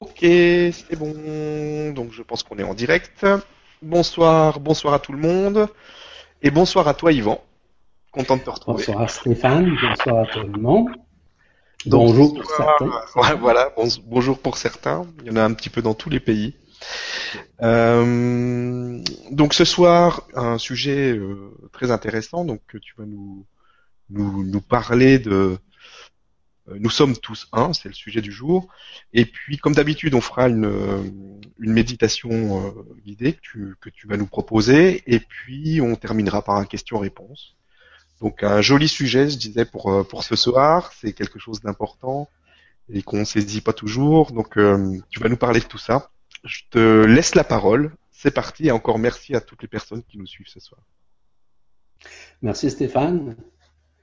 Ok, c'est bon. Donc je pense qu'on est en direct. Bonsoir, bonsoir à tout le monde. Et bonsoir à toi Yvan. Content de te retrouver. Bonsoir Stéphane, bonsoir à tout le monde. bonjour pour certains. voilà, bonjour pour certains. Il y en a un petit peu dans tous les pays. Euh, donc ce soir, un sujet euh, très intéressant. Donc tu vas nous, nous, nous parler de nous sommes tous un, c'est le sujet du jour. Et puis, comme d'habitude, on fera une, euh, une méditation euh, guidée que tu, que tu vas nous proposer. Et puis, on terminera par un question-réponse. Donc, un joli sujet, je disais, pour, pour ce soir. C'est quelque chose d'important et qu'on ne saisit pas toujours. Donc, tu vas nous parler de tout ça. Je te laisse la parole. C'est parti. Et encore merci à toutes les personnes qui nous suivent ce soir. Merci Stéphane.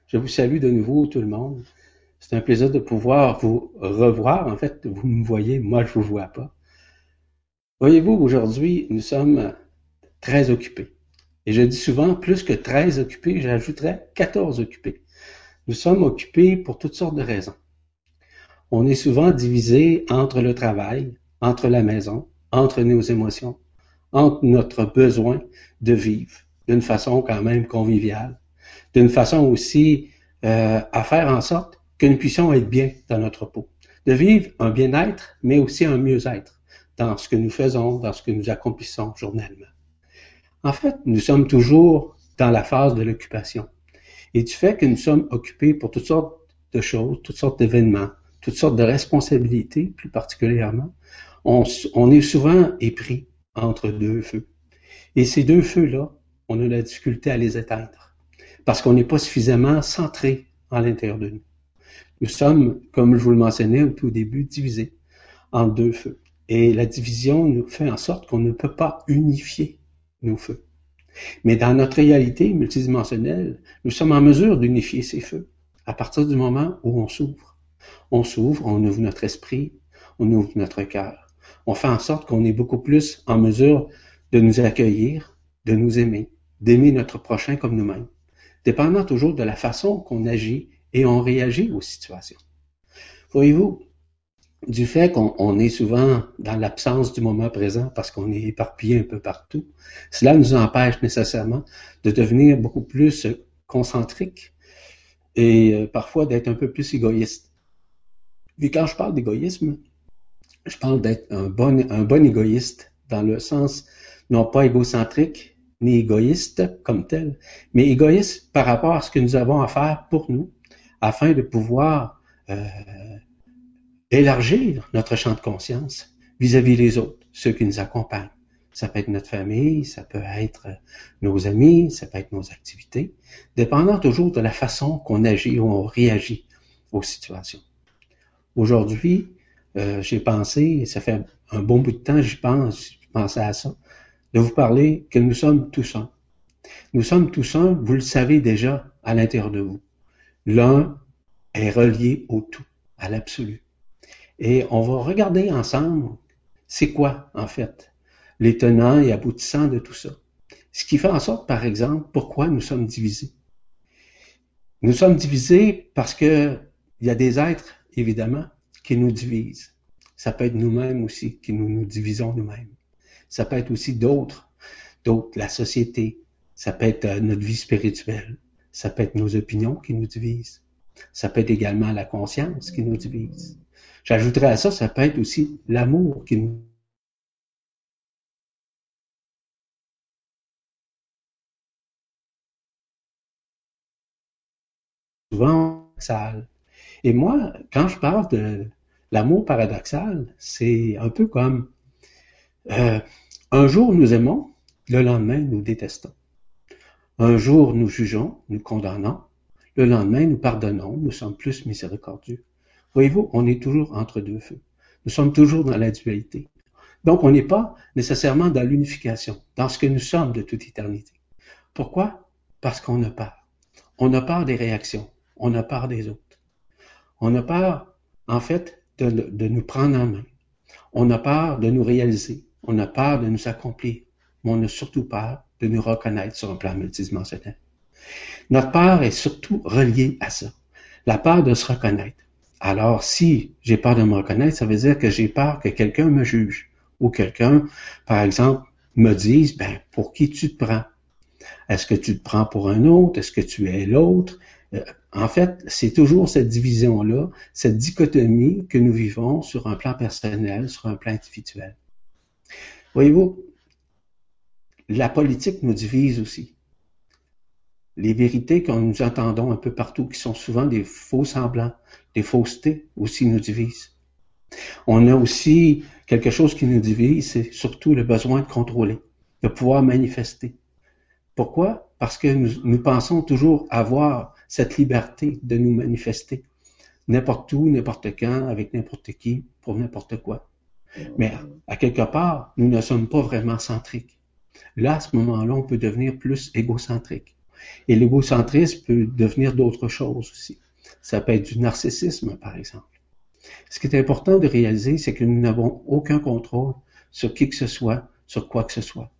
Je vous salue de nouveau tout le monde. C'est un plaisir de pouvoir vous revoir. En fait, vous me voyez, moi je ne vous vois pas. Voyez-vous, aujourd'hui, nous sommes très occupés. Et je dis souvent, plus que 13 occupés, j'ajouterais 14 occupés. Nous sommes occupés pour toutes sortes de raisons. On est souvent divisé entre le travail, entre la maison, entre nos émotions, entre notre besoin de vivre d'une façon quand même conviviale, d'une façon aussi euh, à faire en sorte que nous puissions être bien dans notre peau, de vivre un bien-être, mais aussi un mieux-être dans ce que nous faisons, dans ce que nous accomplissons journellement. En fait, nous sommes toujours dans la phase de l'occupation. Et du fait que nous sommes occupés pour toutes sortes de choses, toutes sortes d'événements, toutes sortes de responsabilités, plus particulièrement, on, on est souvent épris entre deux feux. Et ces deux feux-là, on a la difficulté à les éteindre parce qu'on n'est pas suffisamment centré à l'intérieur de nous. Nous sommes, comme je vous le mentionnais au tout début, divisés en deux feux. Et la division nous fait en sorte qu'on ne peut pas unifier nos feux. Mais dans notre réalité multidimensionnelle, nous sommes en mesure d'unifier ces feux à partir du moment où on s'ouvre. On s'ouvre, on ouvre notre esprit, on ouvre notre cœur. On fait en sorte qu'on est beaucoup plus en mesure de nous accueillir, de nous aimer, d'aimer notre prochain comme nous-mêmes, dépendant toujours de la façon qu'on agit et on réagit aux situations. Voyez-vous, du fait qu'on est souvent dans l'absence du moment présent parce qu'on est éparpillé un peu partout, cela nous empêche nécessairement de devenir beaucoup plus concentrique et euh, parfois d'être un peu plus égoïste. Et quand je parle d'égoïsme, je parle d'être un bon égoïste dans le sens non pas égocentrique ni égoïste comme tel, mais égoïste par rapport à ce que nous avons à faire pour nous afin de pouvoir euh, élargir notre champ de conscience vis-à-vis des autres, ceux qui nous accompagnent. Ça peut être notre famille, ça peut être nos amis, ça peut être nos activités, dépendant toujours de la façon qu'on agit ou on réagit aux situations. Aujourd'hui, euh, j'ai pensé, ça fait un bon bout de temps, j'y pense, je pensais à ça, de vous parler que nous sommes tous un. Nous sommes tous un, vous le savez déjà à l'intérieur de vous. L'un est relié au tout, à l'absolu. Et on va regarder ensemble, c'est quoi, en fait, les tenants et aboutissants de tout ça. Ce qui fait en sorte, par exemple, pourquoi nous sommes divisés. Nous sommes divisés parce que il y a des êtres, évidemment, qui nous divisent. Ça peut être nous-mêmes aussi, qui nous, nous divisons nous-mêmes. Ça peut être aussi d'autres, d'autres, la société. Ça peut être euh, notre vie spirituelle. Ça peut être nos opinions qui nous divisent. Ça peut être également la conscience qui nous divise. J'ajouterais à ça, ça peut être aussi l'amour qui nous souvent paradoxal. Et moi, quand je parle de l'amour paradoxal, c'est un peu comme euh, un jour nous aimons, le lendemain nous détestons. Un jour, nous jugeons, nous condamnons. Le lendemain, nous pardonnons, nous sommes plus miséricordieux. Voyez-vous, on est toujours entre deux feux. Nous sommes toujours dans la dualité. Donc, on n'est pas nécessairement dans l'unification, dans ce que nous sommes de toute éternité. Pourquoi? Parce qu'on a peur. On a peur des réactions. On a peur des autres. On a peur, en fait, de, nous prendre en main. On a peur de nous réaliser. On a peur de nous accomplir. Mais on a surtout peur de nous reconnaître sur un plan multidimensionnel. Notre peur est surtout reliée à ça. La peur de se reconnaître. Alors, si j'ai peur de me reconnaître, ça veut dire que j'ai peur que quelqu'un me juge ou quelqu'un, par exemple, me dise, ben, pour qui tu te prends? Est-ce que tu te prends pour un autre? Est-ce que tu es l'autre? Euh, en fait, c'est toujours cette division-là, cette dichotomie que nous vivons sur un plan personnel, sur un plan individuel. Voyez-vous, la politique nous divise aussi. Les vérités que nous entendons un peu partout, qui sont souvent des faux semblants, des faussetés, aussi nous divisent. On a aussi quelque chose qui nous divise, c'est surtout le besoin de contrôler, de pouvoir manifester. Pourquoi? Parce que nous, nous pensons toujours avoir cette liberté de nous manifester n'importe où, n'importe quand, avec n'importe qui, pour n'importe quoi. Mais à quelque part, nous ne sommes pas vraiment centriques. Là, à ce moment-là, on peut devenir plus égocentrique. Et l'égocentrisme peut devenir d'autres choses aussi. Ça peut être du narcissisme, par exemple. Ce qui est important de réaliser, c'est que nous n'avons aucun contrôle sur qui que ce soit, sur quoi que ce soit.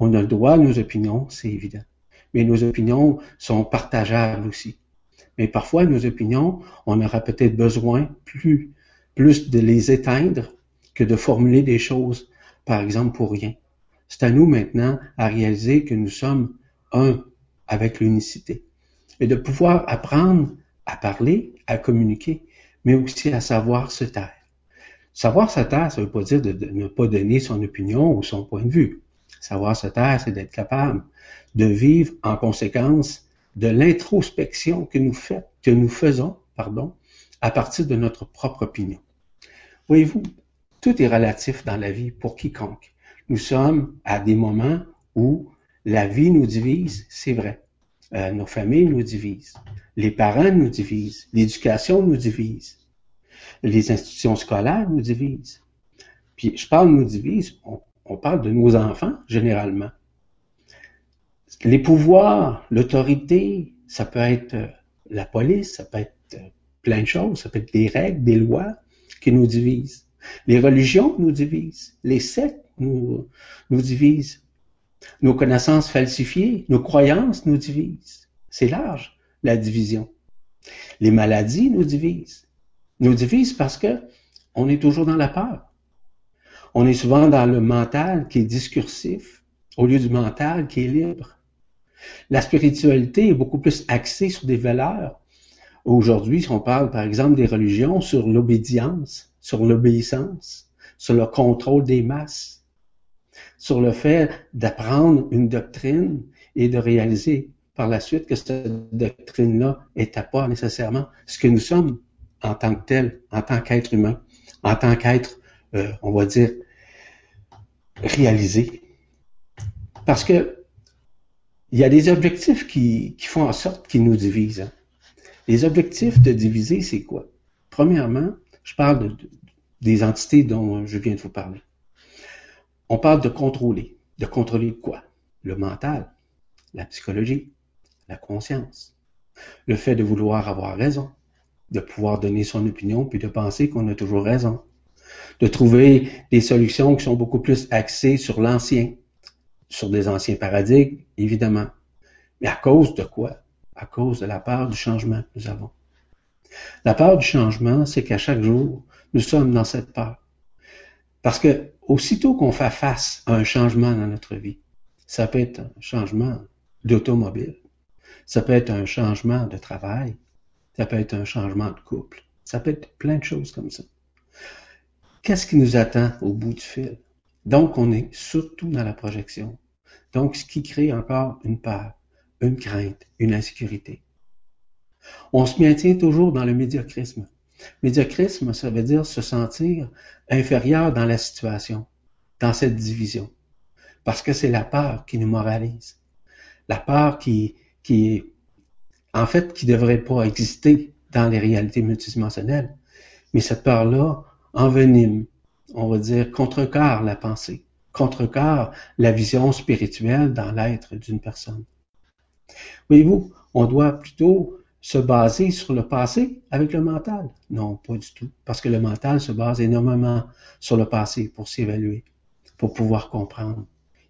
On a le droit à nos opinions, c'est évident. Mais nos opinions sont partageables aussi. Mais parfois, nos opinions, on aura peut-être besoin plus, plus de les éteindre que de formuler des choses, par exemple, pour rien. C'est à nous maintenant à réaliser que nous sommes un avec l'unicité et de pouvoir apprendre à parler, à communiquer, mais aussi à savoir se taire. Savoir se taire, ça ne veut pas dire de, ne pas donner son opinion ou son point de vue. Savoir se taire, c'est d'être capable de vivre en conséquence de l'introspection que nous, que nous faisons pardon, à partir de notre propre opinion. Voyez-vous, tout est relatif dans la vie pour quiconque. Nous sommes à des moments où la vie nous divise, c'est vrai. Euh, nos familles nous divisent. Les parents nous divisent. L'éducation nous divise. Les institutions scolaires nous divisent. Puis je parle nous divise, on, on parle de nos enfants généralement. Les pouvoirs, l'autorité, ça peut être euh, la police, ça peut être euh, plein de choses, ça peut être des règles, des lois qui nous divisent. Les religions nous divisent, les sectes nous, nous divisent, nos connaissances falsifiées, nos croyances nous divisent. C'est large, la division. Les maladies nous divisent. Nous divisent parce que on est toujours dans la peur. On est souvent dans le mental qui est discursif au lieu du mental qui est libre. La spiritualité est beaucoup plus axée sur des valeurs. Aujourd'hui, si on parle par exemple des religions, sur l'obédience, sur l'obéissance, sur le contrôle des masses, sur le fait d'apprendre une doctrine et de réaliser par la suite que cette doctrine-là n'était pas nécessairement ce que nous sommes en tant que tel, en tant qu'être humain, en tant qu'être, euh, on va dire, réalisé. Parce que il y a des objectifs qui, font en sorte qu'ils nous divisent. Hein. Les objectifs de diviser, c'est quoi? Premièrement, je parle de, des entités dont je viens de vous parler. On parle de contrôler. De contrôler quoi? Le mental, la psychologie, la conscience, le fait de vouloir avoir raison, de pouvoir donner son opinion puis de penser qu'on a toujours raison, de trouver des solutions qui sont beaucoup plus axées sur l'ancien, sur des anciens paradigmes, évidemment. Mais à cause de quoi? À cause de la peur du changement que nous avons. La peur du changement, c'est qu'à chaque jour, nous sommes dans cette peur. Parce que aussitôt qu'on fait face à un changement dans notre vie, ça peut être un changement d'automobile, ça peut être un changement de travail, ça peut être un changement de couple, ça peut être plein de choses comme ça. Qu'est-ce qui nous attend au bout du fil? Donc, on est surtout dans la projection. Donc, ce qui crée encore une peur, une crainte, une insécurité. On se maintient toujours dans le médiocrisme. Médiocrisme, ça veut dire se sentir inférieur dans la situation, dans cette division. Parce que c'est la peur qui nous moralise. La peur qui, qui en fait, qui devrait pas exister dans les réalités multidimensionnelles. Mais cette peur-là envenime, on va dire, contrecarre la pensée, contrecarre la vision spirituelle dans l'être d'une personne. Voyez-vous, on doit plutôt se baser sur le passé avec le mental? Non, pas du tout. Parce que le mental se base énormément sur le passé pour s'évaluer, pour pouvoir comprendre.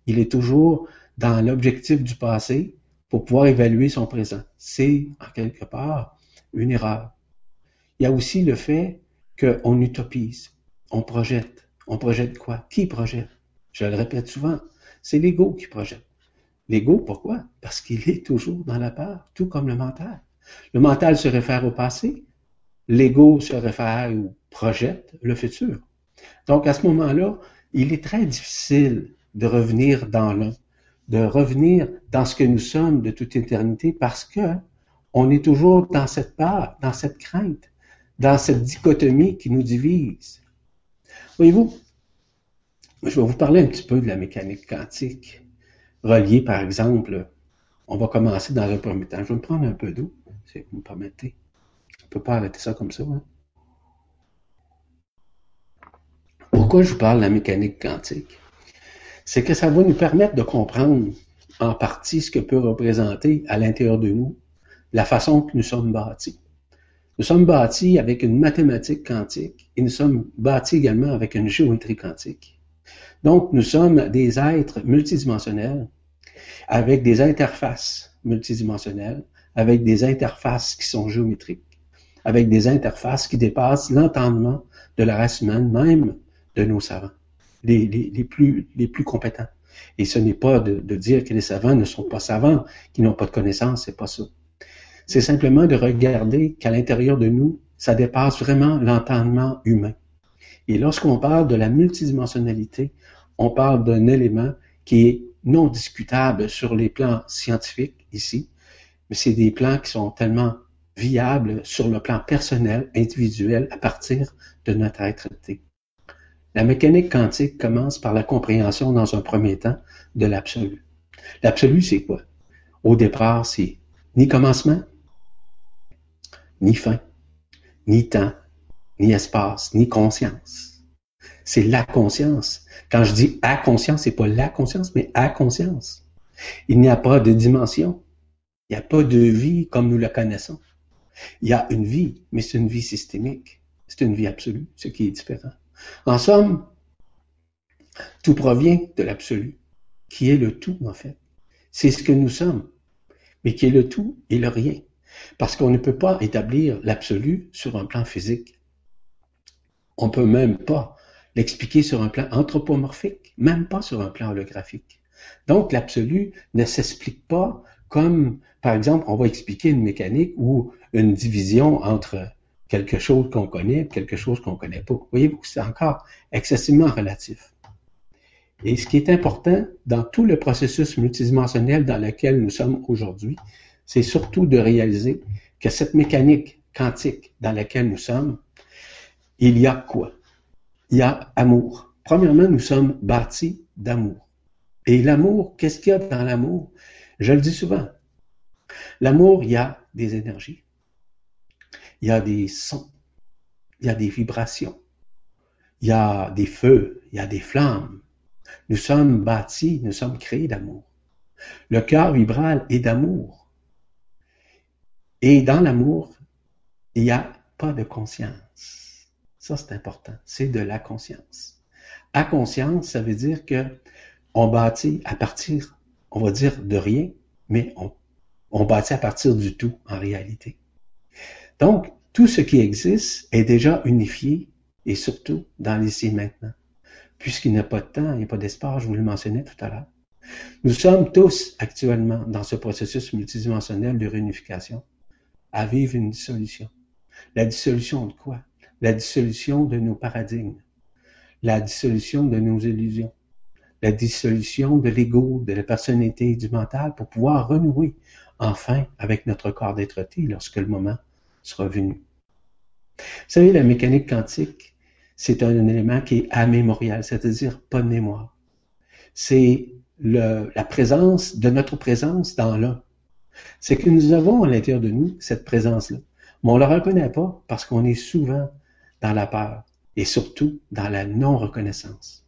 Il est toujours dans l'objectif du passé pour pouvoir évaluer son présent. C'est, en quelque part, une erreur. il y a aussi le fait qu'on utopise, on projette. On projette quoi? Qui projette? Je le répète souvent, c'est l'ego qui projette. L'ego, pourquoi? Parce qu'il est toujours dans la peur, tout comme le mental. Le mental se réfère au passé, l'ego se réfère ou projette le futur. Donc à ce moment-là, il est très difficile de revenir dans l'un, de revenir dans ce que nous sommes de toute éternité parce que on est toujours dans cette peur, dans cette crainte, dans cette dichotomie qui nous divise. Voyez-vous, je vais vous parler un petit peu de la mécanique quantique, reliée par exemple, on va commencer dans un premier temps. Je vais me prendre un peu d'eau, si vous me permettez. On peut pas arrêter ça comme ça. Hein? Pourquoi je vous parle de la mécanique quantique? C'est que ça va nous permettre de comprendre en partie ce que peut représenter à l'intérieur de nous la façon que nous sommes bâtis. Nous sommes bâtis avec une mathématique quantique et nous sommes bâtis également avec une géométrie quantique. Donc, nous sommes des êtres multidimensionnels avec des interfaces multidimensionnelles, avec des interfaces qui sont géométriques, avec des interfaces qui dépassent l'entendement de la race humaine, même de nos savants, les, plus, compétents. Et ce n'est pas de, de, dire que les savants ne sont pas savants, qui n'ont pas de connaissances, c'est pas ça. C'est simplement de regarder qu'à l'intérieur de nous, ça dépasse vraiment l'entendement humain. Et lorsqu'on parle de la multidimensionnalité, on parle d'un élément qui est non discutable sur les plans scientifiques ici, mais c'est des plans qui sont tellement viables sur le plan personnel, individuel, à partir de notre être La mécanique quantique commence par la compréhension dans un premier temps de l'absolu. L'absolu, c'est quoi? Au départ, c'est ni commencement, ni fin, ni temps, ni espace, ni conscience. C'est la conscience. Quand je dis à conscience, c'est pas la conscience, mais à conscience. Il n'y a pas de dimension. Il n'y a pas de vie comme nous la connaissons. Il y a une vie, mais c'est une vie systémique. C'est une vie absolue, ce qui est différent. En somme, tout provient de l'absolu, qui est le tout, en fait. C'est ce que nous sommes, mais qui est le tout et le rien. Parce qu'on ne peut pas établir l'absolu sur un plan physique. On ne peut même pas l'expliquer sur un plan anthropomorphique, même pas sur un plan holographique. Donc l'absolu ne s'explique pas comme, par exemple, on va expliquer une mécanique ou une division entre quelque chose qu'on connaît et quelque chose qu'on ne connaît pas. Voyez-vous, c'est encore excessivement relatif. Et ce qui est important dans tout le processus multidimensionnel dans lequel nous sommes aujourd'hui, c'est surtout de réaliser que cette mécanique quantique dans laquelle nous sommes, il y a quoi? Il y a amour. Premièrement, nous sommes bâtis d'amour. Et l'amour, qu'est-ce qu'il y a dans l'amour? Je le dis souvent. L'amour, il y a des énergies. Il y a des sons. Il y a des vibrations. Il y a des feux. Il y a des flammes. Nous sommes bâtis, nous sommes créés d'amour. Le cœur vibral est d'amour. Et dans l'amour, il n'y a pas de conscience. Ça, c'est important. C'est de la conscience. À conscience, ça veut dire que on bâtit à partir, on va dire, de rien, mais on, on bâtit à partir du tout en réalité. Donc, tout ce qui existe est déjà unifié et surtout dans l'ici et maintenant. Puisqu'il n'y a pas de temps, il n'y a pas d'espace, je vous le mentionnais tout à l'heure. Nous sommes tous actuellement dans ce processus multidimensionnel de réunification à vivre une dissolution. La dissolution de quoi? La dissolution de nos paradigmes, la dissolution de nos illusions, la dissolution de l'ego, de la personnalité du mental pour pouvoir renouer enfin avec notre corps d'être lorsque le moment sera venu. Vous savez, la mécanique quantique, c'est un élément qui est amémorial, c'est-à-dire pas de mémoire. C'est la présence de notre présence dans l'un c'est que nous avons à l'intérieur de nous cette présence-là. Mais on ne la reconnaît pas parce qu'on est souvent dans la peur et surtout dans la non-reconnaissance.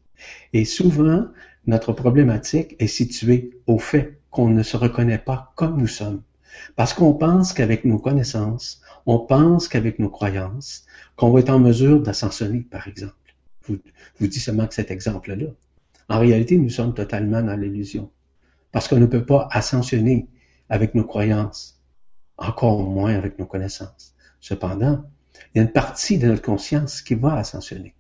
Et souvent, notre problématique est située au fait qu'on ne se reconnaît pas comme nous sommes. Parce qu'on pense qu'avec nos connaissances, on pense qu'avec nos croyances, qu'on va être en mesure d'ascensionner, par exemple. Je vous dis seulement que cet exemple-là. En réalité, nous sommes totalement dans l'illusion. Parce qu'on ne peut pas ascensionner avec nos croyances, encore moins avec nos connaissances. Cependant, il y a une partie de notre conscience qui va ascensionner.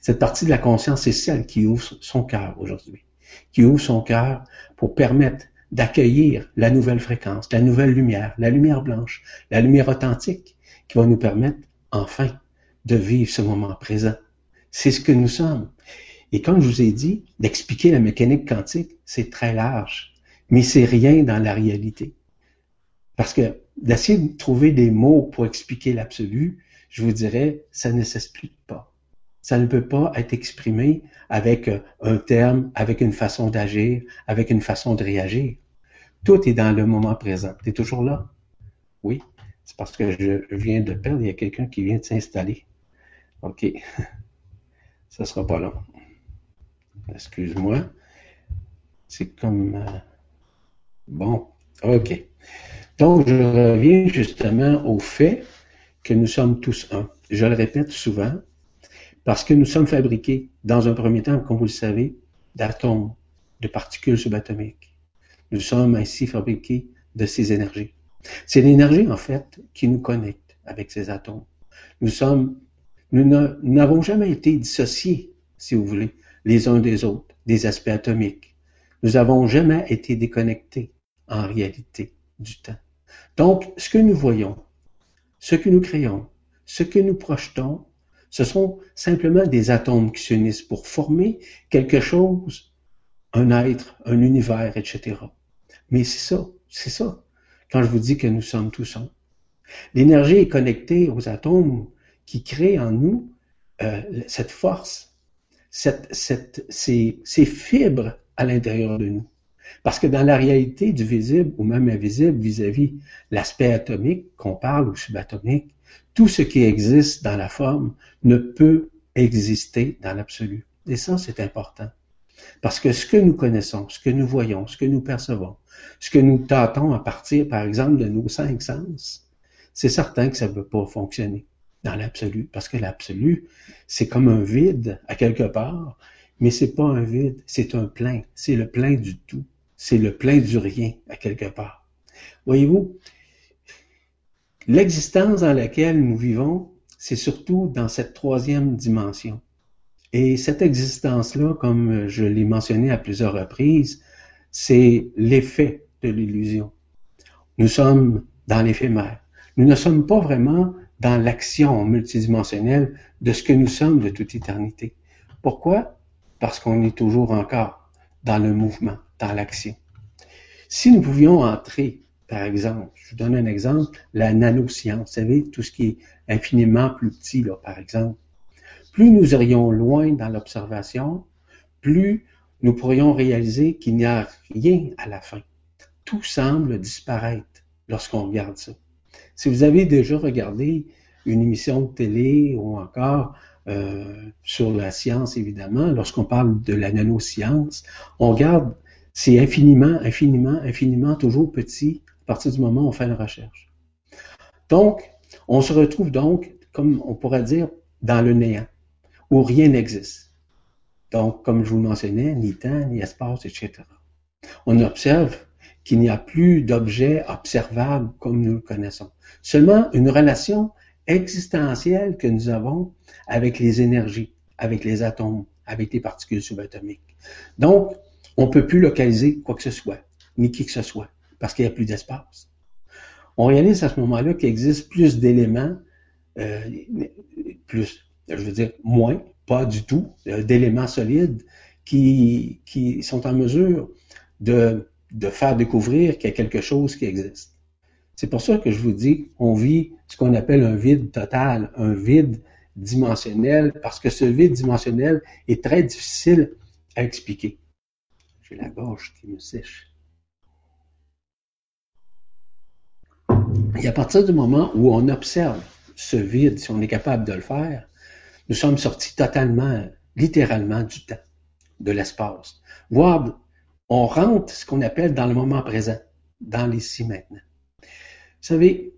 Cette partie de la conscience, c'est celle qui ouvre son cœur aujourd'hui, qui ouvre son cœur pour permettre d'accueillir la nouvelle fréquence, la nouvelle lumière, la lumière blanche, la lumière authentique, qui va nous permettre enfin de vivre ce moment présent. C'est ce que nous sommes. Et comme je vous ai dit, d'expliquer la mécanique quantique, c'est très large, mais c'est rien dans la réalité. Parce que d'essayer de trouver des mots pour expliquer l'absolu, je vous dirais, ça ne s'explique pas. Ça ne peut pas être exprimé avec euh, un terme, avec une façon d'agir, avec une façon de réagir. Tout est dans le moment présent. Tu es toujours là? Oui. C'est parce que je viens de perdre, il y a quelqu'un qui vient de s'installer. OK. Ça sera pas long. Excuse-moi. C'est comme... Euh, bon. OK. Donc, je reviens justement au fait que nous sommes tous un. Je le répète souvent, parce que nous sommes fabriqués, dans un premier temps, comme vous le savez, d'atomes, de particules subatomiques. Nous sommes ainsi fabriqués de ces énergies. C'est l'énergie, en fait, qui nous connecte avec ces atomes. Nous sommes, nous n'avons jamais été dissociés, si vous voulez, les uns des autres, des aspects atomiques. Nous n'avons jamais été déconnectés, en réalité, du temps. Donc, ce que nous voyons, ce que nous créons, ce que nous projetons, ce sont simplement des atomes qui s'unissent pour former quelque chose, un être, un univers, etc. Mais c'est ça, c'est ça, quand je vous dis que nous sommes tous un. L'énergie est connectée aux atomes qui créent en nous euh, cette force, cette, cette, ces, ces fibres à l'intérieur de nous. Parce que dans la réalité du visible ou même invisible vis-à-vis l'aspect atomique qu'on parle ou subatomique, tout ce qui existe dans la forme ne peut exister dans l'absolu. Et ça, c'est important. Parce que ce que nous connaissons, ce que nous voyons, ce que nous percevons, ce que nous tâtons à partir, par exemple, de nos cinq sens, c'est certain que ça ne peut pas fonctionner dans l'absolu. Parce que l'absolu, c'est comme un vide à quelque part, mais c'est pas un vide, c'est un plein. C'est le plein du tout. C'est le plein du rien à quelque part. Voyez-vous, l'existence dans laquelle nous vivons, c'est surtout dans cette troisième dimension. Et cette existence-là, comme je l'ai mentionné à plusieurs reprises, c'est l'effet de l'illusion. Nous sommes dans l'éphémère. Nous ne sommes pas vraiment dans l'action multidimensionnelle de ce que nous sommes de toute éternité. Pourquoi? Parce qu'on est toujours encore dans le mouvement dans l'action. Si nous pouvions entrer, par exemple, je vous donne un exemple, la nanoscience, vous savez, tout ce qui est infiniment plus petit, là, par exemple, plus nous irions loin dans l'observation, plus nous pourrions réaliser qu'il n'y a rien à la fin. Tout semble disparaître lorsqu'on regarde ça. Si vous avez déjà regardé une émission de télé ou encore euh, sur la science, évidemment, lorsqu'on parle de la nanoscience, on regarde c'est infiniment, infiniment, infiniment toujours petit à partir du moment où on fait la recherche. Donc, on se retrouve donc, comme on pourrait dire, dans le néant, où rien n'existe. Donc, comme je vous mentionnais, ni temps, ni espace, etc. On observe qu'il n'y a plus d'objets observables comme nous le connaissons. Seulement une relation existentielle que nous avons avec les énergies, avec les atomes, avec les particules subatomiques. Donc, on ne peut plus localiser quoi que ce soit, ni qui que ce soit, parce qu'il n'y a plus d'espace. On réalise à ce moment-là qu'il existe plus d'éléments, euh, plus, je veux dire, moins, pas du tout, euh, d'éléments solides qui, sont en mesure de, de faire découvrir qu'il y a quelque chose qui existe. C'est pour ça que je vous dis, on vit ce qu'on appelle un vide total, un vide dimensionnel, parce que ce vide dimensionnel est très difficile à expliquer. J'ai la gorge qui me sèche. Et à partir du moment où on observe ce vide, si on est capable de le faire, nous sommes sortis totalement, littéralement du temps, de l'espace. Voire, on rentre ce qu'on appelle dans le moment présent, dans l'ici maintenant. Vous savez,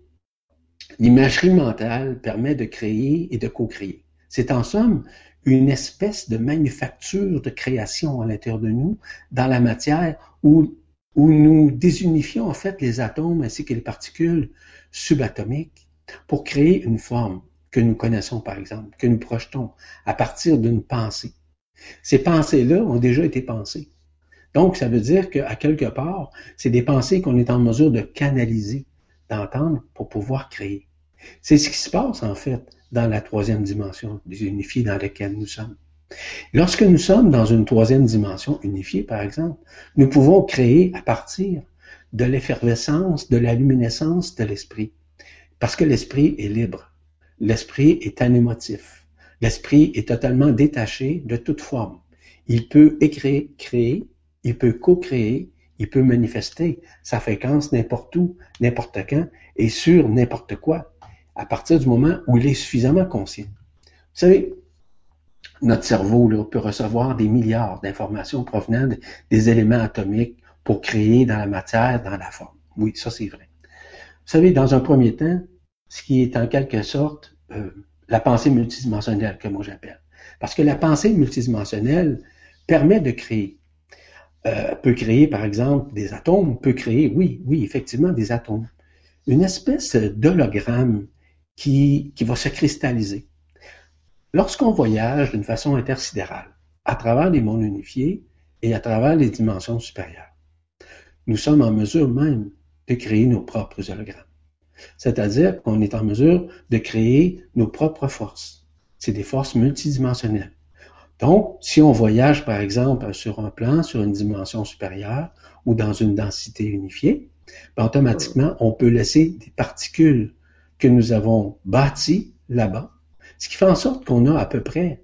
l'imagerie mentale permet de créer et de co-créer. C'est en somme une espèce de manufacture de création à l'intérieur de nous, dans la matière, où, où nous désunifions en fait les atomes ainsi que les particules subatomiques pour créer une forme. que nous connaissons, par exemple, que nous projetons à partir d'une pensée. Ces pensées-là ont déjà été pensées. Donc, ça veut dire qu'à quelque part, c'est des pensées qu'on est en mesure de canaliser, d'entendre pour pouvoir créer. C'est ce qui se passe, en fait, dans la troisième dimension des unifiés dans laquelle nous sommes. Lorsque nous sommes dans une troisième dimension unifiée, par exemple, nous pouvons créer à partir de l'effervescence, de la luminescence de l'esprit. Parce que l'esprit est libre. L'esprit est anémotif. L'esprit est totalement détaché de toute forme. Il peut écrire, créer, il peut co-créer, il peut manifester sa fréquence n'importe où, n'importe quand et sur n'importe quoi, à partir du moment où il est suffisamment conscient. Vous savez, notre cerveau là, peut recevoir des milliards d'informations provenant des éléments atomiques pour créer dans la matière, dans la forme. Oui, ça c'est vrai. Vous savez, dans un premier temps, ce qui est en quelque sorte euh, la pensée multidimensionnelle que moi j'appelle. Parce que la pensée multidimensionnelle permet de créer. Euh, peut créer, par exemple, des atomes, peut créer, oui, oui, effectivement, des atomes. Une espèce d'hologramme qui, qui va se cristalliser. Lorsqu'on voyage d'une façon intersidérale, à travers les mondes unifiés et à travers les dimensions supérieures, nous sommes en mesure même de créer nos propres hologrammes. C'est-à-dire qu'on est en mesure de créer nos propres forces. C'est des forces multidimensionnelles. Donc, si on voyage, par exemple, sur un plan, sur une dimension supérieure ou dans une densité unifiée, ben, automatiquement, on peut laisser des particules que nous avons bâties là-bas, ce qui fait en sorte qu'on a à peu près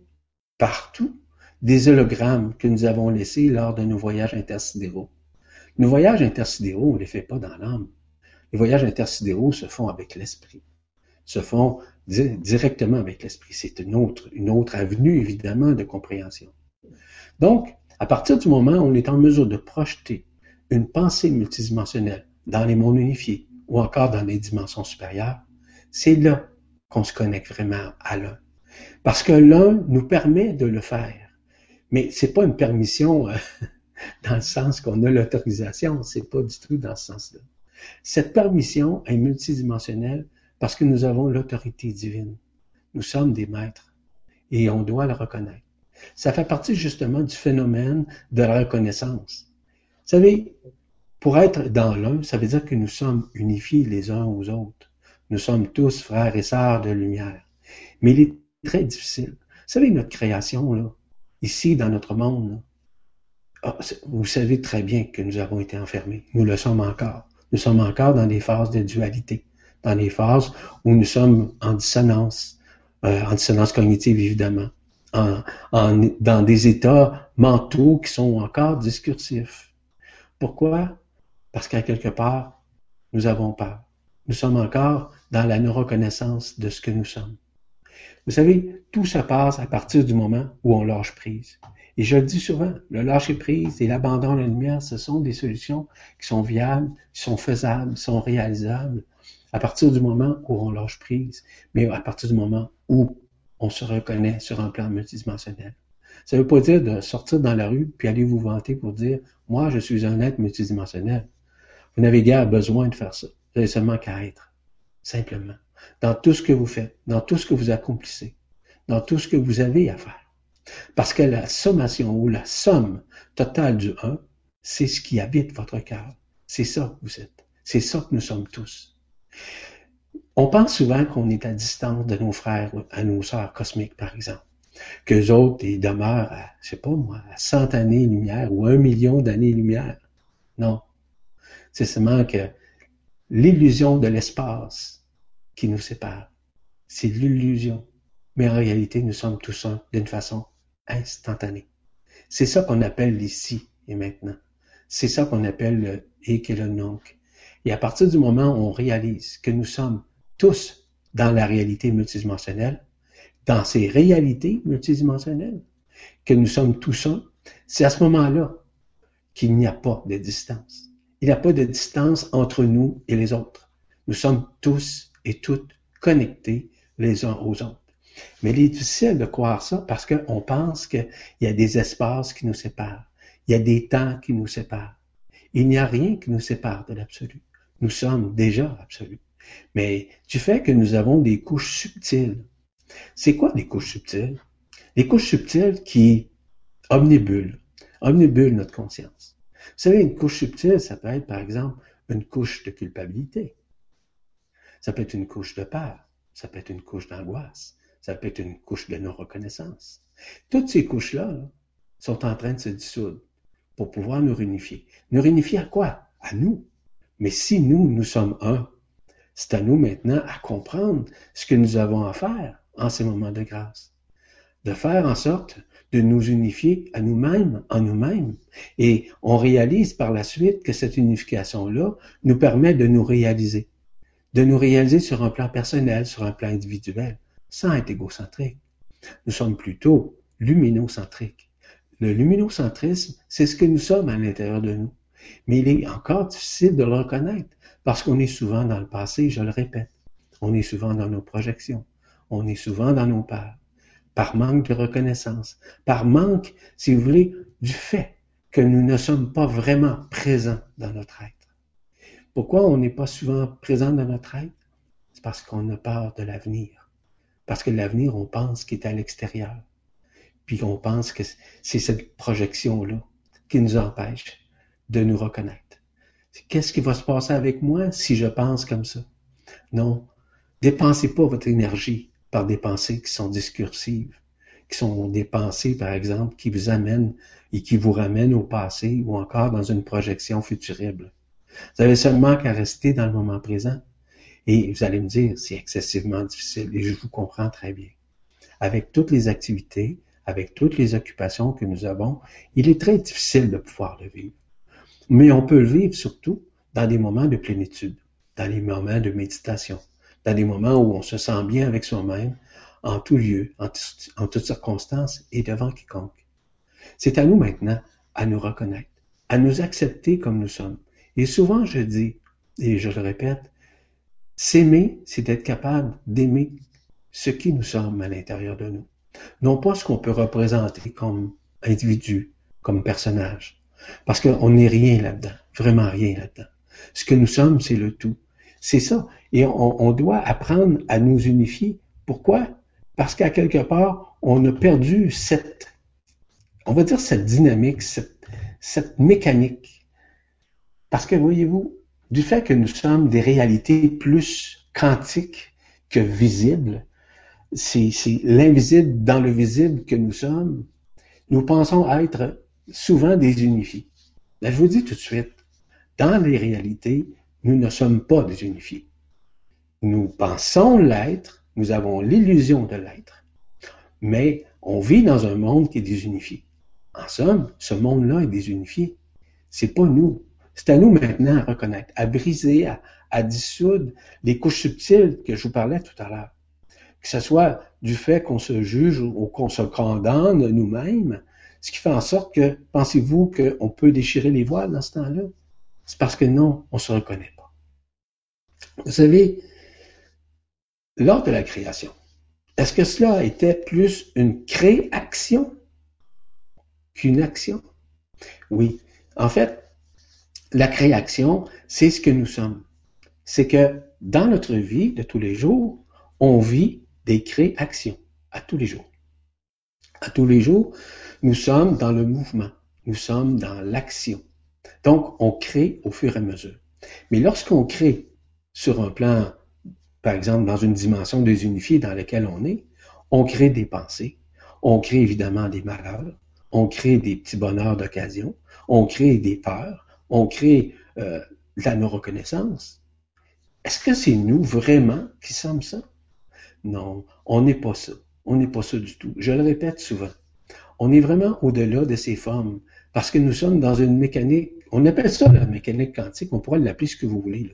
partout des hologrammes que nous avons laissés lors de nos voyages intersidéraux. Nos voyages intersidéraux, on ne les fait pas dans l'âme. Les voyages intersidéraux se font avec l'esprit, se font directement avec l'esprit. C'est une autre, une autre avenue, évidemment, de compréhension. Donc, à partir du moment où on est en mesure de projeter une pensée multidimensionnelle dans les mondes unifiés ou encore dans les dimensions supérieures, c'est là qu'on se connecte vraiment à l'un. Parce que l'un nous permet de le faire. Mais c'est pas une permission euh, dans le sens qu'on a l'autorisation, c'est pas du tout dans ce sens-là. Cette permission est multidimensionnelle parce que nous avons l'autorité divine. Nous sommes des maîtres et on doit le reconnaître. Ça fait partie justement du phénomène de la reconnaissance. Vous savez, pour être dans l'un, ça veut dire que nous sommes unifiés les uns aux autres. Nous sommes tous frères et sœurs de lumière. Mais il est très difficile. Vous savez, notre création, là, ici, dans notre monde, ah, vous savez très bien que nous avons été enfermés. Nous le sommes encore. Nous sommes encore dans des phases de dualité, dans des phases où nous sommes en dissonance, euh, en dissonance cognitive évidemment, en, dans des états mentaux qui sont encore discursifs. Pourquoi? Parce qu'à quelque part, nous avons peur. Nous sommes encore dans la non-reconnaissance de ce que nous sommes. Vous savez, tout se passe à partir du moment où on lâche prise. Et je le dis souvent, le lâcher-prise et l'abandon à la lumière, ce sont des solutions qui sont viables, qui sont faisables, qui sont réalisables à partir du moment où on lâche prise, mais à partir du moment où on se reconnaît sur un plan multidimensionnel. Ça ne veut pas dire de sortir dans la rue puis aller vous vanter pour dire moi je suis un être multidimensionnel. Vous n'avez guère besoin de faire ça. Vous avez seulement qu'à être, simplement, dans tout ce que vous faites, dans tout ce que vous accomplissez, dans tout ce que vous avez à faire. Parce que la sommation ou la somme totale du 1, c'est ce qui habite votre cœur. C'est ça que vous êtes. C'est ça que nous sommes tous. On pense souvent qu'on est à distance de nos frères, à nos sœurs cosmiques, par exemple. Qu'eux autres, ils demeurent à, je sais pas moi, à 100 années-lumière ou un million d'années-lumière. Non. C'est seulement que l'illusion de l'espace qui nous sépare. C'est l'illusion. Mais en réalité, nous sommes tous un d'une façon instantané. C'est ça qu'on appelle l'ici et maintenant. C'est ça qu'on appelle le et le nunc. Et à partir du moment où on réalise que nous sommes tous dans la réalité multidimensionnelle, dans ces réalités multidimensionnelles, que nous sommes tous un, c'est à ce moment-là qu'il n'y a pas de distance. Il n'y a pas de distance entre nous et les autres. Nous sommes tous et toutes connectés les uns aux autres. Mais il est difficile de croire ça parce qu'on pense qu'il y a des espaces qui nous séparent. Il y a des temps qui nous séparent. Il n'y a rien qui nous sépare de l'absolu. Nous sommes déjà absolus. Mais du fait que nous avons des couches subtiles C'est quoi les couches subtiles? Les couches subtiles qui omnibulent, omnibulent notre conscience. Vous savez, une couche subtile, ça peut être, par exemple, une couche de culpabilité. Ça peut être une couche de peur. Ça peut être une couche d'angoisse. Ça peut être une couche de non-reconnaissance. Toutes ces couches-là sont en train de se dissoudre pour pouvoir nous réunifier. Nous réunifier à quoi? À nous. Mais si nous, nous sommes un, c'est à nous maintenant à comprendre ce que nous avons à faire en ces moments de grâce. De faire en sorte de nous unifier à nous-mêmes, en nous-mêmes. Et on réalise par la suite que cette unification-là nous permet de nous réaliser. De nous réaliser sur un plan personnel, sur un plan individuel, sans être égocentrique. Nous sommes plutôt luminocentriques. Le luminocentrisme, c'est ce que nous sommes à l'intérieur de nous. Mais il est encore difficile de le reconnaître parce qu'on est souvent dans le passé, je le répète. On est souvent dans nos projections. On est souvent dans nos peurs. Par manque de reconnaissance. Par manque, si vous voulez, du fait que nous ne sommes pas vraiment présents dans notre être. Pourquoi on n'est pas souvent présent dans notre être? C'est parce qu'on a peur de l'avenir. Parce que l'avenir, on pense qu'il est à l'extérieur. Puis on pense que c'est cette projection-là qui nous empêche de nous reconnaître. Qu'est-ce qui va se passer avec moi si je pense comme ça? Non. Dépensez pas votre énergie par des pensées qui sont discursives, qui sont des pensées, par exemple, qui vous amènent et qui vous ramènent au passé ou encore dans une projection futurible. Vous avez seulement qu'à rester dans le moment présent. Et vous allez me dire, c'est excessivement difficile et je vous comprends très bien. Avec toutes les activités, avec toutes les occupations que nous avons, il est très difficile de pouvoir le vivre. Mais on peut le vivre surtout dans des moments de plénitude, dans les moments de méditation, dans des moments où on se sent bien avec soi-même, en tout lieu, en, en toutes circonstances et devant quiconque. C'est à nous maintenant à nous reconnaître, à nous accepter comme nous sommes. Et souvent je dis, et je le répète, s'aimer, c'est d'être capable d'aimer ce qui nous sommes à l'intérieur de nous. Non pas ce qu'on peut représenter comme individu, comme personnage, parce qu'on n'est rien là-dedans, vraiment rien là-dedans. Ce que nous sommes, c'est le tout. C'est ça. Et on, doit apprendre à nous unifier. Pourquoi? Parce qu'à quelque part, on a perdu cette, on va dire cette dynamique, cette, cette mécanique. Parce que voyez-vous, du fait que nous sommes des réalités plus quantiques que visibles, c'est l'invisible dans le visible que nous sommes, nous pensons être souvent désunifiés. Là, je vous dis tout de suite, dans les réalités, nous ne sommes pas désunifiés. Nous pensons l'être, nous avons l'illusion de l'être, mais on vit dans un monde qui est désunifié. En somme, ce monde-là est désunifié. C'est pas nous. C'est à nous maintenant à reconnaître, à briser, à, dissoudre les couches subtiles que je vous parlais tout à l'heure. Que ce soit du fait qu'on se juge ou qu'on se condamne nous-mêmes, ce qui fait en sorte que, pensez-vous qu'on peut déchirer les voiles dans ce temps-là? C'est parce que non, on se reconnaît. Vous savez, lors de la création, est-ce que cela était plus une création qu'une action? Oui. En fait, la création, c'est ce que nous sommes. C'est que dans notre vie de tous les jours, on vit des créations à tous les jours. À tous les jours, nous sommes dans le mouvement, nous sommes dans l'action. Donc, on crée au fur et à mesure. Mais lorsqu'on crée sur un plan, par exemple, dans une dimension désunifiée dans laquelle on est, on crée des pensées, on crée évidemment des malheurs, on crée des petits bonheurs d'occasion, on crée des peurs, on crée euh, la non-reconnaissance. Est-ce que c'est nous vraiment qui sommes ça? Non, on n'est pas ça. On n'est pas ça du tout. Je le répète souvent. On est vraiment au-delà de ces formes parce que nous sommes dans une mécanique, on appelle ça la mécanique quantique, on pourrait l'appeler ce que vous voulez.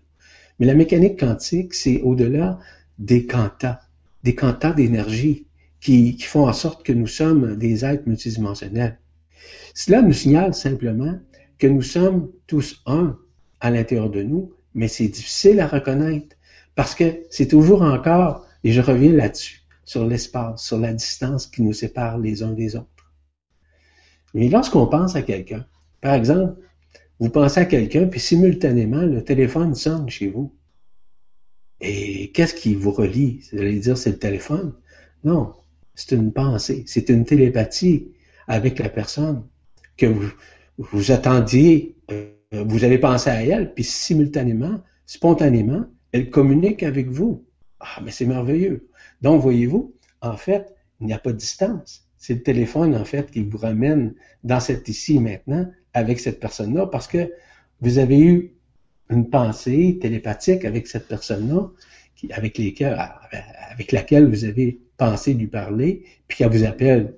Mais la mécanique quantique, c'est au-delà des quantas, des quantas d'énergie qui, font en sorte que nous sommes des êtres multidimensionnels. Cela nous signale simplement que nous sommes tous un à l'intérieur de nous, mais c'est difficile à reconnaître parce que c'est toujours encore, et je reviens là-dessus, sur l'espace, sur la distance qui nous sépare les uns des autres. Mais lorsqu'on pense à quelqu'un, par exemple, vous pensez à quelqu'un, puis simultanément, le téléphone sonne chez vous. Et qu'est-ce qui vous relie? Vous allez dire, c'est le téléphone. Non, c'est une pensée, c'est une télépathie avec la personne que vous, vous attendiez, euh, vous avez pensé à elle, puis simultanément, spontanément, elle communique avec vous. Ah, mais c'est merveilleux. Donc, voyez-vous, en fait, il n'y a pas de distance. C'est le téléphone, en fait, qui vous ramène dans cet ici maintenant avec cette personne-là parce que vous avez eu une pensée télépathique avec cette personne-là, avec, avec laquelle vous avez pensé lui parler, puis qu'elle vous appelle.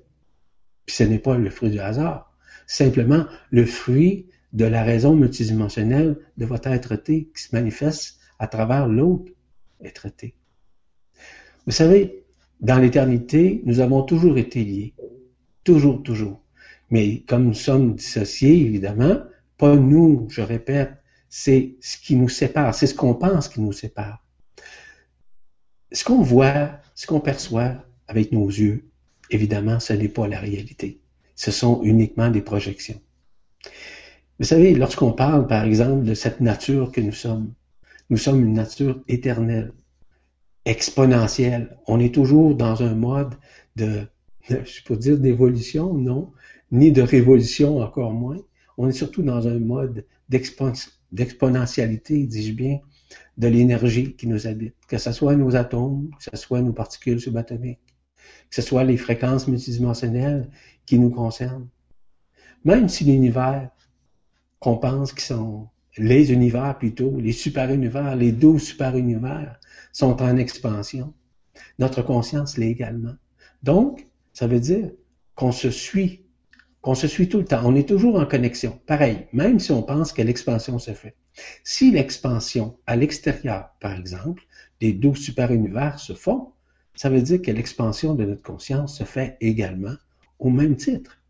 Puis ce n'est pas le fruit du hasard. Simplement le fruit de la raison multidimensionnelle de votre être-té qui se manifeste à travers l'autre être-té. Vous savez, dans l'éternité, nous avons toujours été liés. Toujours, toujours. Mais comme nous sommes dissociés, évidemment, pas nous, je répète, c'est ce qui nous sépare, c'est ce qu'on pense qui nous sépare. Ce qu'on voit, ce qu'on perçoit avec nos yeux, évidemment, ce n'est pas la réalité. Ce sont uniquement des projections. Vous savez, lorsqu'on parle, par exemple, de cette nature que nous sommes, nous sommes une nature éternelle, exponentielle. On est toujours dans un mode de, je dire d'évolution, non, ni de révolution encore moins. On est surtout dans un mode d'exponentialité, dis-je bien, de l'énergie qui nous habite, que ce soit nos atomes, que ce soit nos particules subatomiques, que ce soit les fréquences multidimensionnelles qui nous concernent. Même si l'univers, qu'on pense qu'ils sont les univers plutôt, les super-univers, les douze super-univers sont en expansion. Notre conscience l'est également. Donc, ça veut dire qu'on se suit, qu'on se suit tout le temps. On est toujours en connexion. Pareil, même si on pense que l'expansion se fait. Si l'expansion à l'extérieur, par exemple, des douze super-univers se font, ça veut dire que l'expansion de notre conscience se fait également au même titre.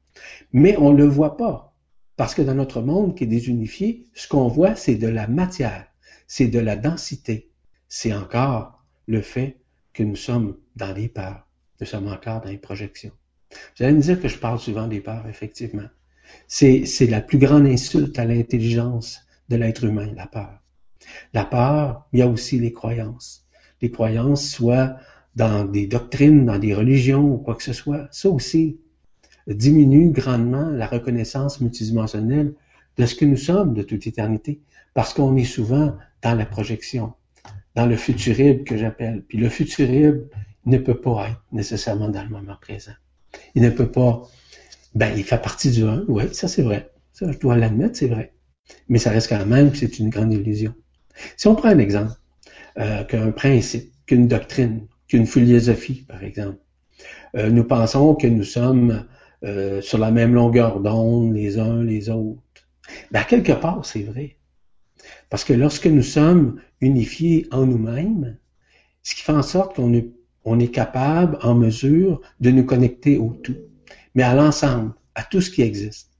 Mais on ne le voit pas. Parce que dans notre monde qui est désunifié, ce qu'on voit, c'est de la matière, c'est de la densité. C'est encore le fait que nous sommes dans les peurs. Nous sommes encore dans les projections. Vous allez me dire que je parle souvent des peurs, effectivement. C'est, la plus grande insulte à l'intelligence de l'être humain, la peur. La peur, il y a aussi les croyances. Les croyances, soit dans des doctrines, dans des religions ou quoi que ce soit, ça aussi diminue grandement la reconnaissance multidimensionnelle de ce que nous sommes de toute éternité, parce qu'on est souvent dans la projection, dans le futurible que j'appelle. Puis le futurible ne peut pas être nécessairement dans le moment présent. Il ne peut pas, ben, il fait partie du un, oui, ça c'est vrai. Ça, je dois l'admettre, c'est vrai. Mais ça reste quand même que c'est une grande illusion. Si on prend un exemple, euh, qu'un principe, qu'une doctrine, qu'une philosophie, par exemple, euh, nous pensons que nous sommes euh, sur la même longueur d'onde les uns les autres. Ben, quelque part, c'est vrai. Parce que lorsque nous sommes unifiés en nous-mêmes, ce qui fait en sorte qu'on est, on est capable, en mesure, de nous connecter au tout, mais à l'ensemble, à tout ce qui existe.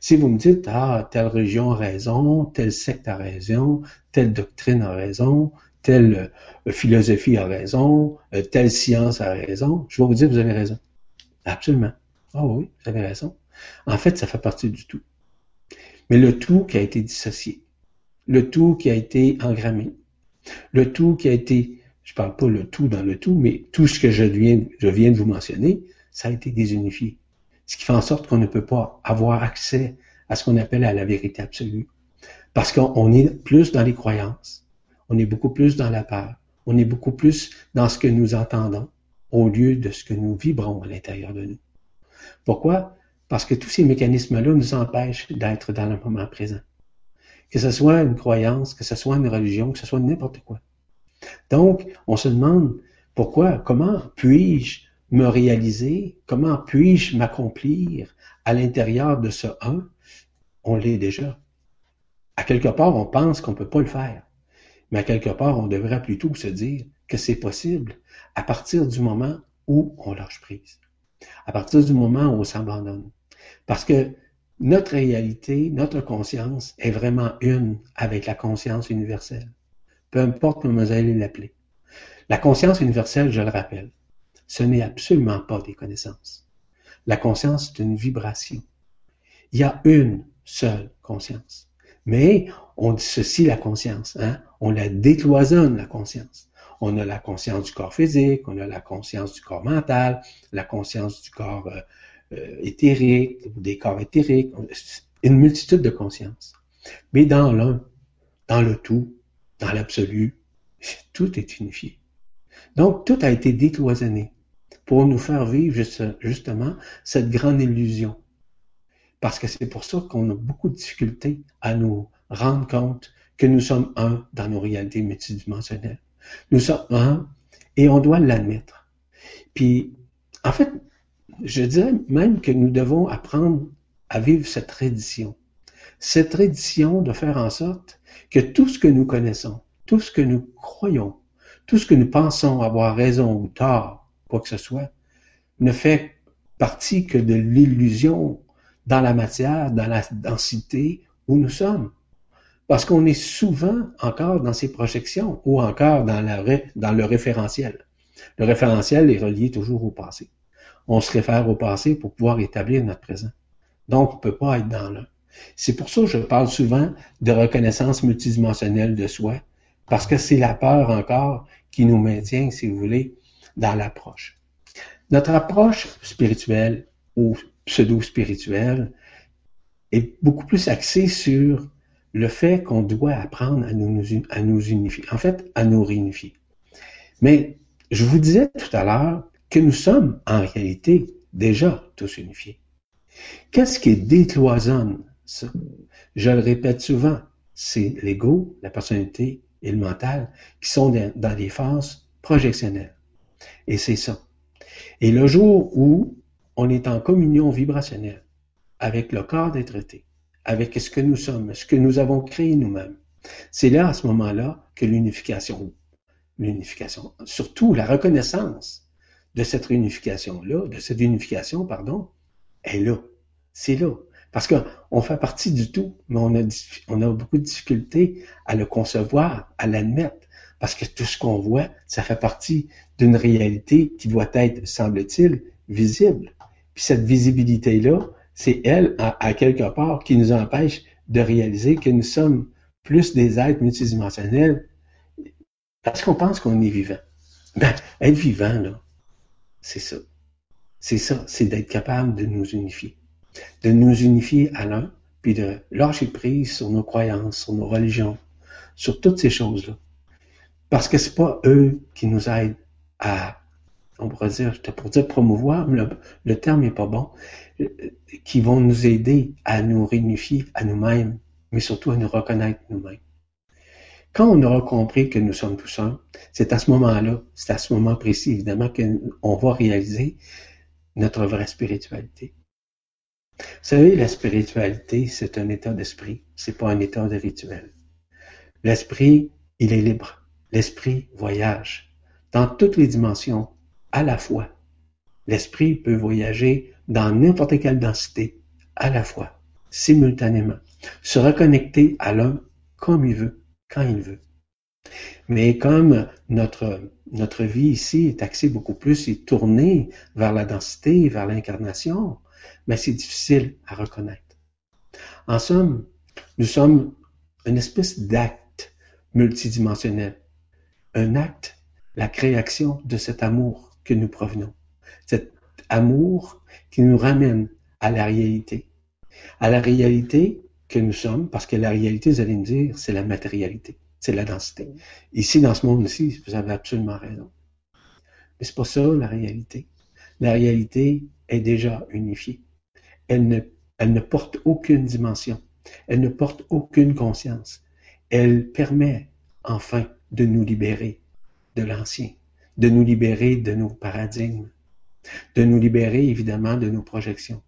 Si vous me dites, ah, telle religion a raison, telle secte a raison, telle doctrine a raison, telle euh, philosophie a raison, euh, telle science a raison, je vais vous dire, vous avez raison. Absolument. Ah oui, vous avez raison. En fait, ça fait partie du tout. Mais le tout qui a été dissocié, le tout qui a été engrammé, le tout qui a été, je parle pas le tout dans le tout, mais tout ce que je viens, de vous mentionner, ça a été désunifié. Ce qui fait en sorte qu'on ne peut pas avoir accès à ce qu'on appelle à la vérité absolue. Parce qu'on est plus dans les croyances on est beaucoup plus dans la peur, on est beaucoup plus dans ce que nous entendons au lieu de ce que nous vibrons à l'intérieur de nous. Pourquoi? Parce que tous ces mécanismes-là nous empêchent d'être dans le moment présent. Que ce soit une croyance, que ce soit une religion, que ce soit n'importe quoi. Donc, on se demande pourquoi, comment puis-je me réaliser, comment puis-je m'accomplir à l'intérieur de ce un? On l'est déjà. À quelque part, on pense qu'on ne peut pas le faire. Mais à quelque part, on devrait plutôt se dire que c'est possible à partir du moment où on lâche prise, à partir du moment où on s'abandonne. Parce que notre réalité, notre conscience est vraiment une avec la conscience universelle. Peu importe comment vous allez l'appeler. La conscience universelle, je le rappelle, ce n'est absolument pas des connaissances. La conscience est une vibration. Il y a une seule conscience. Mais on dissocie la conscience, hein? on la décloisonne, la conscience. On a la conscience du corps physique, on a la conscience du corps mental, la conscience du corps euh, euh, éthérique, des corps éthériques, une multitude de consciences. Mais dans l'un, dans le tout, dans l'absolu, tout est unifié. Donc, tout a été décloisonné pour nous faire vivre justement cette grande illusion. Parce que c'est pour ça qu'on a beaucoup de difficultés à nous rendre compte que nous sommes un dans nos réalités multidimensionnelles. Nous sommes un et on doit l'admettre. Puis, en fait, je dirais même que nous devons apprendre à vivre cette tradition. Cette tradition de faire en sorte que tout ce que nous connaissons, tout ce que nous croyons, tout ce que nous pensons avoir raison ou tort, quoi que ce soit, ne fait partie que de l'illusion dans la matière, dans la densité où nous sommes. Parce qu'on est souvent encore dans ces projections ou encore dans, le référentiel. Le référentiel est relié toujours au passé. On se réfère au passé pour pouvoir établir notre présent. Donc, on ne peut pas être dans l'un. C'est pour ça que je parle souvent de reconnaissance multidimensionnelle de soi, parce que c'est la peur encore qui nous maintient, si vous voulez, dans l'approche. Notre approche spirituelle ou pseudo-spirituelle est beaucoup plus axée sur le fait qu'on doit apprendre à nous, unifier, en fait, à nous réunifier. Mais je vous disais tout à l'heure que nous sommes en réalité déjà tous unifiés. Qu'est-ce qui décloisonne Je le répète souvent, c'est l'ego, la personnalité et le mental qui sont dans des phases projectionnelles. Et c'est ça. Et le jour où on est en communion vibrationnelle avec le corps d'être été, avec ce que nous sommes, ce que nous avons créé nous-mêmes. C'est là, à ce moment-là, que l'unification, l'unification, surtout la reconnaissance de cette réunification-là, de cette unification, pardon, est là. C'est là. Parce qu'on fait partie du tout, mais on a, beaucoup de difficultés à le concevoir, à l'admettre. Parce que tout ce qu'on voit, ça fait partie d'une réalité qui doit être, semble-t-il, visible. Puis cette visibilité-là, c'est elle, à, quelque part, qui nous empêche de réaliser que nous sommes plus des êtres multidimensionnels parce qu'on pense qu'on est vivant. Ben, être vivant, là, c'est ça. C'est ça, c'est d'être capable de nous unifier. De nous unifier à l'un, puis de lâcher prise sur nos croyances, sur nos religions, sur toutes ces choses-là. Parce que c'est pas eux qui nous aident à on pourrait dire, j'étais pour dire promouvoir, mais le, terme n'est pas bon, qui vont nous aider à nous réunifier à nous-mêmes, mais surtout à nous reconnaître nous-mêmes. Quand on aura compris que nous sommes tous un, c'est à ce moment-là, c'est à ce moment précis, évidemment, qu'on va réaliser notre vraie spiritualité. Savez, la spiritualité, c'est un état d'esprit, c'est pas un état de rituel. L'esprit, il est libre. L'esprit voyage dans toutes les dimensions à la fois. L'esprit peut voyager dans n'importe quelle densité à la fois, simultanément, se reconnecter à l'un comme il veut, quand il veut. Mais comme notre, notre vie ici est axée beaucoup plus et tournée vers la densité, vers l'incarnation, mais c'est difficile à reconnaître. En somme, nous sommes une espèce d'acte multidimensionnel. Un acte, la création de cet amour que nous provenons. Cet amour qui nous ramène à la réalité. À la réalité que nous sommes, parce que la réalité, vous allez me dire, c'est la matérialité, c'est la densité. Ici, dans ce monde-ci, vous avez absolument raison. Mais c'est pas ça la réalité. La réalité est déjà unifiée. Elle ne, elle ne porte aucune dimension. Elle ne porte aucune conscience. Elle permet enfin de nous libérer de l'ancien, de nous libérer de nos paradigmes, de nous libérer évidemment de nos projections.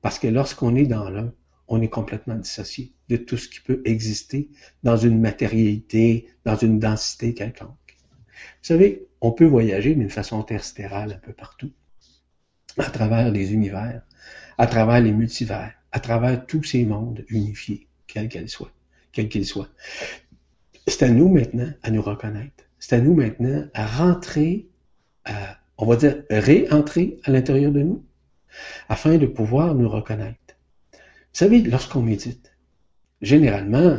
Parce que lorsqu'on est dans l'un, on est complètement dissocié de tout ce qui peut exister dans une matérialité, dans une densité quelconque. Vous savez, on peut voyager d'une façon interstérale un peu partout, à travers les univers, à travers les multivers, à travers tous ces mondes unifiés, quels qu'ils soient, quels qu'ils soient. C'est à nous maintenant à nous reconnaître c'est à nous maintenant à rentrer, à, on va dire, réentrer à l'intérieur de nous, afin de pouvoir nous reconnaître. Vous savez, lorsqu'on médite, généralement,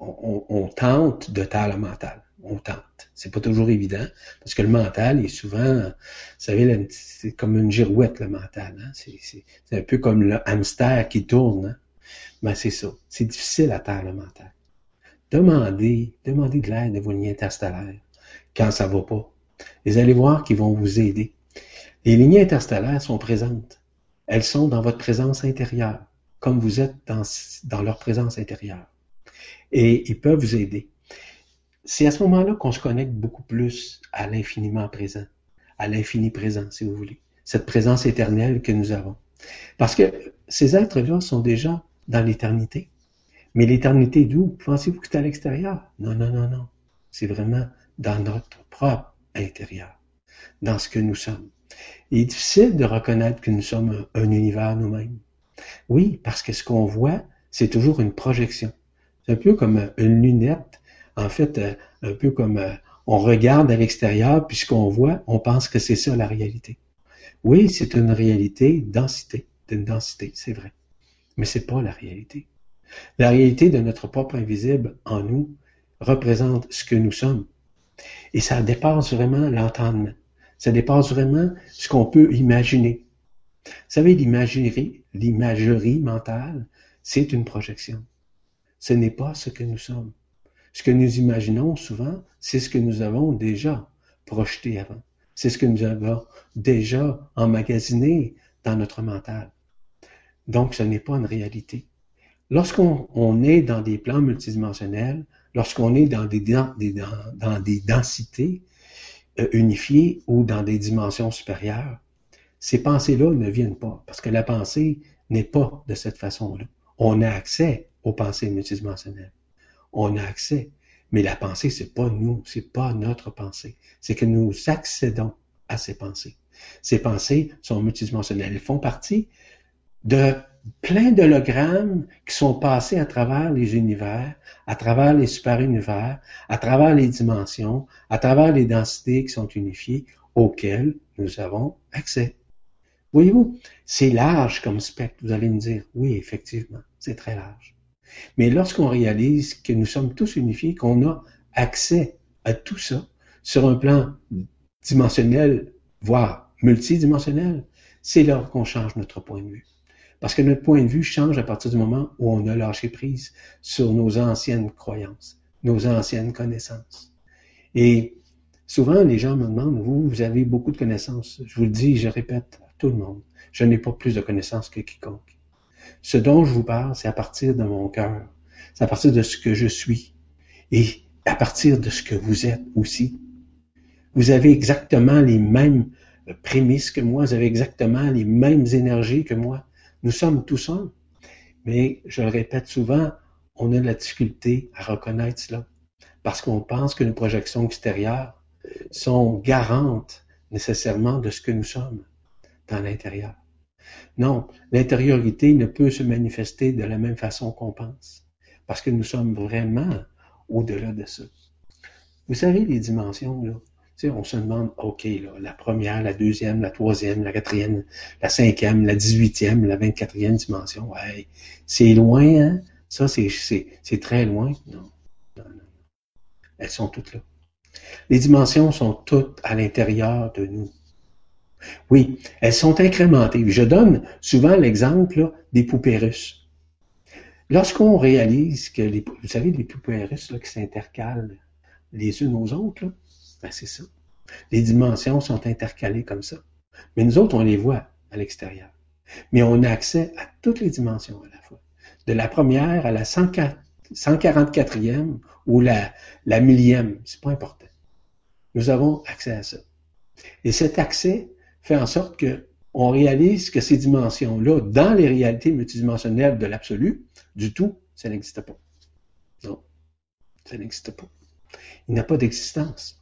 on, tente de taire le mental. On tente. C'est pas toujours évident, parce que le mental est souvent, vous savez, c'est comme une girouette, le mental. Hein? C'est un peu comme le hamster qui tourne. Hein? Ben, c'est ça. C'est difficile à terre, le mental. Demandez, demandez de l'aide de vos lignes interstellaires quand ça va pas. Vous allez voir qu'ils vont vous aider. Les lignes interstellaires sont présentes. Elles sont dans votre présence intérieure, comme vous êtes dans, dans leur présence intérieure. Et ils peuvent vous aider. C'est à ce moment-là qu'on se connecte beaucoup plus à l'infiniment présent, à l'infini présent, si vous voulez, cette présence éternelle que nous avons. Parce que ces êtres-là sont déjà dans l'éternité. Mais l'éternité d'où? Pensez-vous que c'est à l'extérieur? Non, non, non, non. C'est vraiment dans notre propre intérieur, dans ce que nous sommes. Il est difficile de reconnaître que nous sommes un, univers nous-mêmes. Oui, parce que ce qu'on voit, c'est toujours une projection. C'est un peu comme une lunette, en fait, euh, un peu comme euh, on regarde à l'extérieur, puis ce qu'on voit, on pense que c'est ça la réalité. Oui, c'est une réalité densité, d'une densité, c'est vrai. Mais c'est pas la réalité. La réalité de notre propre invisible en nous représente ce que nous sommes. Et ça dépasse vraiment l'entendement. Ça dépasse vraiment ce qu'on peut imaginer. Vous savez, l'imagerie, l'imagerie mentale, c'est une projection. Ce n'est pas ce que nous sommes. Ce que nous imaginons souvent, c'est ce que nous avons déjà projeté avant. C'est ce que nous avons déjà emmagasiné dans notre mental. Donc, ce n'est pas une réalité. Lorsqu'on est dans des plans multidimensionnels, lorsqu'on est dans des, densités euh, unifiées ou dans des dimensions supérieures, ces pensées-là ne viennent pas, parce que la pensée n'est pas de cette façon-là. On a accès aux pensées multidimensionnelles. On a accès. Mais la pensée, c'est pas nous, c'est pas notre pensée. C'est que nous accédons à ces pensées. Ces pensées sont multidimensionnelles. Elles font partie de plein d'hologrammes qui sont passés à travers les univers, à travers les super-univers, à travers les dimensions, à travers les densités qui sont unifiées, auxquelles nous avons accès. Voyez-vous, c'est large comme spectre. Vous allez me dire, oui, effectivement, c'est très large. Mais lorsqu'on réalise que nous sommes tous unifiés, qu'on a accès à tout ça sur un plan dimensionnel, voire multidimensionnel, c'est là qu'on change notre point de vue. Parce que notre point de vue change à partir du moment où on a lâché prise sur nos anciennes croyances, nos anciennes connaissances. Et souvent, les gens me demandent, vous, vous avez beaucoup de connaissances. Je vous le dis, je répète à tout le monde, je n'ai pas plus de connaissances que quiconque. Ce dont je vous parle, c'est à partir de mon cœur. C'est à partir de ce que je suis. Et à partir de ce que vous êtes aussi. Vous avez exactement les mêmes prémices que moi, vous avez exactement les mêmes énergies que moi. Nous sommes tous un. Mais je le répète souvent, on a de la difficulté à reconnaître cela. Parce qu'on pense que nos projections extérieures sont garantes nécessairement de ce que nous sommes dans l'intérieur. Non, l'intériorité ne peut se manifester de la même façon qu'on pense. Parce que nous sommes vraiment au-delà de ça. Vous savez, les dimensions, là, on se demande, OK, la première, la deuxième, la troisième, la quatrième, la cinquième, la dix-huitième, la vingt-quatrième dimension. Ouais, c'est loin, hein? Ça, c'est très loin. Non, non, non. Elles sont toutes là. Les dimensions sont toutes à l'intérieur de nous. Oui, elles sont incrémentées. Je donne souvent l'exemple des poupées russes. Lorsqu'on réalise que, les, vous savez, les poupées russes qui s'intercalent les unes aux autres, ben, c'est ça. Les dimensions sont intercalées comme ça. Mais nous autres, on les voit à l'extérieur. Mais on a accès à toutes les dimensions à la fois. De la première à la 144e ou la, la millième, c'est pas important. Nous avons accès à ça. Et cet accès fait en sorte que on réalise que ces dimensions-là, dans les réalités multidimensionnelles de l'absolu, du tout, ça n'existe pas. Non, ça n'existe pas. Il n'y a pas d'existence.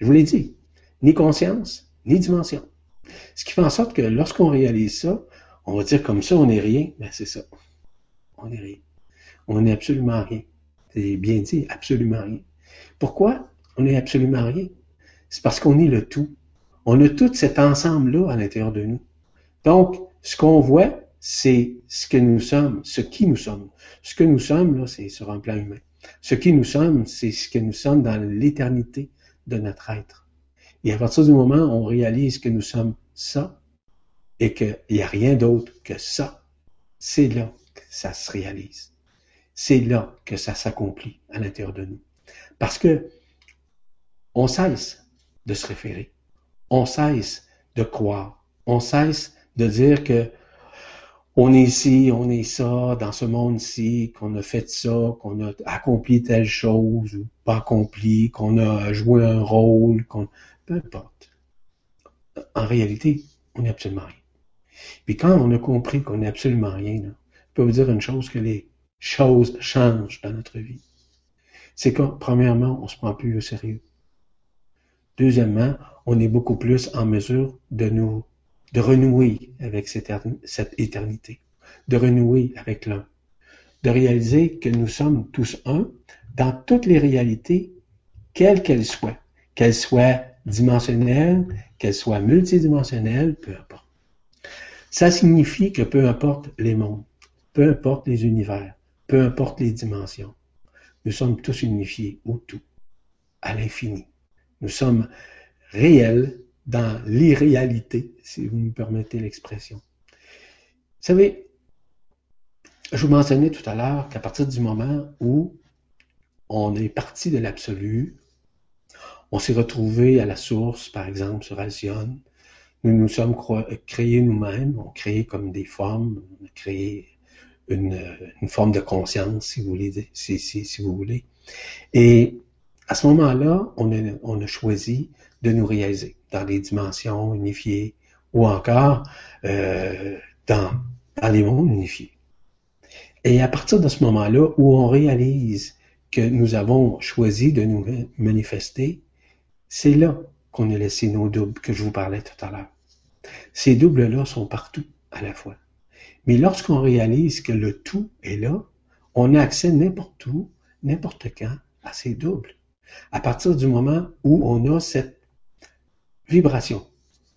Je vous l'ai dit, ni conscience, ni dimension. Ce qui fait en sorte que lorsqu'on réalise ça, on va dire comme ça, on n'est rien. Ben, c'est ça. On n'est rien. On n'est absolument rien. C'est bien dit, absolument rien. Pourquoi on n'est absolument rien? C'est parce qu'on est le tout. On a tout cet ensemble-là à l'intérieur de nous. Donc, ce qu'on voit, c'est ce que nous sommes, ce qui nous sommes. Ce que nous sommes, là, c'est sur un plan humain. Ce qui nous sommes, c'est ce que nous sommes dans l'éternité de notre être. Et à partir du moment où on réalise que nous sommes ça et qu'il n'y a rien d'autre que ça, c'est là que ça se réalise. C'est là que ça s'accomplit à l'intérieur de nous. Parce que on cesse de se référer. On cesse de croire. On cesse de dire que on est ici, on est ça, dans ce monde-ci, qu'on a fait ça, qu'on a accompli telle chose ou pas accompli, qu'on a joué un rôle, qu'on... Peu importe. En réalité, on n'est absolument rien. Puis quand on a compris qu'on n'est absolument rien, je peux vous dire une chose, que les choses changent dans notre vie. C'est que, premièrement, on se prend plus au sérieux. Deuxièmement, on est beaucoup plus en mesure de nous renouer avec cette, éternité, de renouer avec l'un, de réaliser que nous sommes tous un dans toutes les réalités, quelles qu'elles soient, qu'elles soient dimensionnelles, qu'elles soient multidimensionnelles, peu importe. Ça signifie que peu importe les mondes, peu importe les univers, peu importe les dimensions, nous sommes tous unifiés au tout, à l'infini. Nous sommes réels dans l'irréalité, si vous me permettez l'expression. Vous savez, je vous mentionnais tout à l'heure qu'à partir du moment où on est parti de l'absolu, on s'est retrouvé à la source, par exemple, sur Alcyone, nous nous sommes créés nous-mêmes, on créé comme des formes, on a créé une, forme de conscience, si vous voulez, si, vous voulez. Et à ce moment-là, on a choisi de nous réaliser dans des dimensions unifiées ou encore euh, dans, dans les mondes unifiés. Et à partir de ce moment-là où on réalise que nous avons choisi de nous manifester, c'est là qu'on a laissé nos doubles que je vous parlais tout à l'heure. Ces doubles-là sont partout à la fois. Mais lorsqu'on réalise que le tout est là, on a accès n'importe où, n'importe quand à ces doubles. À partir du moment où on a cette vibration.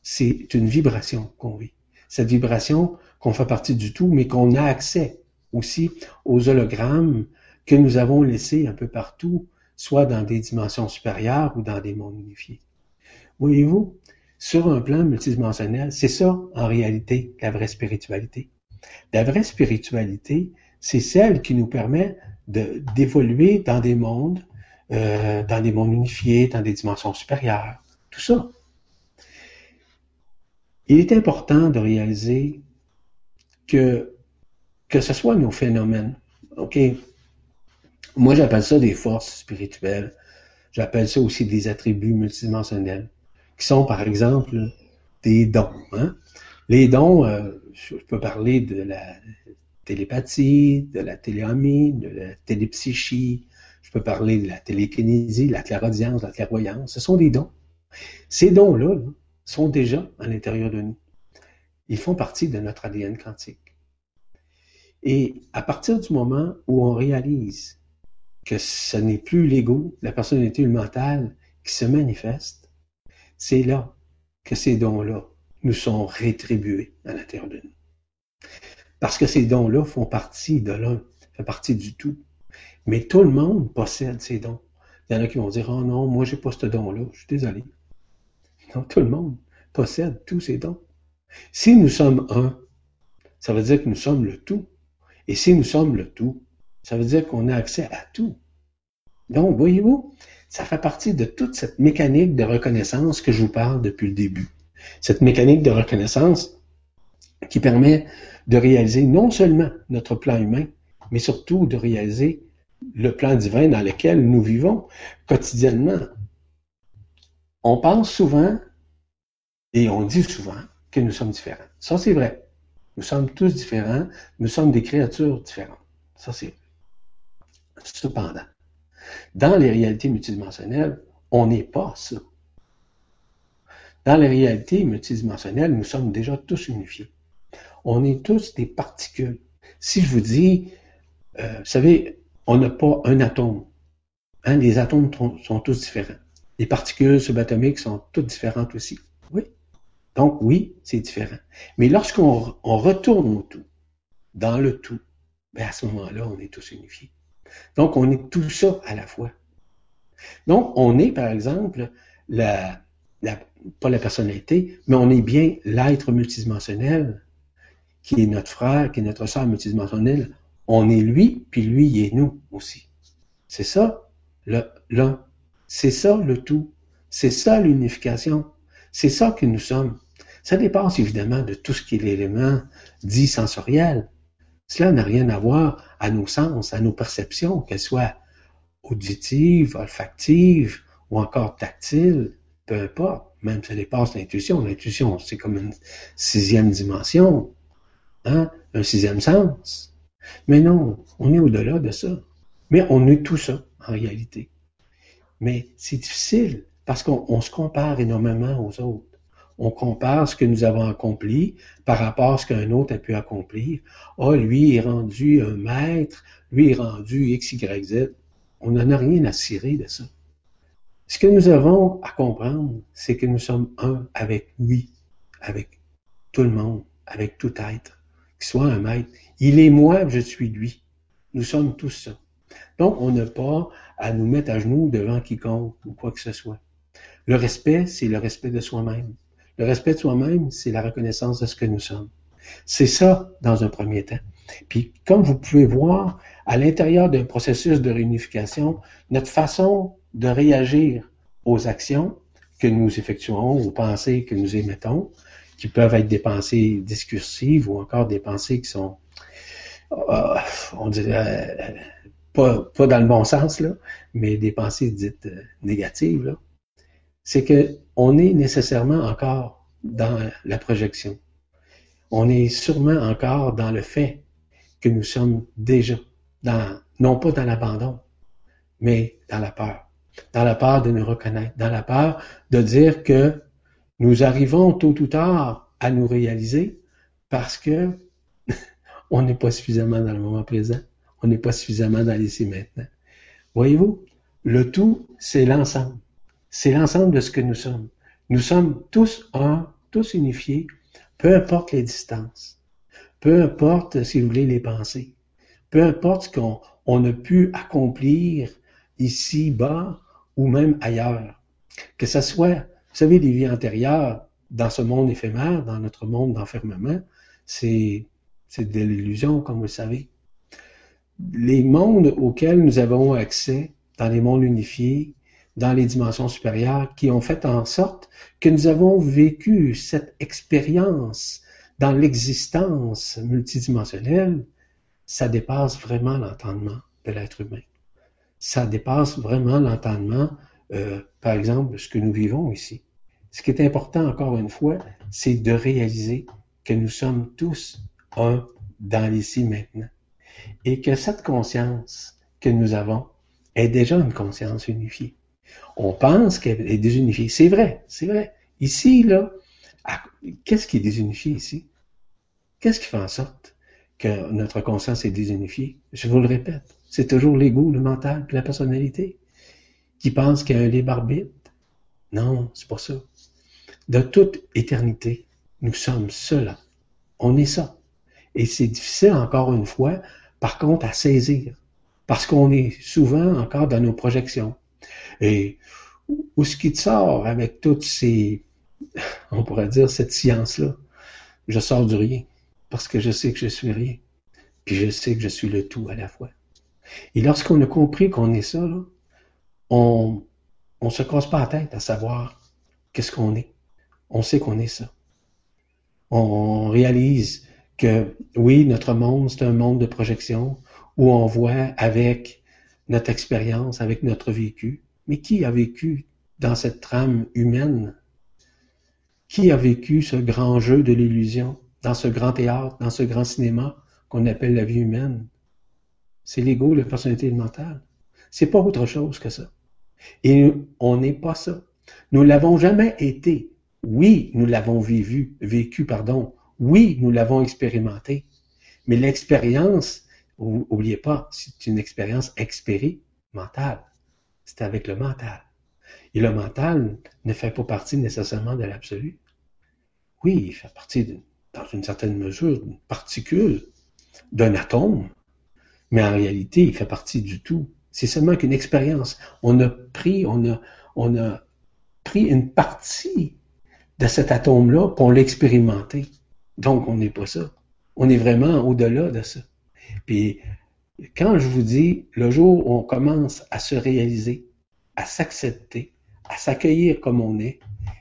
C'est une vibration qu'on vit. Cette vibration qu'on fait partie du tout, mais qu'on a accès aussi aux hologrammes que nous avons laissés un peu partout, soit dans des dimensions supérieures ou dans des mondes unifiés. Voyez-vous, sur un plan multidimensionnel, c'est ça en réalité la vraie spiritualité. La vraie spiritualité, c'est celle qui nous permet d'évoluer dans des mondes, euh, dans des mondes unifiés, dans des dimensions supérieures. Tout ça. Il est important de réaliser que, que ce soit nos phénomènes, OK? Moi, j'appelle ça des forces spirituelles. J'appelle ça aussi des attributs multidimensionnels, qui sont, par exemple, des dons. Hein? Les dons, euh, je peux parler de la télépathie, de la téléomie, de la télépsychie, je peux parler de la télékinésie, de la clairaudience, de la clairvoyance. Ce sont des dons. Ces dons-là, là, sont déjà à l'intérieur de nous. Ils font partie de notre ADN quantique. Et à partir du moment où on réalise que ce n'est plus l'ego, la personnalité le mental qui se manifeste, c'est là que ces dons-là nous sont rétribués à l'intérieur de nous. Parce que ces dons-là font partie de l'un, font partie du tout. Mais tout le monde possède ces dons. Il y en a qui vont dire, oh non, moi j'ai pas ce don-là, je suis désolé tout le monde possède tous ces dons. Si nous sommes un, ça veut dire que nous sommes le tout. Et si nous sommes le tout, ça veut dire qu'on a accès à tout. Donc, voyez-vous, ça fait partie de toute cette mécanique de reconnaissance que je vous parle depuis le début. Cette mécanique de reconnaissance qui permet de réaliser non seulement notre plan humain, mais surtout de réaliser le plan divin dans lequel nous vivons quotidiennement. On pense souvent et on dit souvent que nous sommes différents. Ça, c'est vrai. Nous sommes tous différents. Nous sommes des créatures différentes. Ça, c'est Cependant, dans les réalités multidimensionnelles, on n'est pas ça. Dans les réalités multidimensionnelles, nous sommes déjà tous unifiés. On est tous des particules. Si je vous dis, euh, vous savez, on n'a pas un atome. Hein, les atomes sont tous différents. Les particules subatomiques sont toutes différentes aussi. Oui. Donc oui, c'est différent. Mais lorsqu'on retourne au tout, dans le tout, ben à ce moment-là, on est tous unifiés. Donc, on est tout ça à la fois. Donc, on est, par exemple, la, la, pas la personnalité, mais on est bien l'être multidimensionnel qui est notre frère, qui est notre soeur multidimensionnelle. On est lui, puis lui, il est nous aussi. C'est ça, l'un. C'est ça le tout. C'est ça l'unification. C'est ça que nous sommes. Ça dépasse évidemment de tout ce qui est l'élément dit sensoriel. Cela n'a rien à voir à nos sens, à nos perceptions, qu'elles soient auditives, olfactives ou encore tactiles, peu importe. Même ça dépasse l'intuition. L'intuition, c'est comme une sixième dimension, hein? un sixième sens. Mais non, on est au-delà de ça. Mais on est tout ça, en réalité. Mais c'est difficile parce qu'on se compare énormément aux autres. On compare ce que nous avons accompli par rapport à ce qu'un autre a pu accomplir. Ah, lui est rendu un maître, lui est rendu X. On n'en a rien à cirer de ça. Ce que nous avons à comprendre, c'est que nous sommes un avec lui, avec tout le monde, avec tout être, qui soit un maître. Il est moi, je suis lui. Nous sommes tous ça. Donc, on n'a pas à nous mettre à genoux devant quiconque ou quoi que ce soit. Le respect, c'est le respect de soi-même. Le respect de soi-même, c'est la reconnaissance de ce que nous sommes. C'est ça dans un premier temps. Puis, comme vous pouvez voir, à l'intérieur d'un processus de réunification, notre façon de réagir aux actions que nous effectuons, aux pensées que nous émettons, qui peuvent être des pensées discursives ou encore des pensées qui sont, euh, on dirait, pas, dans le bon sens, là, mais des pensées dites euh, négatives, là, c'est que on est nécessairement encore dans la projection. On est sûrement encore dans le fait que nous sommes déjà dans, non pas dans l'abandon, mais dans la peur. Dans la peur de nous reconnaître, dans la peur de dire que nous arrivons tôt ou tard à nous réaliser parce que on n'est pas suffisamment dans le moment présent on n'est pas suffisamment dans l'ici maintenant. Voyez-vous, le tout, c'est l'ensemble. C'est l'ensemble de ce que nous sommes. Nous sommes tous un, tous unifiés, peu importe les distances, peu importe, si vous voulez, les pensées, peu importe ce qu'on a pu accomplir ici, bas, ou même ailleurs. Que ce soit, vous savez, des vies antérieures dans ce monde éphémère, dans notre monde d'enfermement, c'est, c'est de l'illusion, comme vous le savez les mondes auxquels nous avons accès dans les mondes unifiés, dans les dimensions supérieures, qui ont fait en sorte que nous avons vécu cette expérience dans l'existence multidimensionnelle, ça dépasse vraiment l'entendement de l'être humain. Ça dépasse vraiment l'entendement, euh, par exemple, ce que nous vivons ici. Ce qui est important, encore une fois, c'est de réaliser que nous sommes tous un dans l'ici maintenant et que cette conscience que nous avons est déjà une conscience unifiée. On pense qu'elle est désunifiée. C'est vrai, c'est vrai. Ici, là, qu'est-ce qui est désunifié ici? Qu'est-ce qui fait en sorte que notre conscience est désunifiée? Je vous le répète, c'est toujours l'ego, le mental, la personnalité qui pense qu'il y a un libre arbitre. Non, c'est pas ça. De toute éternité, nous sommes cela. On est ça. Et c'est difficile, encore une fois, par contre, à saisir, parce qu'on est souvent encore dans nos projections. Et où ce qui te sort avec toutes ces, on pourrait dire, cette science-là, je sors du rien, parce que je sais que je suis rien, puis je sais que je suis le tout à la fois. Et lorsqu'on a compris qu'on est ça, on on se casse pas la tête à savoir qu'est-ce qu'on est. On sait qu'on est ça. On réalise que oui, notre monde, c'est un monde de projection où on voit avec notre expérience, avec notre vécu. Mais qui a vécu dans cette trame humaine? Qui a vécu ce grand jeu de l'illusion, dans ce grand théâtre, dans ce grand cinéma qu'on appelle la vie humaine? C'est l'ego, la personnalité mentale. C'est pas autre chose que ça. Et on n'est pas ça. Nous l'avons jamais été. Oui, nous l'avons vécu, vécu, pardon, oui, nous l'avons expérimenté, mais l'expérience, n'oubliez pas, c'est une expérience expérimentale. C'est avec le mental. Et le mental ne fait pas partie nécessairement de l'absolu. Oui, il fait partie, dans une certaine mesure, d'une particule, d'un atome, Mais en réalité, il fait partie du tout. C'est seulement qu'une expérience. On a pris, on a, on a pris une partie de cet atome-là pour l'expérimenter. Donc, on n'est pas ça. On est vraiment au-delà de ça. Puis, quand je vous dis, le jour où on commence à se réaliser, à s'accepter, à s'accueillir comme on est,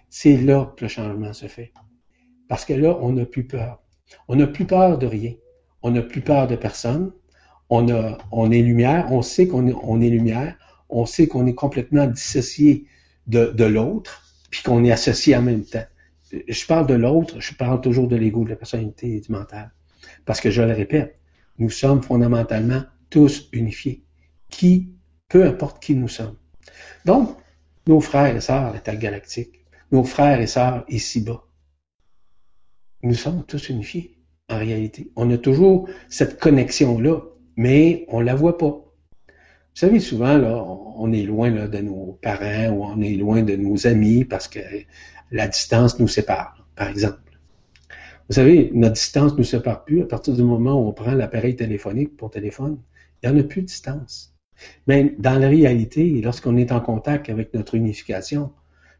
c'est là que le changement se fait. Parce que là, on n'a plus peur. On n'a plus peur de rien. On n'a plus peur de personne. On, est lumière. On sait qu'on est, on est lumière. On sait qu'on est complètement dissocié de, de l'autre, puis qu'on est associé en même temps. Je parle de l'autre, je parle toujours de l'ego, de la personnalité et du mental. Parce que je le répète, nous sommes fondamentalement tous unifiés. Qui, peu importe qui nous sommes. Donc, nos frères et sœurs galactique, nos frères et sœurs ici-bas, nous sommes tous unifiés, en réalité. On a toujours cette connexion-là, mais on la voit pas. Vous savez, souvent, là, on est loin de nos parents ou on est loin de nos amis parce que la distance nous sépare, par exemple. Vous savez, notre distance ne nous sépare plus à partir du moment où on prend l'appareil téléphonique pour téléphone. Il n'y en a plus de distance. Mais dans la réalité, lorsqu'on est en contact avec notre unification,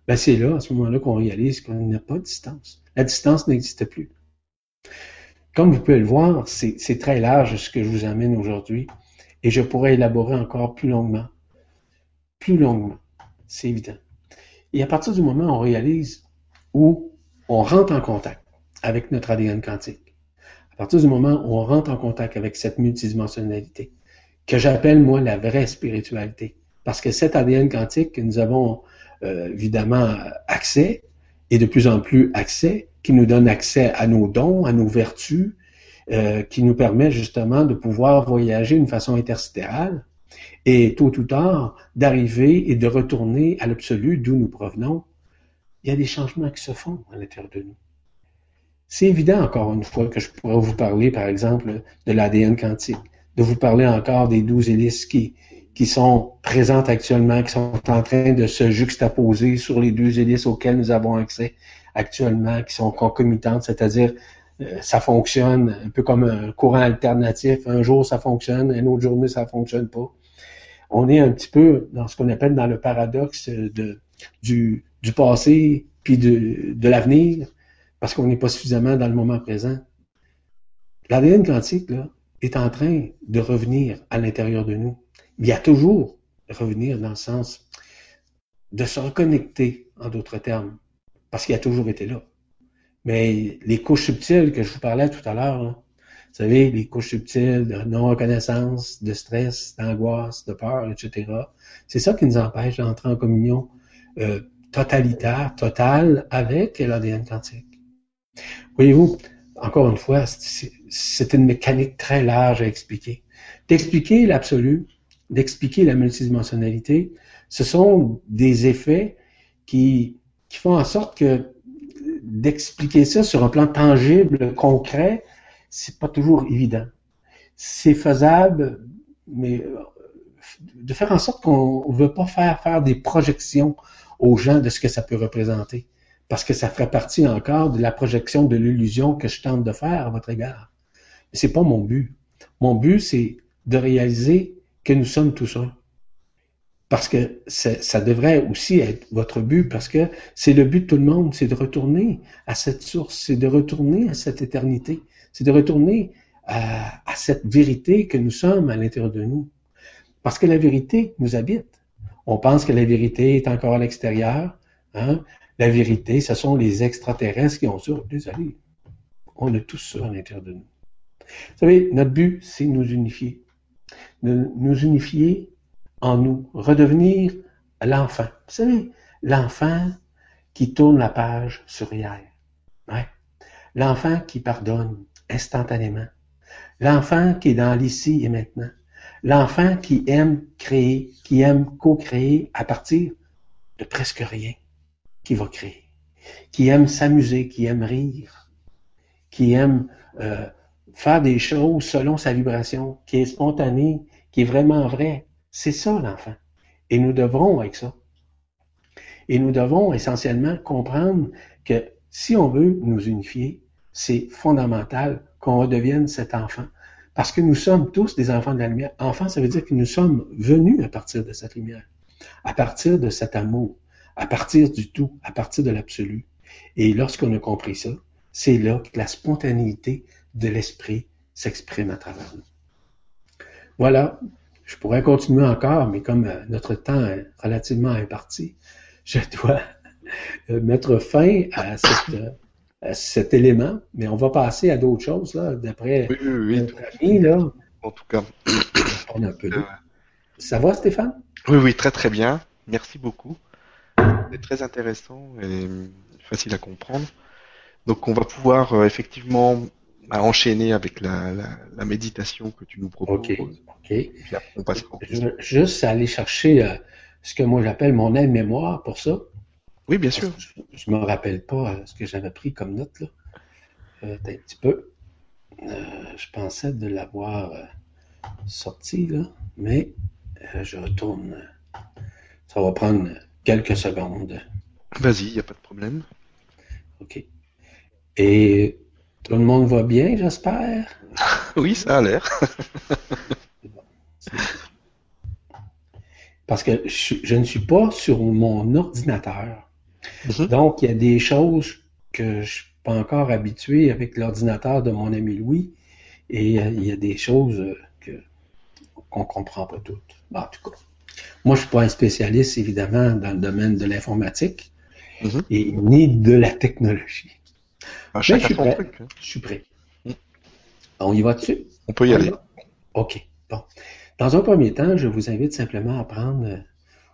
ben c'est là, à ce moment-là, qu'on réalise qu'on n'a pas de distance. La distance n'existe plus. Comme vous pouvez le voir, c'est très large ce que je vous amène aujourd'hui, et je pourrais élaborer encore plus longuement. Plus longuement, c'est évident. Et à partir du moment où on réalise où on rentre en contact avec notre ADN quantique, à partir du moment où on rentre en contact avec cette multidimensionnalité, que j'appelle moi la vraie spiritualité, parce que cet ADN quantique que nous avons euh, évidemment accès, et de plus en plus accès, qui nous donne accès à nos dons, à nos vertus, euh, qui nous permet justement de pouvoir voyager d'une façon intersidérale et tôt ou tard d'arriver et de retourner à l'absolu d'où nous provenons. Il y a des changements qui se font à l'intérieur de nous. C'est évident, encore une fois, que je pourrais vous parler, par exemple, de l'ADN quantique, de vous parler encore des douze hélices qui, sont présentes actuellement, qui sont en train de se juxtaposer sur les deux hélices auxquelles nous avons accès actuellement, qui sont concomitantes, c'est-à-dire euh, ça fonctionne un peu comme un courant alternatif. Un jour ça fonctionne, une autre journée ça fonctionne pas. On est un petit peu dans ce qu'on appelle dans le paradoxe de, du, du passé puis de, de l'avenir, parce qu'on n'est pas suffisamment dans le moment présent. L'ADN quantique là, est en train de revenir à l'intérieur de nous il y a toujours revenir dans le sens de se reconnecter, en d'autres termes, parce qu'il a toujours été là. Mais les couches subtiles que je vous parlais tout à l'heure, vous savez, les couches subtiles de non-reconnaissance, de stress, d'angoisse, de peur, etc., c'est ça qui nous empêche d'entrer en communion euh, totalitaire, totale avec l'ADN quantique. Voyez-vous, encore une fois, c'est une mécanique très large à expliquer. D'expliquer l'absolu, d'expliquer la multidimensionnalité, ce sont des effets qui, qui font en sorte que d'expliquer ça sur un plan tangible, concret, c'est pas toujours évident. C'est faisable, mais de faire en sorte qu'on ne veut pas faire faire des projections aux gens de ce que ça peut représenter. Parce que ça ferait partie encore de la projection de l'illusion que je tente de faire à votre égard. Mais c'est pas mon but. Mon but, c'est de réaliser que nous sommes tous un. Parce que ça devrait aussi être votre but, parce que c'est le but de tout le monde, c'est de retourner à cette source, c'est de retourner à cette éternité, c'est de retourner à, cette vérité que nous sommes à l'intérieur de nous. Parce que la vérité nous habite. On pense que la vérité est encore à l'extérieur. Hein? La vérité, ce sont les extraterrestres qui ont ça. Désolé. On a tous ça à l'intérieur de nous. Vous savez, notre but, c'est nous unifier de nous unifier en nous, redevenir l'enfant. Vous savez, l'enfant qui tourne la page sur hier. L'enfant qui pardonne instantanément. L'enfant qui est dans l'ici et maintenant. L'enfant qui aime créer, qui aime co-créer à partir de presque rien, qui va créer. Qui aime s'amuser, qui aime rire, qui aime euh, faire des choses selon sa vibration, qui est spontané, qui est vraiment vrai. C'est ça l'enfant. Et nous devrons avec ça. Et nous devons essentiellement comprendre que si on veut nous unifier, c'est fondamental qu'on redevienne cet enfant. Parce que nous sommes tous des enfants de la lumière. Enfants, ça veut dire que nous sommes venus à partir de cette lumière, à partir de cet amour, à partir du tout, à partir de l'absolu. Et lorsqu'on a compris ça, c'est là que la spontanéité de l'esprit s'exprime à travers nous. Voilà, je pourrais continuer encore, mais comme euh, notre temps est relativement imparti, je dois euh, mettre fin à, cet élément, mais on va passer à d'autres choses, là, d'après oui, oui, notre ami, là. En tout cas. On a un peu Ça va, Stéphane? Oui, oui, très très bien. Merci beaucoup. C'est très intéressant et facile à comprendre. Donc on va pouvoir euh, effectivement bah, enchaîner avec la, méditation que tu nous proposes. Ok. ok. on passe Je, juste aller chercher euh, ce que moi j'appelle mon aide-mémoire pour ça. Oui, bien sûr. Je, ne me rappelle pas euh, ce que j'avais pris comme note là. un petit peu. je pensais de l'avoir sorti là, mais je retourne. Ça va prendre quelques secondes. Vas-y, il n'y a pas de problème. OK. Et tout le monde va bien, j'espère? oui, ça a l'air. Parce que je, ne suis pas sur mon ordinateur. Mhm. Donc, il y a des choses que je ne suis pas encore habitué avec l'ordinateur de mon ami Louis. Et euh, il y a des choses que qu'on ne comprend pas toutes. en tout cas, moi, je ne suis pas un spécialiste, évidemment, dans le domaine de l'informatique mhm. et ni de la technologie. Ah, je suis prêt. Hein. Je suis prêt. Mm. On y va dessus? On peut y aller. OK. Bon. Dans un premier temps, je vous invite simplement à prendre euh,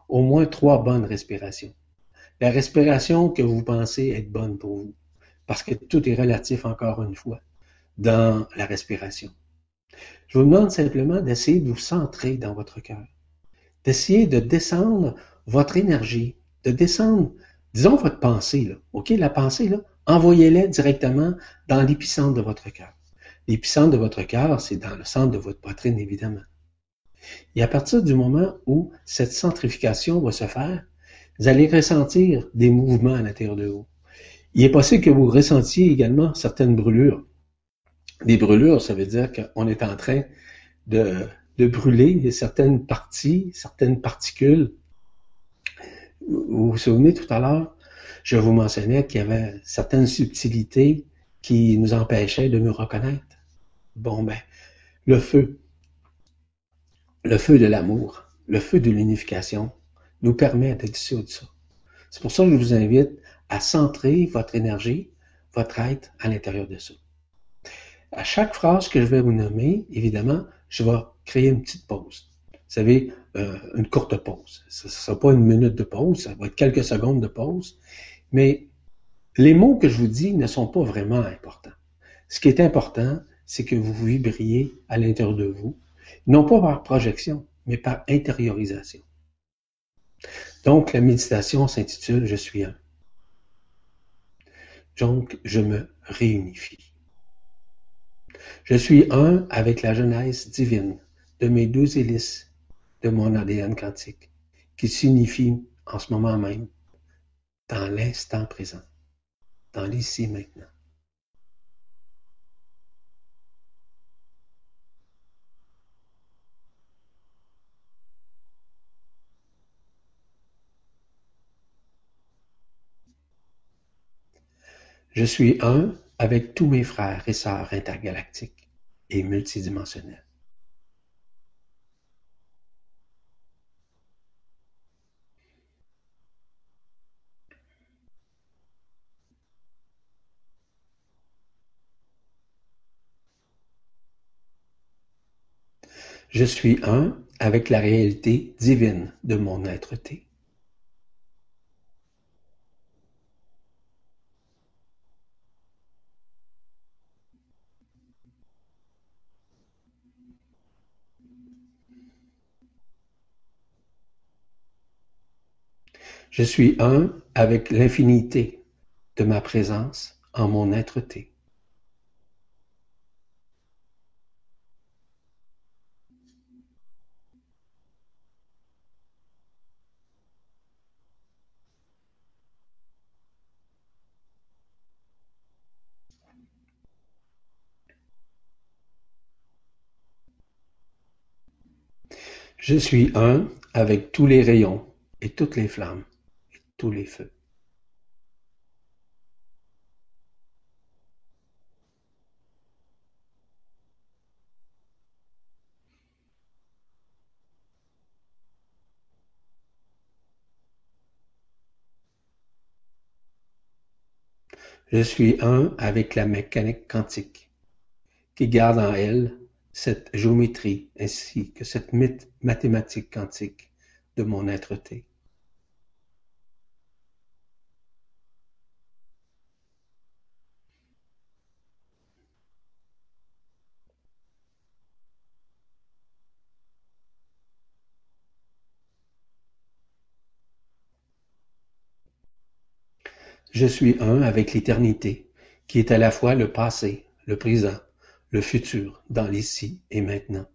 au moins trois bonnes respirations. La respiration que vous pensez être bonne pour vous. Parce que tout est relatif, encore une fois, dans la respiration. Je vous demande simplement d'essayer de vous centrer dans votre cœur d'essayer de descendre votre énergie, de descendre, disons, votre pensée, là. OK? La pensée, là, envoyez-la directement dans l'épicentre de votre cœur. L'épicentre de votre cœur, c'est dans le centre de votre poitrine, évidemment. Et à partir du moment où cette centrification va se faire, vous allez ressentir des mouvements à l'intérieur de vous. Il est possible que vous ressentiez également certaines brûlures. Des brûlures, ça veut dire qu'on est en train de brûler certaines parties, certaines particules. Vous vous souvenez tout à l'heure, je vous mentionnais qu'il y avait certaines subtilités qui nous empêchaient de nous reconnaître. Bon, ben, le feu, le feu de l'amour, le feu de l'unification nous permet d'être de ça. C'est pour ça que je vous invite à centrer votre énergie, votre être à l'intérieur de ça. À chaque phrase que je vais vous nommer, évidemment, je vais créer une petite pause. Vous savez, euh, une courte pause. Ce ne sera pas une minute de pause, ça va être quelques secondes de pause. Mais les mots que je vous dis ne sont pas vraiment importants. Ce qui est important, c'est que vous vibriez à l'intérieur de vous, non pas par projection, mais par intériorisation. Donc, la méditation s'intitule Je suis un. Donc, je me réunifie. Je suis un avec la jeunesse divine de mes douze hélices de mon ADN quantique, qui s'unifient en ce moment même, dans l'instant présent, dans l'ici maintenant. Je suis un avec tous mes frères et sœurs intergalactiques et multidimensionnels. Je suis un avec la réalité divine de mon être-té. Je suis un avec l'infinité de ma présence en mon être-té. Je suis un avec tous les rayons et toutes les flammes tous les feux. Je suis un avec la mécanique quantique, qui garde en elle cette géométrie ainsi que cette mathématique quantique de mon être-té. Je suis un avec l'éternité, qui est à la fois le passé, le présent, le futur, dans l'ici et maintenant.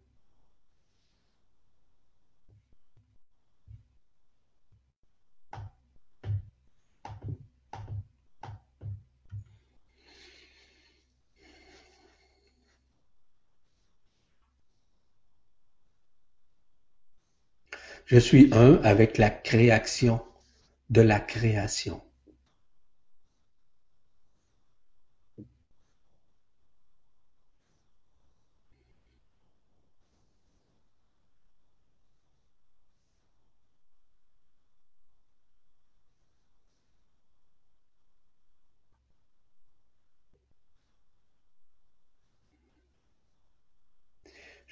Je suis un avec la création de la création.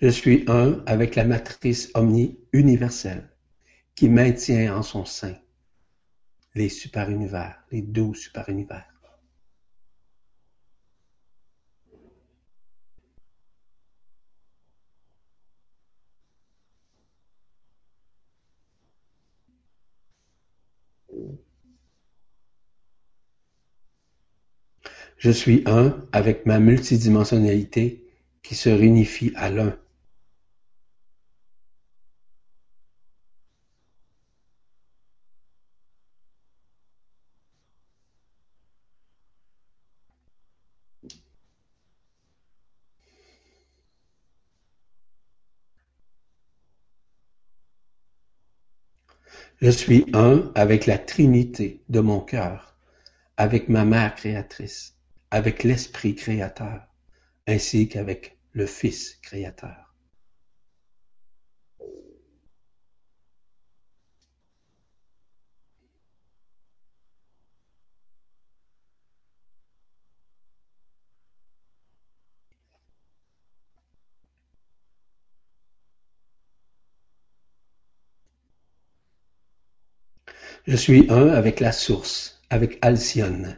Je suis un avec la matrice omni-universelle, qui maintient en son sein les super-univers, les douze super-univers. Je suis un avec ma multidimensionnalité qui se réunifie à l'un Je suis un avec la Trinité de mon cœur, avec ma Mère créatrice, avec l'Esprit créateur, ainsi qu'avec le Fils créateur. Je suis un avec la source, avec Alcyone.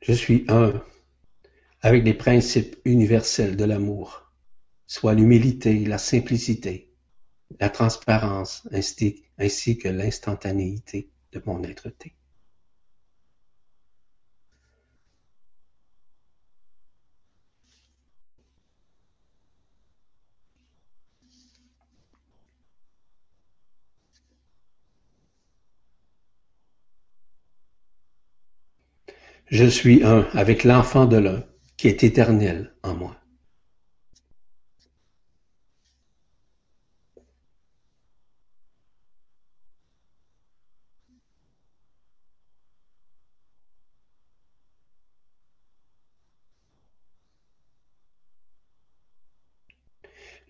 Je suis un avec les principes universels de l'amour, soit l'humilité, la simplicité, la transparence ainsi que l'instantanéité de mon être-té. Je suis un avec l'enfant de l'un qui est éternel en moi.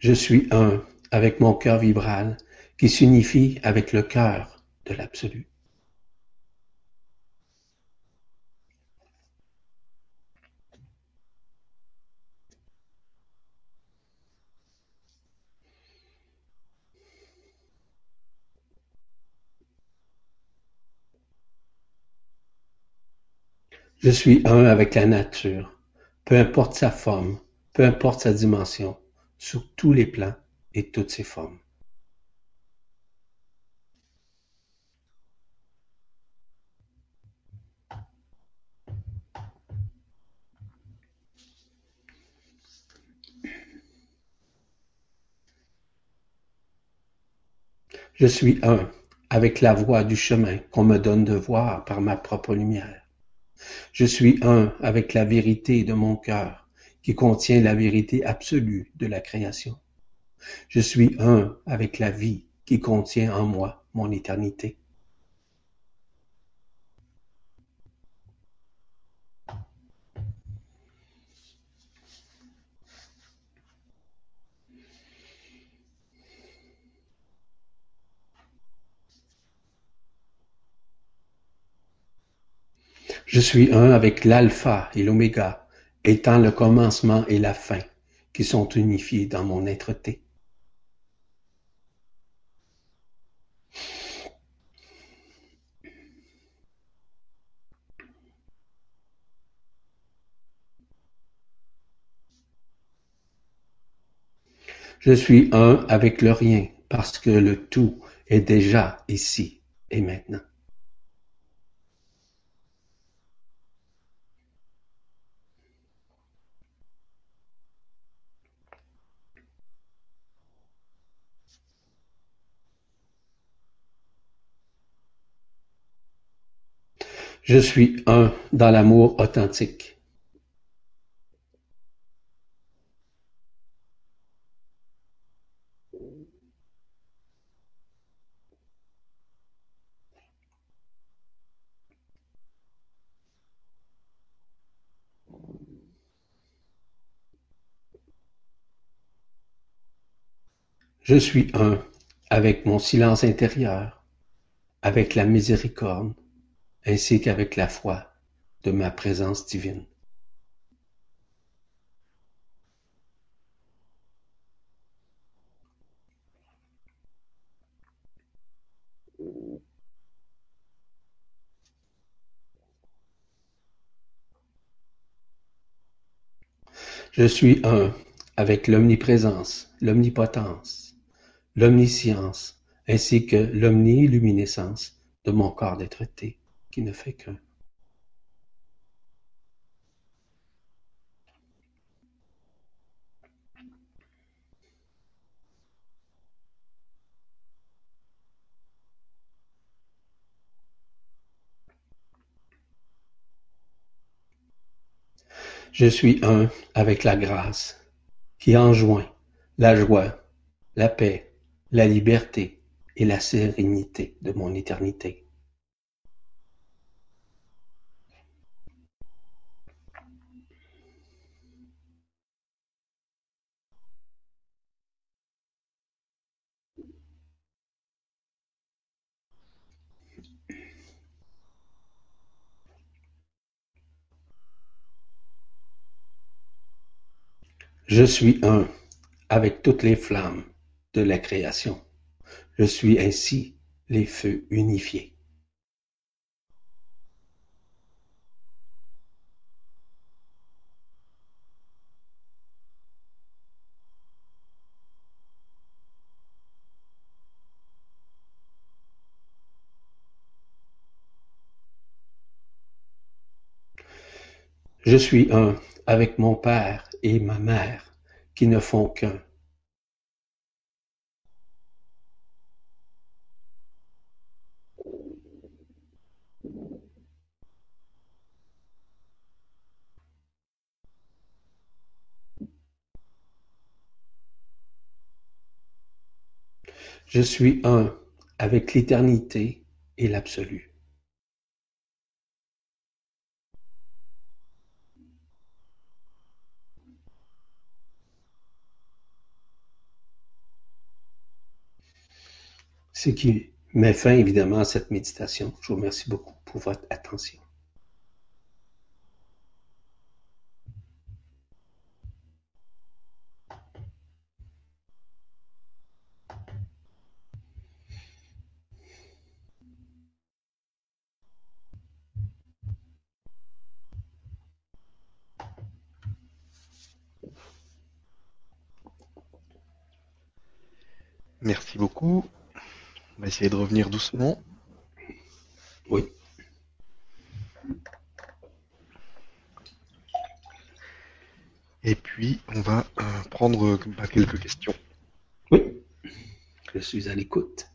Je suis un avec mon cœur vibral qui s'unifie avec le cœur de l'absolu. Je suis un avec la nature, peu importe sa forme, peu importe sa dimension, sur tous les plans et toutes ses formes. Je suis un avec la voie du chemin qu'on me donne de voir par ma propre lumière. Je suis un avec la vérité de mon cœur qui contient la vérité absolue de la création. Je suis un avec la vie qui contient en moi mon éternité. Je suis un avec l'alpha et l'oméga, étant le commencement et la fin, qui sont unifiés dans mon être-té. Je suis un avec le rien, parce que le tout est déjà ici et maintenant. Je suis un dans l'amour authentique. Je suis un avec mon silence intérieur, avec la miséricorde, ainsi qu'avec la foi de ma présence divine. Je suis un avec l'omniprésence, l'omnipotence, l'omniscience, ainsi que l'omniluminescence de mon corps d'être-té qui ne fait qu'un. Je suis un avec la grâce qui enjoint la joie, la paix, la liberté et la sérénité de mon éternité. Je suis un avec toutes les flammes de la création. Je suis ainsi les feux unifiés. Je suis un avec mon père et ma mère qui ne font qu'un. Je suis un avec l'éternité et l'absolu. Ce qui met fin évidemment à cette méditation. Je vous remercie beaucoup pour votre attention. Merci beaucoup. On va essayer de revenir doucement. Oui. Et puis, on va euh, prendre bah, quelques questions. Oui. Je suis à l'écoute.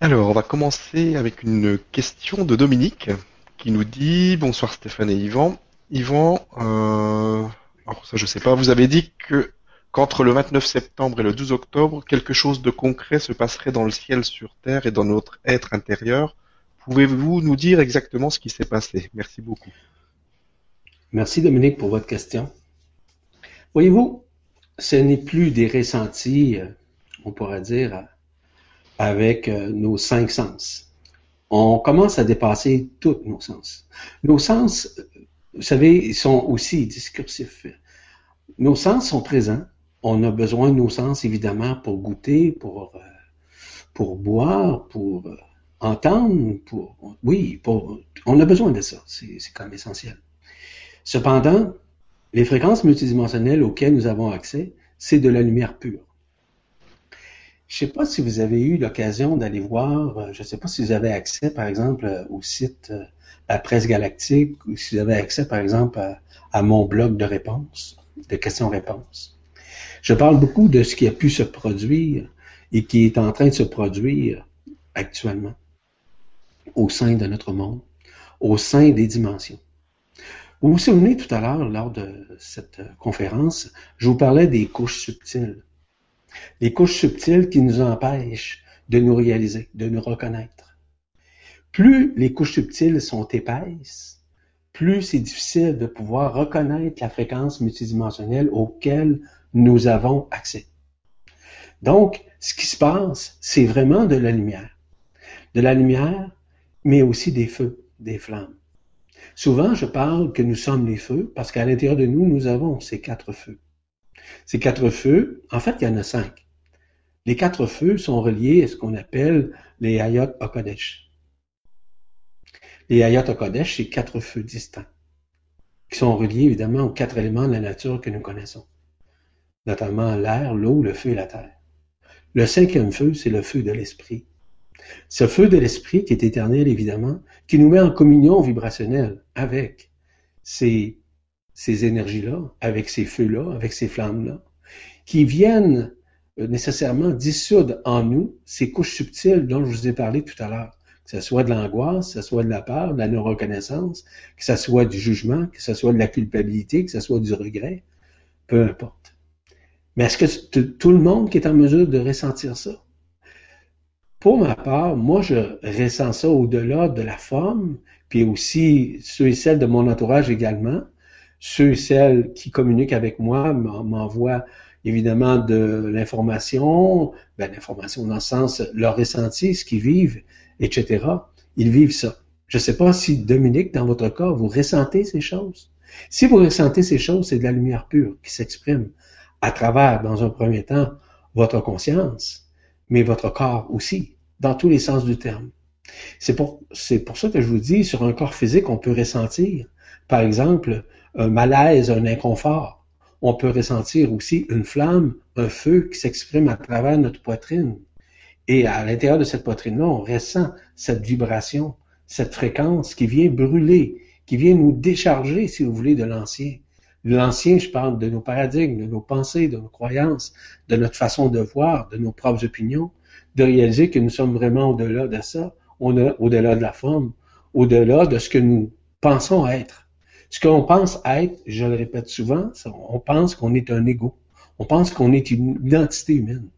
Alors, on va commencer avec une question de Dominique qui nous dit Bonsoir Stéphane et Yvan. Yvan, euh, alors ça je sais pas, vous avez dit que qu'entre le 29 septembre et le 12 octobre, quelque chose de concret se passerait dans le ciel sur Terre et dans notre être intérieur. Pouvez-vous nous dire exactement ce qui s'est passé? Merci beaucoup. Merci Dominique pour votre question. Voyez-vous, ce n'est plus des ressentis, euh, on pourrait dire, avec euh, nos cinq sens. On commence à dépasser tous nos sens. Nos sens, vous savez, sont aussi discursifs. Nos sens sont présents. On a besoin de nos sens, évidemment, pour goûter, pour, euh, pour boire, pour euh, entendre, pour, oui, pour, on a besoin de ça. C'est quand même essentiel. Cependant, les fréquences multidimensionnelles auxquelles nous avons accès, c'est de la lumière pure. Je ne sais pas si vous avez eu l'occasion d'aller voir, euh, je ne sais pas si vous avez accès, par exemple, au site La Presse Galactique, ou si vous avez accès, par exemple, à, mon blog de réponses, de questions-réponses. Je parle beaucoup de ce qui a pu se produire et qui est en train de se produire actuellement au sein de notre monde, au sein des dimensions. Vous vous souvenez tout à l'heure, lors de cette conférence, je vous parlais des couches subtiles les couches subtiles qui nous empêchent de nous réaliser, de nous reconnaître. Plus les couches subtiles sont épaisses, plus c'est difficile de pouvoir reconnaître la fréquence multidimensionnelle auquel nous avons accès. Donc, ce qui se passe, c'est vraiment de la lumière. De la lumière, mais aussi des feux, des flammes. Souvent, je parle que nous sommes les feux parce qu'à l'intérieur de nous, nous avons ces quatre feux. Ces quatre feux, en fait, il y en a cinq. Les quatre feux sont reliés à ce qu'on appelle les Hayat Hakodesh. Les Hayat Hakodesh, c'est quatre feux distincts, qui sont reliés évidemment aux quatre éléments de la nature que nous connaissons, notamment l'air, l'eau, le feu et la terre. Le cinquième feu, c'est le feu de l'esprit. Ce feu de l'esprit qui est éternel, évidemment, qui nous met en communion vibrationnelle avec ces ces énergies-là, avec ces feux-là, avec ces flammes-là, qui viennent euh, nécessairement dissoudre en nous ces couches subtiles dont je vous ai parlé tout à l'heure. Que ce soit de l'angoisse, que ce soit de la peur, de la non-reconnaissance, que ce soit du jugement, que ce soit de la culpabilité, que ce soit du regret, peu importe. Mais est-ce que tout le monde qui est en mesure de ressentir ça? Pour ma part, moi, je ressens ça au-delà de la forme, puis aussi ceux et celles de mon entourage également ceux et celles qui communiquent avec moi m'envoient évidemment de l'information, ben, l'information dans le sens, leur ressenti, ce qu'ils vivent, etc. Ils vivent ça. Je ne sais pas si, Dominique, dans votre cas, vous ressentez ces choses. Si vous ressentez ces choses, c'est de la lumière pure qui s'exprime à travers, dans un premier temps, votre conscience, mais votre corps aussi, dans tous les sens du terme. C'est pour, c'est pour ça que je vous dis, sur un corps physique, on peut ressentir, par exemple, un malaise, un inconfort. On peut ressentir aussi une flamme, un feu qui s'exprime à travers notre poitrine. Et à l'intérieur de cette poitrine-là, on ressent cette vibration, cette fréquence qui vient brûler, qui vient nous décharger, si vous voulez, de l'ancien. L'ancien, je parle de nos paradigmes, de nos pensées, de nos croyances, de notre façon de voir, de nos propres opinions, de réaliser que nous sommes vraiment au-delà de ça, au-delà de la forme, au-delà de ce que nous pensons être. Ce qu'on pense être, je le répète souvent, on pense qu'on est un ego. On pense qu'on est une identité humaine.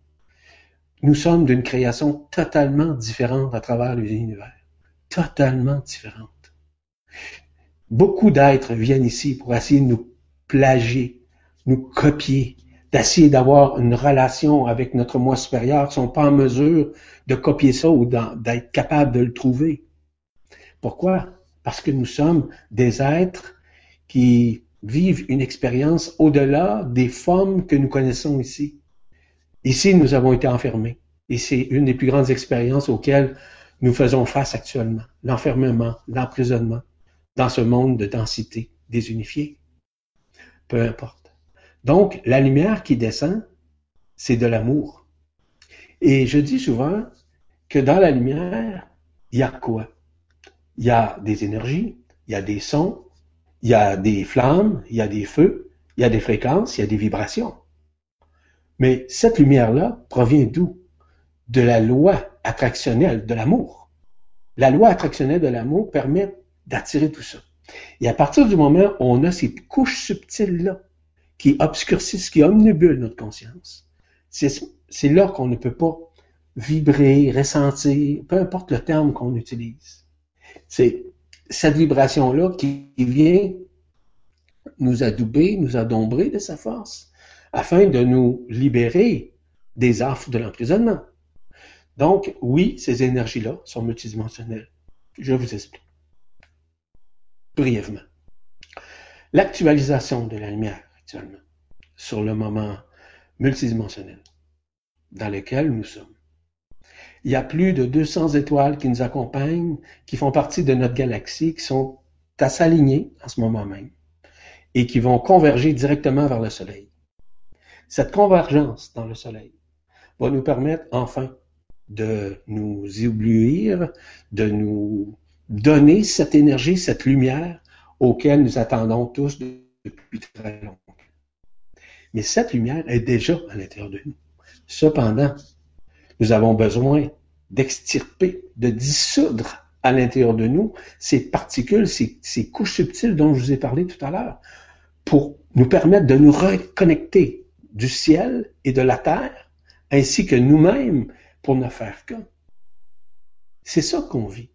Nous sommes d'une création totalement différente à travers l'univers. Totalement différente. Beaucoup d'êtres viennent ici pour essayer de nous plagier, nous copier, d'essayer d'avoir une relation avec notre moi supérieur, sont pas en mesure de copier ça ou d'être capable de le trouver. Pourquoi? Parce que nous sommes des êtres qui vivent une expérience au-delà des formes que nous connaissons ici. Ici, nous avons été enfermés. Et c'est une des plus grandes expériences auxquelles nous faisons face actuellement. L'enfermement, l'emprisonnement dans ce monde de densité désunifié. Peu importe. Donc, la lumière qui descend, c'est de l'amour. Et je dis souvent que dans la lumière, il y a quoi? Il y a des énergies, il y a des sons, il y a des flammes, il y a des feux, il y a des fréquences, il y a des vibrations. Mais cette lumière-là provient d'où? De la loi attractionnelle de l'amour. La loi attractionnelle de l'amour permet d'attirer tout ça. Et à partir du moment où on a ces couches subtiles-là qui obscurcissent, qui omnibulent notre conscience, c'est là qu'on ne peut pas vibrer, ressentir, peu importe le terme qu'on utilise. C'est cette vibration-là qui vient nous adouber, nous adombrer de sa force, afin de nous libérer des affres de l'emprisonnement. Donc, oui, ces énergies-là sont multidimensionnelles. Je vous explique. Brièvement. L'actualisation de la lumière actuellement sur le moment multidimensionnel dans lequel nous sommes. Il y a plus de 200 étoiles qui nous accompagnent, qui font partie de notre galaxie, qui sont à s'aligner en ce moment même et qui vont converger directement vers le Soleil. Cette convergence dans le Soleil va nous permettre enfin de nous éblouir, de nous donner cette énergie, cette lumière auquel nous attendons tous depuis très longtemps. Mais cette lumière est déjà à l'intérieur de nous. Cependant, nous avons besoin d'extirper, de dissoudre à l'intérieur de nous ces particules, ces, couches subtiles dont je vous ai parlé tout à l'heure, pour nous permettre de nous reconnecter du ciel et de la terre, ainsi que nous-mêmes, pour ne faire qu'un. C'est ça qu'on vit.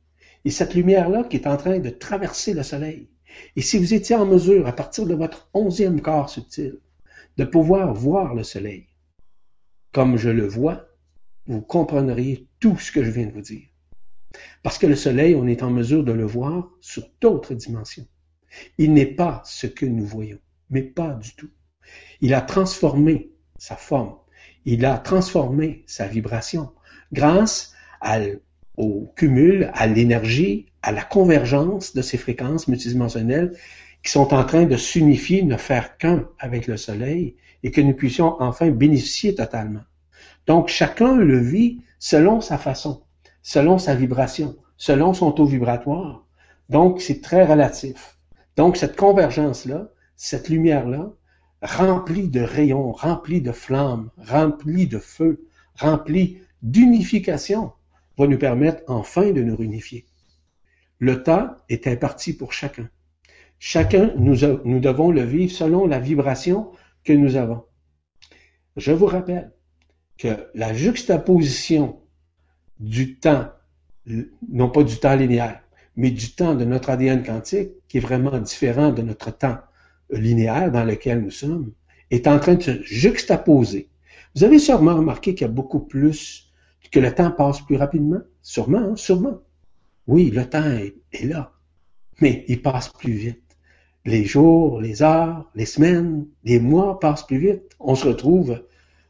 Et cette lumière-là qui est en train de traverser le soleil. Et si vous étiez en mesure, à partir de votre onzième corps subtil, de pouvoir voir le soleil, comme je le vois, vous comprendriez tout ce que je viens de vous dire. Parce que le soleil, on est en mesure de le voir sur d'autres dimensions. Il n'est pas ce que nous voyons, mais pas du tout. Il a transformé sa forme, il a transformé sa vibration grâce au cumul, à l'énergie, à la convergence de ces fréquences multidimensionnelles qui sont en train de s'unifier, ne faire qu'un avec le Soleil et que nous puissions enfin bénéficier totalement. Donc, chacun le vit selon sa façon, selon sa vibration, selon son taux vibratoire. Donc, c'est très relatif. Donc, cette convergence-là, cette lumière-là, remplie de rayons, remplie de flammes, remplie de feu, remplie d'unification, va nous permettre enfin de nous réunifier. Le temps est imparti pour chacun. Chacun, nous, devons le vivre selon la vibration que nous avons. Je vous rappelle que la juxtaposition du temps, non pas du temps linéaire, mais du temps de notre ADN quantique, qui est vraiment différent de notre temps linéaire dans lequel nous sommes, est en train de se juxtaposer. Vous avez sûrement remarqué qu'il y a beaucoup plus, que le temps passe plus rapidement? Sûrement, hein, sûrement. Oui, le temps est, est là, mais il passe plus vite les jours, les heures, les semaines, les mois passent plus vite. On se retrouve,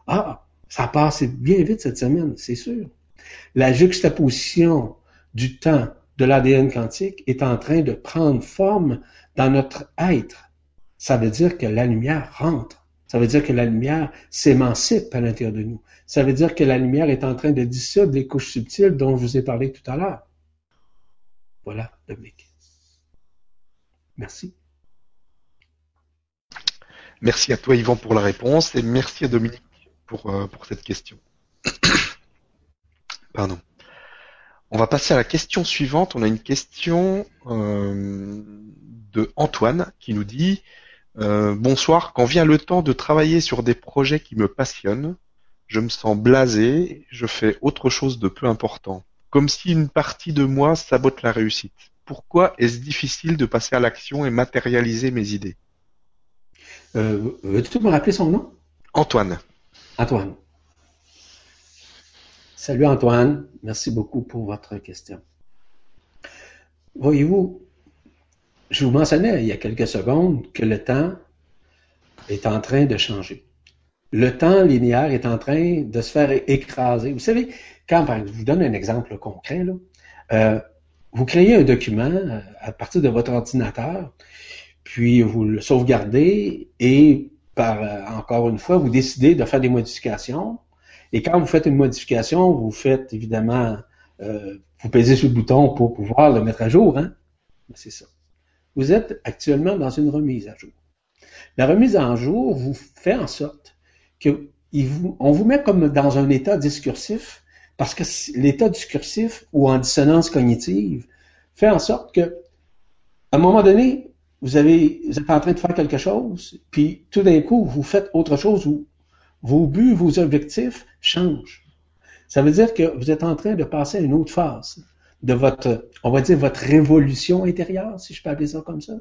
ah, ça passe bien vite cette semaine, c'est sûr. La juxtaposition du temps de l'ADN quantique est en train de prendre forme dans notre être. Ça veut dire que la lumière rentre. Ça veut dire que la lumière s'émancipe à l'intérieur de nous. Ça veut dire que la lumière est en train de dissoudre les couches subtiles dont je vous ai parlé tout à l'heure. Voilà, Dominique. Merci. Merci à toi Yvan pour la réponse et merci à Dominique pour, euh, cette question. Pardon. On va passer à la question suivante. On a une question euh, de Antoine qui nous dit euh, Bonsoir, quand vient le temps de travailler sur des projets qui me passionnent, je me sens blasé, je fais autre chose de peu important, comme si une partie de moi sabote la réussite. Pourquoi est-ce difficile de passer à l'action et matérialiser mes idées? Euh, Veux-tu me rappeler son nom? Antoine. Antoine. Salut Antoine, merci beaucoup pour votre question. Voyez-vous, je vous mentionnais il y a quelques secondes que le temps est en train de changer. Le temps linéaire est en train de se faire écraser. Vous savez, quand, je vous donne un exemple concret, là, euh, vous créez un document euh, à partir de votre ordinateur puis vous le sauvegardez et par euh, encore une fois, vous décidez de faire des modifications. Et quand vous faites une modification, vous faites évidemment, euh, vous pesez sur le bouton pour pouvoir le mettre à jour. Hein? C'est ça. Vous êtes actuellement dans une remise à jour. La remise à jour vous fait en sorte que vous, on vous met comme dans un état discursif Parce que l'état discursif ou en dissonance cognitive fait en sorte que, à un moment donné, vous, avez, vous êtes en train de faire quelque chose, puis tout d'un coup, vous faites autre chose où vos buts, vos objectifs changent. Ça veut dire que vous êtes en train de passer à une autre phase de votre, on va dire, votre révolution intérieure, si je peux appeler ça comme ça.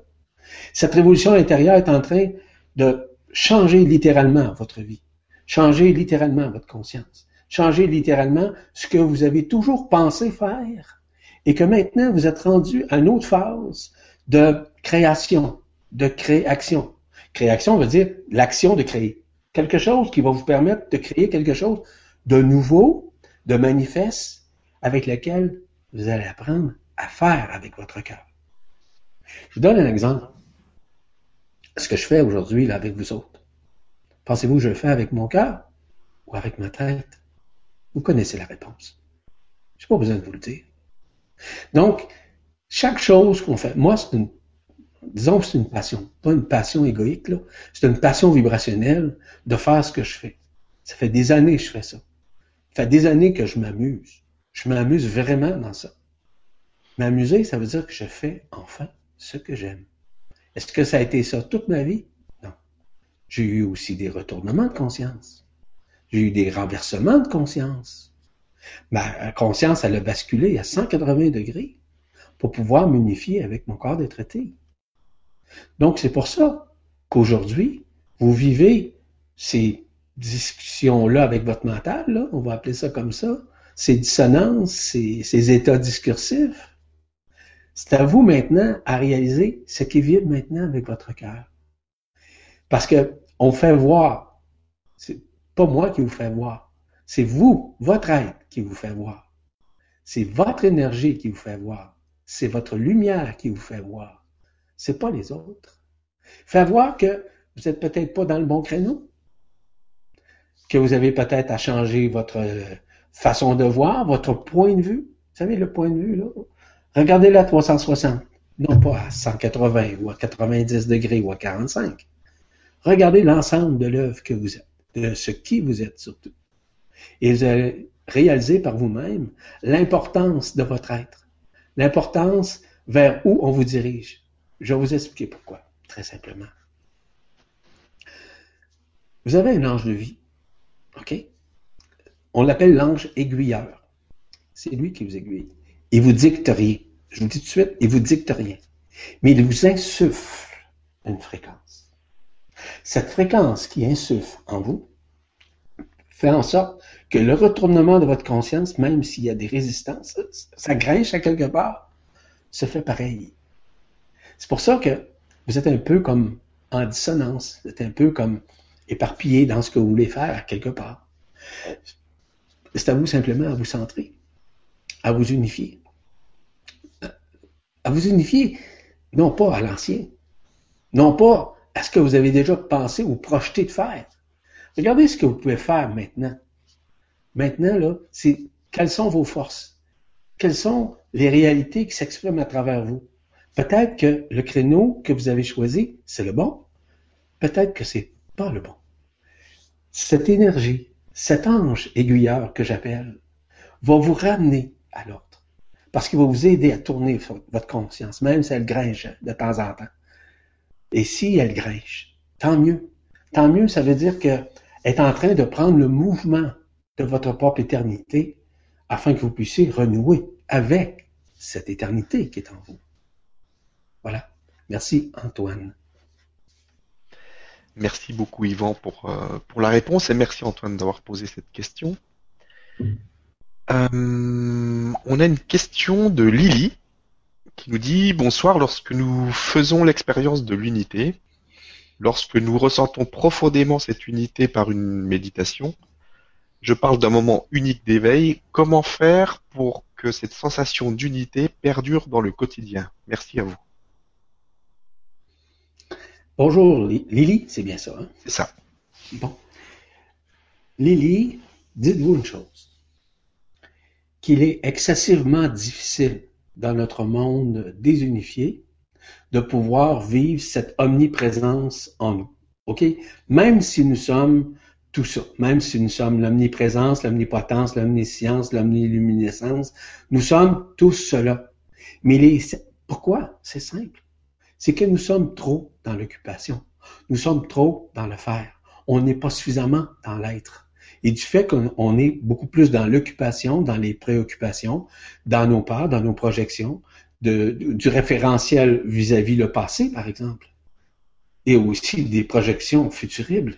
Cette révolution intérieure est en train de changer littéralement votre vie, changer littéralement votre conscience, changer littéralement ce que vous avez toujours pensé faire et que maintenant vous êtes rendu à une autre phase de création, de création. Création veut dire l'action de créer. Quelque chose qui va vous permettre de créer quelque chose de nouveau, de manifeste, avec lequel vous allez apprendre à faire avec votre cœur. Je vous donne un exemple. Ce que je fais aujourd'hui là avec vous autres. Pensez-vous que je le fais avec mon cœur ou avec ma tête? Vous connaissez la réponse. Je n'ai pas besoin de vous le dire. Donc, chaque chose qu'on fait, moi, c'est une, disons que c'est une passion, pas une passion égoïque, là. C'est une passion vibrationnelle de faire ce que je fais. Ça fait des années que je fais ça. Ça fait des années que je m'amuse. Je m'amuse vraiment dans ça. M'amuser, ça veut dire que je fais enfin ce que j'aime. Est-ce que ça a été ça toute ma vie? Non. J'ai eu aussi des retournements de conscience. J'ai eu des renversements de conscience. Ma conscience, elle a basculé à 180 degrés pour pouvoir m'unifier avec mon corps de traité. Donc, c'est pour ça qu'aujourd'hui, vous vivez ces discussions-là avec votre mental, on va appeler ça comme ça, ces dissonances, ces, états discursifs. C'est à vous maintenant à réaliser ce qui vibre maintenant avec votre cœur. Parce que on fait voir. C'est pas moi qui vous fait voir. C'est vous, votre être, qui vous fait voir. C'est votre énergie qui vous fait voir. C'est votre lumière qui vous fait voir. C'est pas les autres. Fait voir que vous êtes peut-être pas dans le bon créneau. Que vous avez peut-être à changer votre façon de voir, votre point de vue. Vous savez, le point de vue, là. Regardez-le à 360. Non pas à 180 ou à 90 degrés ou à 45. Regardez l'ensemble de l'œuvre que vous êtes, de ce qui vous êtes surtout. Et vous allez réaliser par vous-même l'importance de votre être, l'importance vers où on vous dirige. Je vais vous expliquer pourquoi, très simplement. Vous avez un ange de vie, OK? On l'appelle l'ange aiguilleur. C'est lui qui vous aiguille. Il vous dicte rien. Je vous dis tout de suite, il vous dicte rien. Mais il vous insuffle une fréquence. Cette fréquence qui insuffle en vous fait en sorte que le retournement de votre conscience, même s'il y a des résistances, ça grinche à quelque part, se fait pareil. C'est pour ça que vous êtes un peu comme en dissonance, vous êtes un peu comme éparpillé dans ce que vous voulez faire à quelque part. C'est à vous simplement à vous centrer, à vous unifier. À vous unifier, non pas à l'ancien, non pas à ce que vous avez déjà pensé ou projeté de faire. Regardez ce que vous pouvez faire maintenant. Maintenant, là, c'est quelles sont vos forces? Quelles sont les réalités qui s'expriment à travers vous? Peut-être que le créneau que vous avez choisi, c'est le bon. Peut-être que c'est pas le bon. Cette énergie, cet ange aiguilleur que j'appelle va vous ramener à l'autre. Parce qu'il va vous aider à tourner votre conscience, même si elle grinche de temps en temps. Et si elle grinche, tant mieux. Tant mieux, ça veut dire qu'elle est en train de prendre le mouvement de votre propre éternité afin que vous puissiez renouer avec cette éternité qui est en vous. Voilà. Merci Antoine. Merci beaucoup Yvan pour, euh, pour la réponse et merci Antoine d'avoir posé cette question. Euh, on a une question de Lily qui nous dit bonsoir lorsque nous faisons l'expérience de l'unité, lorsque nous ressentons profondément cette unité par une méditation, je parle d'un moment unique d'éveil, comment faire pour que cette sensation d'unité perdure dans le quotidien? Merci à vous. Bonjour Lily, c'est bien ça. Hein? C'est ça. Bon. Lily, dites-vous une chose. Qu'il est excessivement difficile dans notre monde désunifié de pouvoir vivre cette omniprésence en nous. OK? Même si nous sommes tout ça. Même si nous sommes l'omniprésence, l'omnipotence, l'omniscience, l'omniluminescence, nous sommes tous cela. Mais les, pourquoi? C'est simple. C'est que nous sommes trop dans l'occupation. Nous sommes trop dans le faire. On n'est pas suffisamment dans l'être. Et du fait qu'on est beaucoup plus dans l'occupation, dans les préoccupations, dans nos parts, dans nos projections, du référentiel vis-à-vis le passé, par exemple, et aussi des projections futuribles,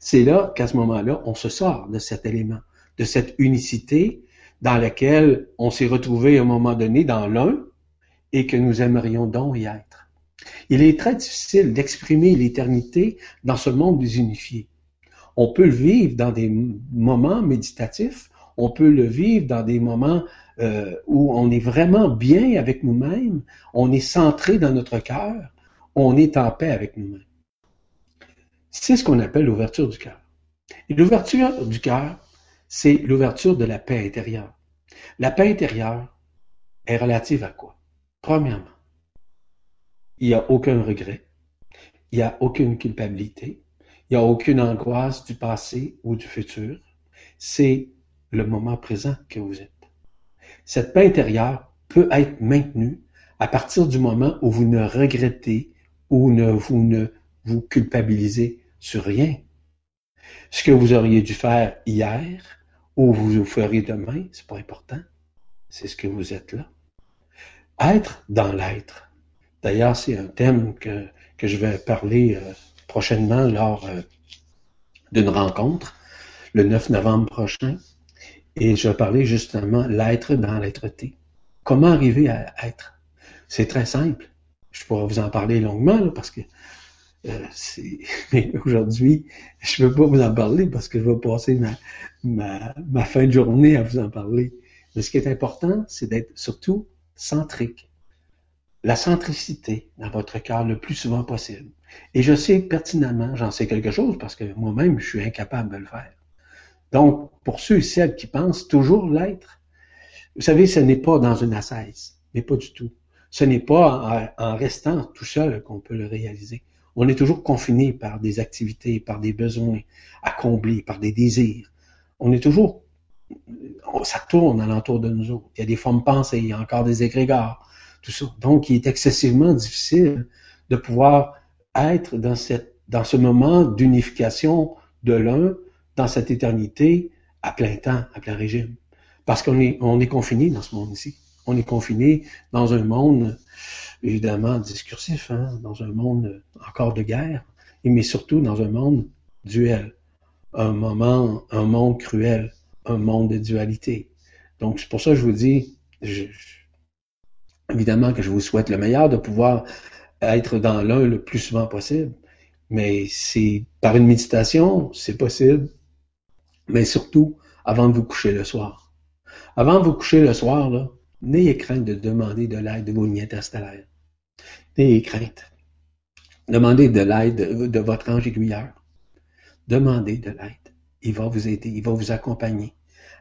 c'est là qu'à ce moment-là, on se sort de cet élément, de cette unicité dans laquelle on s'est retrouvé à un moment donné dans l'un et que nous aimerions donc y être. Il est très difficile d'exprimer l'éternité dans ce monde désunifié. On peut le vivre dans des moments méditatifs, on peut le vivre dans des moments euh, où on est vraiment bien avec nous-mêmes, on est centré dans notre cœur, on est en paix avec nous-mêmes. C'est ce qu'on appelle l'ouverture du cœur. Et l'ouverture du cœur, c'est l'ouverture de la paix intérieure. La paix intérieure est relative à quoi? Premièrement, il n'y a aucun regret, il n'y a aucune culpabilité, il n'y a aucune angoisse du passé ou du futur. C'est le moment présent que vous êtes. Cette paix intérieure peut être maintenue à partir du moment où vous ne regrettez ou ne, vous ne vous culpabilisez sur rien. Ce que vous auriez dû faire hier ou vous ferez demain, c'est pas important. C'est ce que vous êtes là. Être dans l'être. D'ailleurs, c'est un thème que, que je vais parler euh, prochainement lors euh, d'une rencontre, le 9 novembre prochain. Et je vais parler justement l'être dans l'être-té. Comment arriver à être? C'est très simple. Je pourrais vous en parler longuement parce que euh, aujourd'hui, je ne veux pas vous en parler parce que je vais passer ma, ma, fin de journée à vous en parler. Mais ce qui est important, c'est d'être surtout centrique. La centricité dans votre cœur le plus souvent possible. Et je sais pertinemment, j'en sais quelque chose parce que moi-même, je suis incapable de le faire. Donc, pour ceux et celles qui pensent toujours l'être, vous savez, ce n'est pas dans une assaise, mais pas du tout. Ce n'est pas en, restant tout seul qu'on peut le réaliser. On est toujours confiné par des activités, par des besoins à combler, par des désirs. On est toujours, ça tourne alentour de nous autres. Il y a des formes pensées, il y a encore des égrégores, Donc, il est excessivement difficile de pouvoir être dans cette, dans ce moment d'unification de l'un, dans cette éternité, à plein temps, à plein régime. Parce qu'on est, on est confiné dans ce monde ici. On est confiné dans un monde évidemment discursif, hein, dans un monde encore de guerre, mais surtout dans un monde duel, un moment, un monde cruel, un monde de dualité. Donc c'est pour ça que je vous dis, évidemment que je vous souhaite le meilleur de pouvoir être dans l'un le plus souvent possible, mais c'est par une méditation, c'est possible, mais surtout avant de vous coucher le soir. Avant de vous coucher le soir, là, n'ayez crainte de demander de l'aide de vos niètes interstellaires. N'ayez crainte. Demandez de l'aide de, votre ange aiguilleur. Demandez de l'aide. Il va vous aider, il va vous accompagner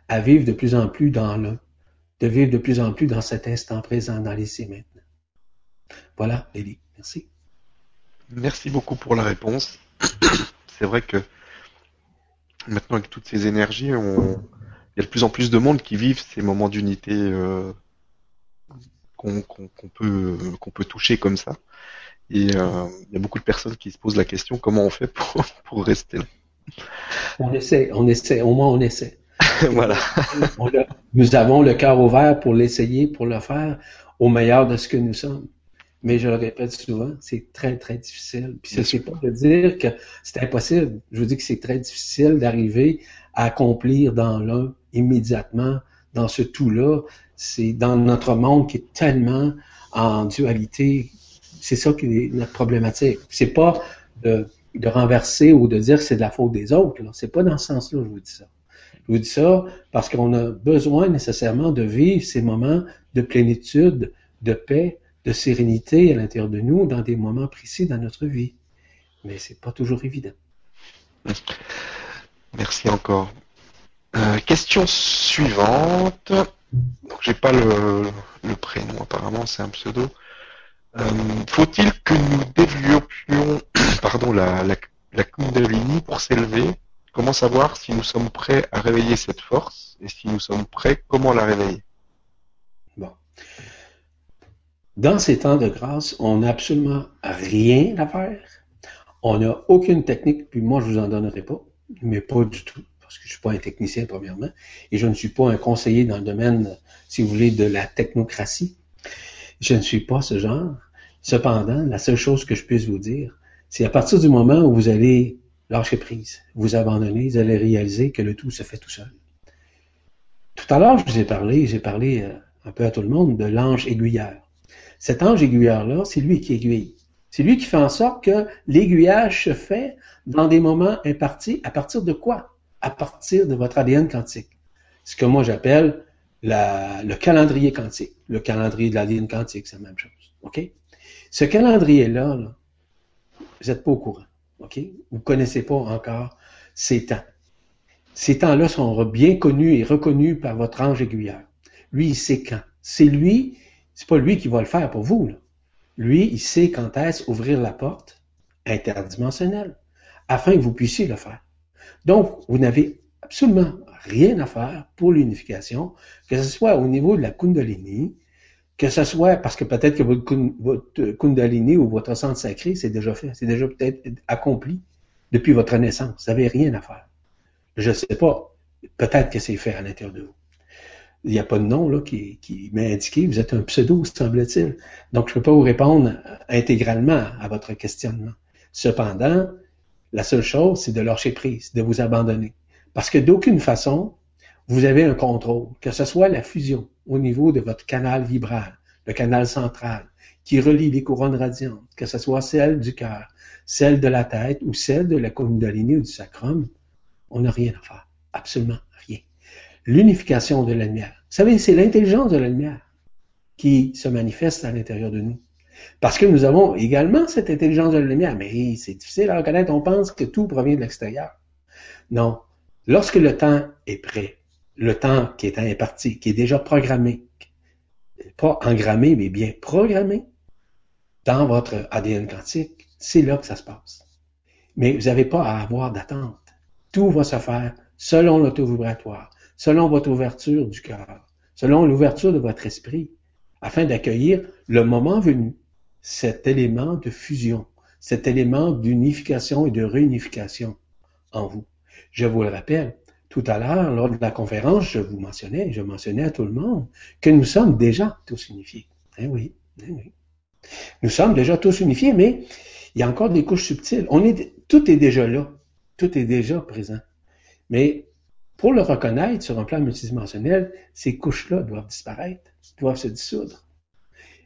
à vivre de plus en plus dans l'un, de vivre de plus en plus dans cet instant présent, dans l'essai maintenant. Voilà, Lily. Merci. Merci beaucoup pour la réponse. C'est vrai que maintenant, avec toutes ces énergies, on... il y a de plus en plus de monde qui vivent ces moments d'unité euh, qu'on peut qu'on peut toucher comme ça. Et euh, il y a beaucoup de personnes qui se posent la question comment on fait pour, pour rester là? On essaie, on essaie, au moins on essaie. voilà. nous avons le cœur ouvert pour l'essayer, pour le faire au meilleur de ce que nous sommes. Mais je le répète souvent, c'est très, très difficile. Puis ce n'est pas de dire que c'est impossible. Je vous dis que c'est très difficile d'arriver à accomplir dans l'un immédiatement, dans ce tout-là, c'est dans notre monde qui est tellement en dualité. C'est ça qui est notre problématique. C'est pas de, renverser ou de dire que c'est de la faute des autres. C'est pas dans ce sens-là que je vous dis ça. Je vous dis ça parce qu'on a besoin nécessairement de vivre ces moments de plénitude, de paix, de sérénité à l'intérieur de nous dans des moments précis dans notre vie. Mais c'est pas toujours évident. Merci encore. Euh, question suivante. Donc j'ai pas le, prénom apparemment, c'est un pseudo. Euh, faut-il que nous développions pardon, la, la, Kundalini pour s'élever? Comment savoir si nous sommes prêts à réveiller cette force et si nous sommes prêts, comment la réveiller? Bon. Dans ces temps de grâce, on n'a absolument rien à faire. On n'a aucune technique, puis moi je vous en donnerai pas, mais pas du tout, parce que je suis pas un technicien premièrement, et je ne suis pas un conseiller dans le domaine, si vous voulez, de la technocratie. Je ne suis pas ce genre. Cependant, la seule chose que je puisse vous dire, c'est à partir du moment où vous allez lâcher prise, vous abandonner, vous allez réaliser que le tout se fait tout seul. Tout à l'heure, je vous ai parlé, j'ai parlé euh, un peu à tout le monde de l'ange aiguilleur. Cet ange aiguilleur-là, c'est lui qui aiguille. C'est lui qui fait en sorte que l'aiguillage se fait dans des moments impartis. À partir de quoi? À partir de votre ADN quantique. Ce que moi j'appelle le calendrier quantique. Le calendrier de l'ADN quantique, c'est la même chose. OK? Ce calendrier-là, là, vous n'êtes pas au courant. Vous ne connaissez pas encore ces temps. Ces temps-là sont bien connus et reconnus par votre ange aiguilleur. Lui, il sait quand. C'est lui, c'est pas lui qui va le faire pour vous. Lui, il sait quand est-ce ouvrir la porte interdimensionnelle afin que vous puissiez le faire. Donc, vous n'avez absolument rien à faire pour l'unification, que ce soit au niveau de la Kundalini, que ce soit parce que peut-être que votre, Kundalini ou votre centre sacré, c'est déjà fait, c'est déjà peut-être accompli depuis votre naissance. Vous n'avez rien à faire. Je ne sais pas. Peut-être que c'est fait à l'intérieur de vous. Il n'y a pas de nom là, qui, qui indiqué. Vous êtes un pseudo, semble-t-il. Donc, je ne peux pas vous répondre intégralement à votre questionnement. Cependant, la seule chose, c'est de lâcher prise, de vous abandonner. Parce que d'aucune façon, vous avez un contrôle, que ce soit la fusion au niveau de votre canal vibral, le canal central, qui relie les couronnes radiantes, que ce soit celle du cœur, celle de la tête ou celle de la kundalini ou du sacrum, on n'a rien à faire. Absolument rien. L'unification de la lumière. Vous savez, c'est l'intelligence de la lumière qui se manifeste à l'intérieur de nous. Parce que nous avons également cette intelligence de la lumière, mais c'est difficile à reconnaître. On pense que tout provient de l'extérieur. Non. Lorsque le temps est prêt, le temps qui est imparti, qui est déjà programmé, pas engrammé, mais bien programmé dans votre ADN quantique, c'est là que ça se passe. Mais vous n'avez pas à avoir d'attente. Tout va se faire selon l'auto-vibratoire, selon votre ouverture du cœur, selon l'ouverture de votre esprit, afin d'accueillir le moment venu, cet élément de fusion, cet élément d'unification et de réunification en vous. Je vous le rappelle, tout à l'heure, lors de la conférence, je vous mentionnais, je mentionnais à tout le monde que nous sommes déjà tous unifiés. Eh oui, eh oui. Nous sommes déjà tous unifiés, mais il y a encore des couches subtiles. On est, tout est déjà là. Tout est déjà présent. Mais pour le reconnaître sur un plan multidimensionnel, ces couches-là doivent disparaître, doivent se dissoudre.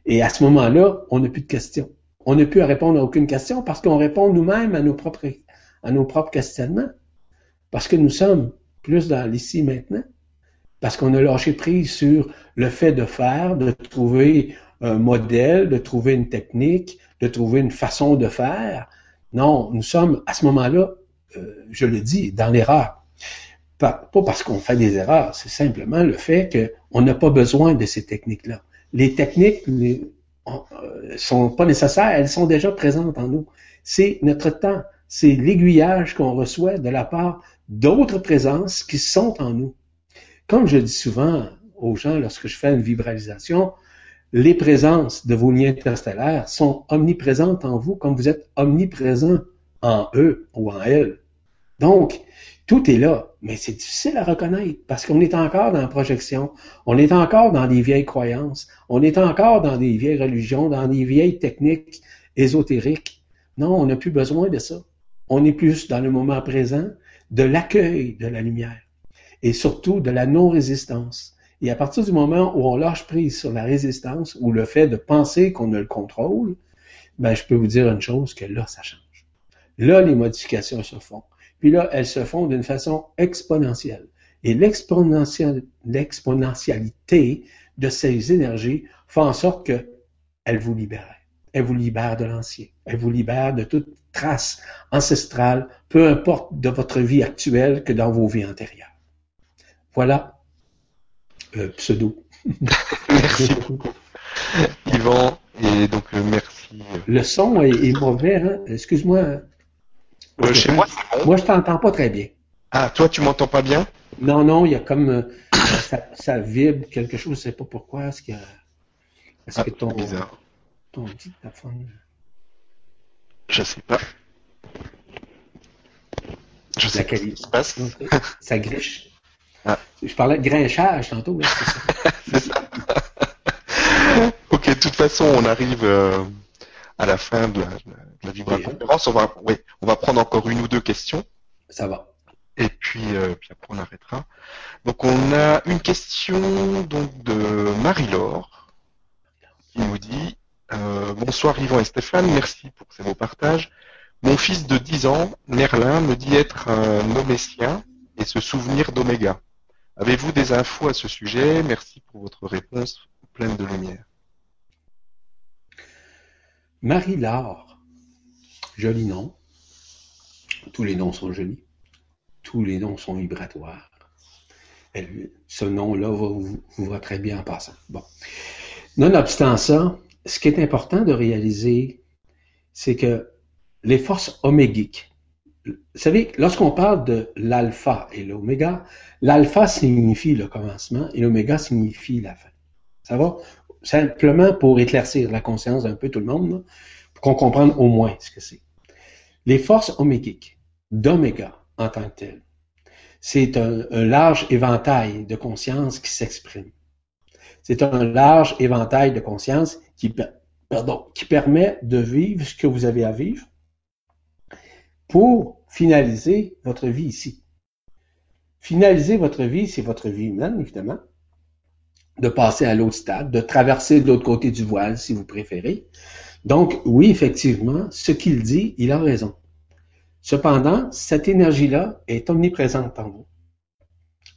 Et à ce moment-là, on n'a plus de questions. On n'a plus à répondre à aucune question parce qu'on répond nous-mêmes à nos propres, à nos propres questionnements. Parce que nous sommes plus dans l'ici maintenant, parce qu'on a lâché prise sur le fait de faire, de trouver un modèle, de trouver une technique, de trouver une façon de faire. Non, nous sommes à ce moment-là, euh, je le dis, dans l'erreur. Pas, parce qu'on fait des erreurs, c'est simplement le fait qu'on n'a pas besoin de ces techniques-là. Les techniques ne euh, sont pas nécessaires, elles sont déjà présentes en nous. C'est notre temps, c'est l'aiguillage qu'on reçoit de la part d'autres présences qui sont en nous. Comme je dis souvent aux gens lorsque je fais une vibralisation, les présences de vos liens interstellaires sont omniprésentes en vous comme vous êtes omniprésent en eux ou en elles. Donc, tout est là, mais c'est difficile à reconnaître parce qu'on est encore dans la projection, on est encore dans des vieilles croyances, on est encore dans des vieilles religions, dans des vieilles techniques ésotériques. Non, on n'a plus besoin de ça. On est plus dans le moment présent, de l'accueil de la lumière et surtout de la non-résistance. Et à partir du moment où on lâche prise sur la résistance ou le fait de penser qu'on a le contrôle, ben, je peux vous dire une chose, que là, ça change. Là, les modifications se font. Puis là, elles se font d'une façon exponentielle. Et l'exponentialité de ces énergies fait en sorte qu'elles vous libèrent. Elle vous libère de l'ancien. Elle vous libère de toute trace ancestrale, peu importe de votre vie actuelle que dans vos vies antérieures. Voilà. Euh, pseudo. merci beaucoup. Yvan, et donc euh, merci. Le son est, mauvais, hein? Excuse-moi. Euh, chez moi, c'est bon. Moi, je t'entends pas très bien. Ah, toi, tu m'entends pas bien? Non, non, il y a comme euh, ça, ça vibre quelque chose, je sais pas pourquoi. Est-ce que, est-ce Ah, que ton, bizarre. ton dictaphone. Je sais pas. Je sais pas ce qui se passe. Ça griche. Ah. Je parlais de grinchage tantôt. là, c'est ça. Ok, de toute façon, on arrive euh, à la fin de la, de la vibra-conférence. On va, oui, on va prendre encore une ou deux questions. Ça va. Et puis, euh, puis après, on arrêtera. Donc, on a une question donc de Marie-Laure qui nous dit euh, Bonsoir Yvan et Stéphane, merci pour ces beaux partages. Mon fils de 10 ans, Merlin, me dit être un nométien et se souvenir d'Oméga. Avez-vous des infos à ce sujet? Merci pour votre réponse pleine de lumière. Marie-Laure. Joli nom. Tous les noms sont jolis. Tous les noms sont vibratoires. Elle- ce nom-là vous, vous va très bien en. Bon. Nonobstant ça, ce qui est important de réaliser, c'est que les forces omégiques, vous savez, lorsqu'on parle de l'alpha et l'oméga, l'alpha signifie le commencement et l'oméga signifie la fin. Ça va? Simplement pour éclaircir la conscience d'un peu tout le monde, pour qu'on comprenne au moins ce que c'est. Les forces omégiques, d'oméga en tant que telles, c'est un, large éventail de conscience qui s'exprime. C'est un large éventail de conscience qui, pardon, qui permet de vivre ce que vous avez à vivre pour finaliser votre vie ici. Finaliser votre vie, c'est votre vie humaine, évidemment, de passer à l'autre stade, de traverser de l'autre côté du voile, si vous préférez. Donc, oui, effectivement, ce qu'il dit, il a raison. Cependant, cette énergie-là est omniprésente en vous.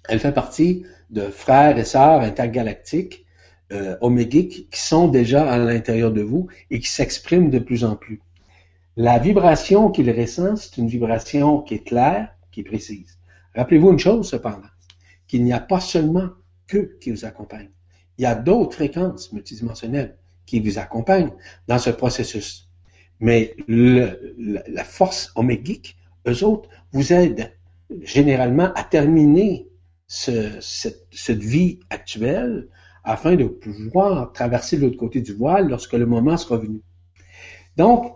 Elle fait partie de frères et sœurs intergalactiques, euh, omégiques, qui sont déjà à l'intérieur de vous et qui s'expriment de plus en plus. La vibration qu'il ressent, c'est une vibration qui est claire, qui est précise. Rappelez-vous une chose, cependant, qu'il n'y a pas seulement qu'eux qui vous accompagnent. Il y a d'autres fréquences multidimensionnelles qui vous accompagnent dans ce processus. Mais la, force omégique, eux autres, vous aident généralement à terminer ce- cette, cette vie actuelle afin de pouvoir traverser l'autre côté du voile lorsque le moment sera venu. Donc,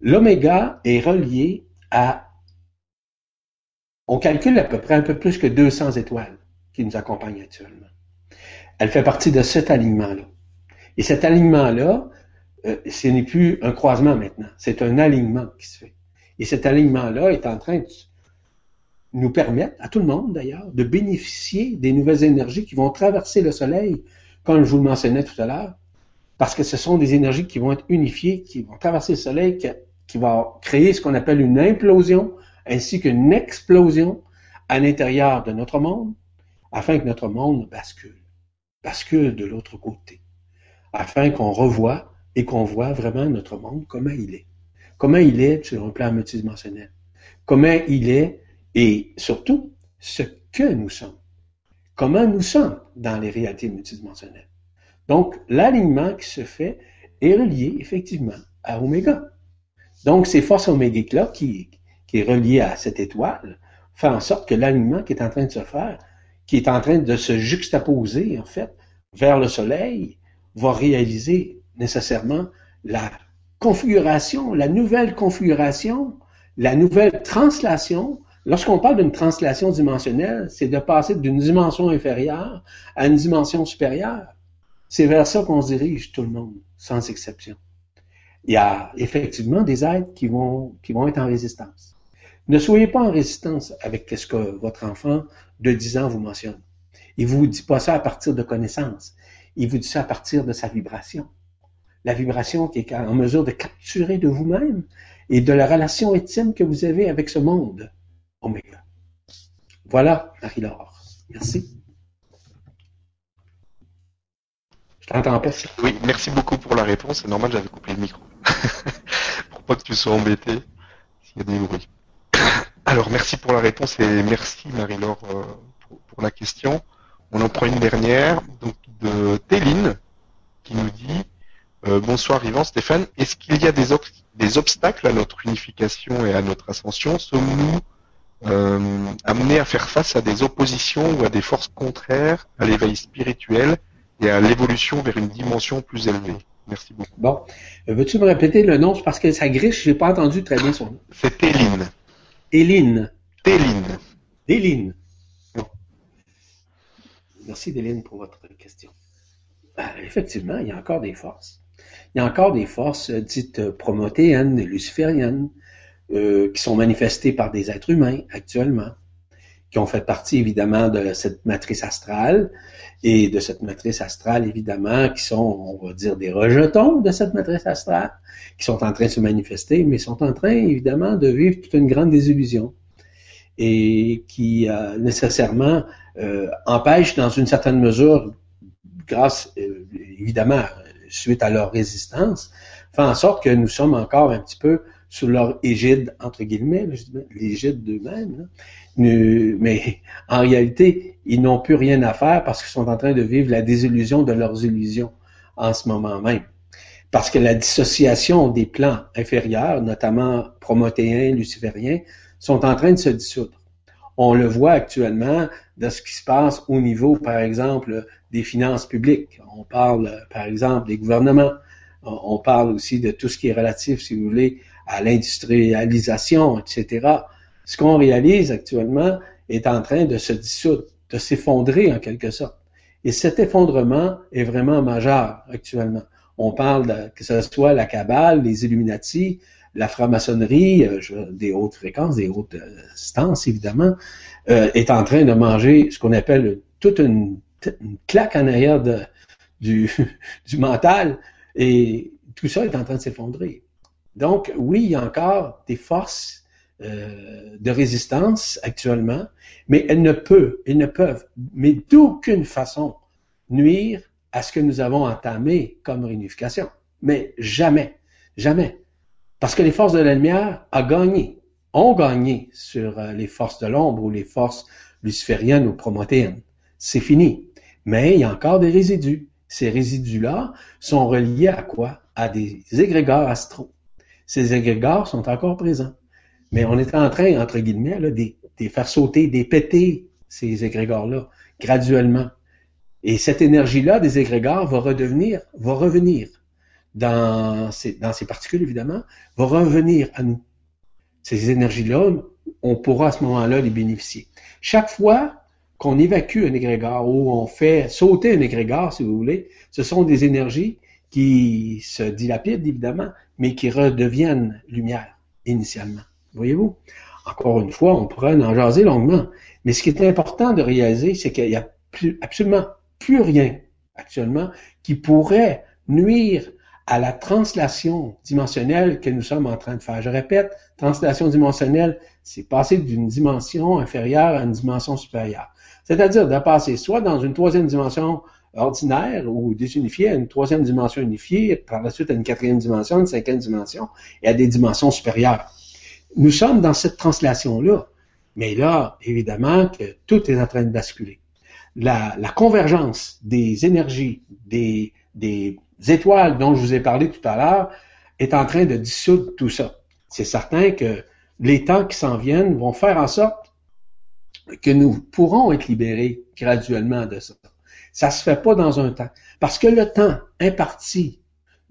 l'oméga est relié à, on calcule à peu près un peu plus que 200 étoiles qui nous accompagnent actuellement. Elle fait partie de cet alignement-là. Et cet alignement-là, euh, ce n'est plus un croisement maintenant, c'est un alignement qui se fait. Et cet alignement-là est en train de nous permettre, à tout le monde d'ailleurs, de bénéficier des nouvelles énergies qui vont traverser le Soleil, comme je vous le mentionnais tout à l'heure, parce que ce sont des énergies qui vont être unifiées, qui vont traverser le Soleil, qui, va créer ce qu'on appelle une implosion, ainsi qu'une explosion à l'intérieur de notre monde, afin que notre monde bascule, bascule de l'autre côté, afin qu'on revoie et qu'on voit vraiment notre monde, comment il est. Comment il est sur un plan multidimensionnel. Comment il est et surtout ce que nous sommes. Comment nous sommes dans les réalités multidimensionnelles. Donc, l'alignement qui se fait est relié effectivement à Oméga. Donc, ces forces omégiques-là qui, qui est relié à cette étoile fait en sorte que l'alignement qui est en train de se faire, qui est en train de se juxtaposer, en fait, vers le Soleil, va réaliser nécessairement la configuration, la nouvelle configuration, la nouvelle translation. Lorsqu'on parle d'une translation dimensionnelle, c'est de passer d'une dimension inférieure à une dimension supérieure. C'est vers ça qu'on se dirige tout le monde, sans exception. Il y a effectivement des êtres qui vont, qui vont être en résistance. Ne soyez pas en résistance avec ce que votre enfant de 10 ans vous mentionne. Il vous dit pas ça à partir de connaissances. Il vous dit ça à partir de sa vibration. La vibration qui est en mesure de capturer de vous-même et de la relation intime que vous avez avec ce monde. Oméga. Voilà, Marie-Laure. Merci. Je t'entends pas. Oui, merci beaucoup pour la réponse. C'est normal, j'avais coupé le micro. pour pas que tu sois embêté s'il y a des bruits. Alors, merci pour la réponse et merci Marie-Laure euh, pour, la question. On en prend une dernière, donc de Téline, qui nous dit euh, Bonsoir Yvan, Stéphane, est-ce qu'il y a des obstacles à notre unification et à notre ascension? Sommes-nous euh, amenés à faire face à des oppositions ou à des forces contraires à l'éveil spirituel et à l'évolution vers une dimension plus élevée? Merci beaucoup. Bon. Veux-tu me répéter le nom? Parce que ça griche, j'ai pas entendu très bien son nom. C'est Téline. Éline. Téline. Déline. Bon. Merci Déline pour votre question. Ben, effectivement, il y a encore des forces. Il y a encore des forces euh, dites euh, promotéennes, lucifériennes, euh, qui sont manifestées par des êtres humains actuellement, qui ont fait partie évidemment de cette matrice astrale et de cette matrice astrale évidemment qui sont, on va dire, des rejetons de cette matrice astrale, qui sont en train de se manifester, mais sont en train évidemment de vivre toute une grande désillusion et qui euh, nécessairement euh, dans une certaine mesure, grâce euh, évidemment suite à leur résistance, fait en sorte que nous sommes encore un petit peu sous leur égide, entre guillemets, l'égide d'eux-mêmes. Mais en réalité, ils n'ont plus rien à faire parce qu'ils sont en train de vivre la désillusion de leurs illusions en ce moment même. Parce que la dissociation des plans inférieurs, notamment promotéens, lucifériens, sont en train de se dissoudre. On le voit actuellement de ce qui se passe au niveau, par exemple, des finances publiques. On parle, par exemple, des gouvernements. On parle aussi de tout ce qui est relatif, si vous voulez, à l'industrialisation, etc. Ce qu'on réalise actuellement est en train de se dissoudre, de s'effondrer en quelque sorte. Et cet effondrement est vraiment majeur actuellement. On parle de, que ce soit la cabale, les Illuminati, la franc-maçonnerie, euh, des hautes fréquences, des hautes euh, stances évidemment, euh, est en train de manger ce qu'on appelle toute une, claque en arrière de, du, du mental et tout ça est en train de s'effondrer. Donc oui, il y a encore des forces euh, de résistance actuellement, mais elles ne peuvent, elles ne peuvent, mais d'aucune façon nuire à ce que nous avons entamé comme réunification. Mais jamais, jamais. Parce que les forces de la lumière ont gagné, ont gagné sur euh, les forces de l'ombre ou les forces lucifériennes ou promotéennes. C'est fini. Mais il y a encore des résidus. Ces résidus-là sont reliés à quoi? À des égrégores astraux. Ces égrégores sont encore présents. Mais on est en train, entre guillemets, de, de faire sauter, de péter ces égrégores-là, graduellement. Et cette énergie-là des égrégores va redevenir, va revenir dans ces, dans ces particules, évidemment, va revenir à nous. Ces énergies-là, on pourra à ce moment-là les bénéficier. Chaque fois qu'on évacue un égrégore ou on fait sauter un égrégore, si vous voulez, ce sont des énergies qui se dilapident, évidemment, mais qui redeviennent lumière initialement. Voyez-vous? Encore une fois, on pourrait en jaser longuement. Mais ce qui est important de réaliser, c'est qu'il n'y a absolument plus rien actuellement qui pourrait nuire à la translation dimensionnelle que nous sommes en train de faire. Je répète, translation dimensionnelle, c'est passer d'une dimension inférieure à une dimension supérieure. C'est-à-dire de passer soit dans une troisième dimension ordinaire ou désunifiée à une troisième dimension unifiée, par la suite à une quatrième dimension, une cinquième dimension et à des dimensions supérieures. Nous sommes dans cette translation-là. Mais là, évidemment, que tout est en train de basculer. La, la convergence des énergies, des, des étoiles dont je vous ai parlé tout à l'heure est en train de dissoudre tout ça. C'est certain que les temps qui s'en viennent vont faire en sorte que nous pourrons être libérés graduellement de ça. Ça se fait pas dans un temps. Parce que le temps imparti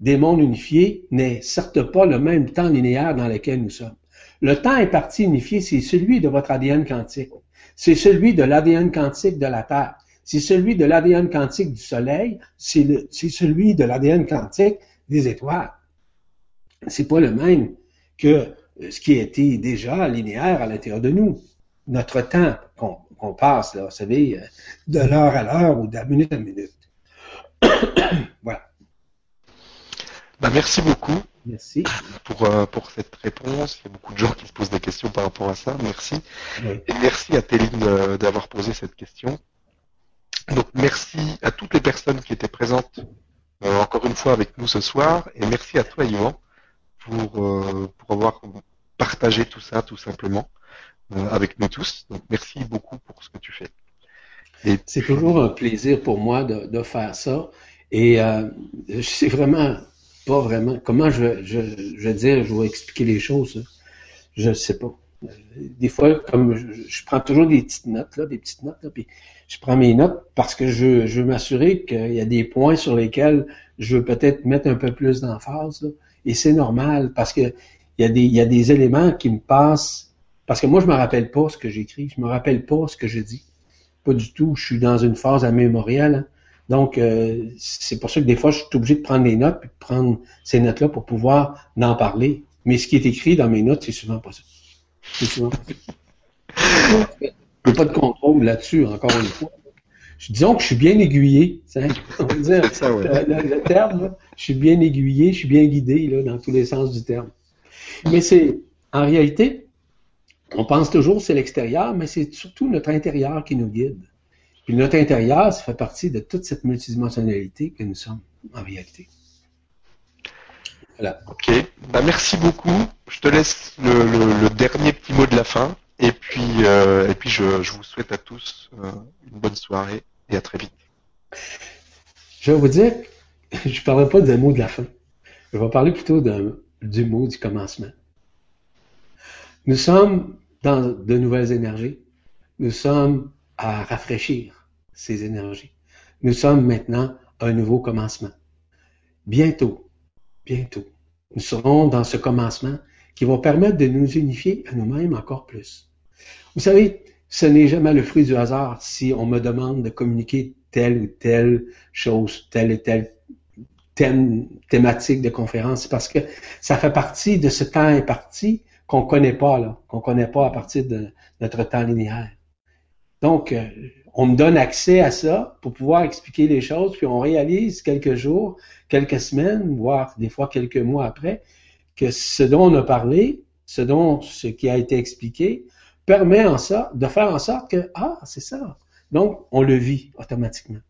des mondes unifiés n'est certes pas le même temps linéaire dans lequel nous sommes. Le temps imparti unifié, c'est celui de votre ADN quantique. C'est celui de l'ADN quantique de la Terre c'est celui de l'ADN quantique du Soleil, c'est celui de l'ADN quantique des étoiles. C'est pas le même que ce qui été déjà linéaire à l'intérieur de nous. Notre temps qu'on passe, là, vous savez, de l'heure à l'heure ou de minute à minute. voilà. Ben, merci beaucoup. Merci. Pour, euh, pour cette réponse. Il y a beaucoup de gens qui se posent des questions par rapport à ça. Merci. Et merci à Téline euh, d'avoir posé cette question. Donc merci à toutes les personnes qui étaient présentes euh, encore une fois avec nous ce soir et merci à toi Yvan pour, euh, pour avoir partagé tout ça tout simplement euh, avec nous tous. Donc merci beaucoup pour ce que tu fais. C'est toujours un plaisir pour moi de, de faire ça et euh, je sais vraiment pas vraiment comment je, je, je vais dire, je vais expliquer les choses. Je ne sais pas. des fois, comme je, prends toujours des petites notes, là, des petites notes, là, puis je prends mes notes parce que je, je veux m'assurer qu'il y a des points sur lesquels je veux peut-être mettre un peu plus d'emphase. Et c'est normal parce que il y, a des, il y a des éléments qui me passent. Parce que moi, je me rappelle pas ce que j'écris, je me rappelle pas ce que je dis. Pas du tout. Je suis dans une phase à mémorielle. Hein. Donc, euh, c'est pour ça que des fois, je suis obligé de prendre des notes puis de prendre ces notes-là pour pouvoir en parler. Mais ce qui est écrit dans mes notes, c'est souvent pas ça. C'est souvent pas ça. A pas de contrôle là-dessus, encore une fois. Disons que je suis bien aiguillé, on va dire, le, terme, là, je suis bien aiguillé, je suis bien guidé là, dans tous les sens du terme. Mais c'est, en réalité, on pense toujours que c'est l'extérieur, mais c'est surtout notre intérieur qui nous guide. Puis notre intérieur, ça fait partie de toute cette multidimensionnalité que nous sommes en réalité. Voilà. Ok. Bah, merci beaucoup. Je te laisse le, dernier petit mot de la fin. Et puis, euh, et puis je, vous souhaite à tous euh, une bonne soirée et à très vite. Je vais vous dire, je ne parlerai pas des mots de la fin. Je vais parler plutôt du mot du commencement. Nous sommes dans de nouvelles énergies. Nous sommes à rafraîchir ces énergies. Nous sommes maintenant à un nouveau commencement. Bientôt, bientôt, nous serons dans ce commencement qui va permettre de nous unifier à nous-mêmes encore plus. Vous savez, ce n'est jamais le fruit du hasard si on me demande de communiquer telle ou telle chose, telle et telle thème, thématique de conférence, parce que ça fait partie de ce temps imparti qu'on connaît pas, là, qu'on connaît pas à partir de notre temps linéaire. Donc, euh, on me donne accès à ça pour pouvoir expliquer les choses, puis on réalise quelques jours, quelques semaines, voire des fois quelques mois après, que ce dont on a parlé, ce dont ce qui a été expliqué, permet en ça de faire en sorte que, ah, c'est ça. Donc, on le vit automatiquement.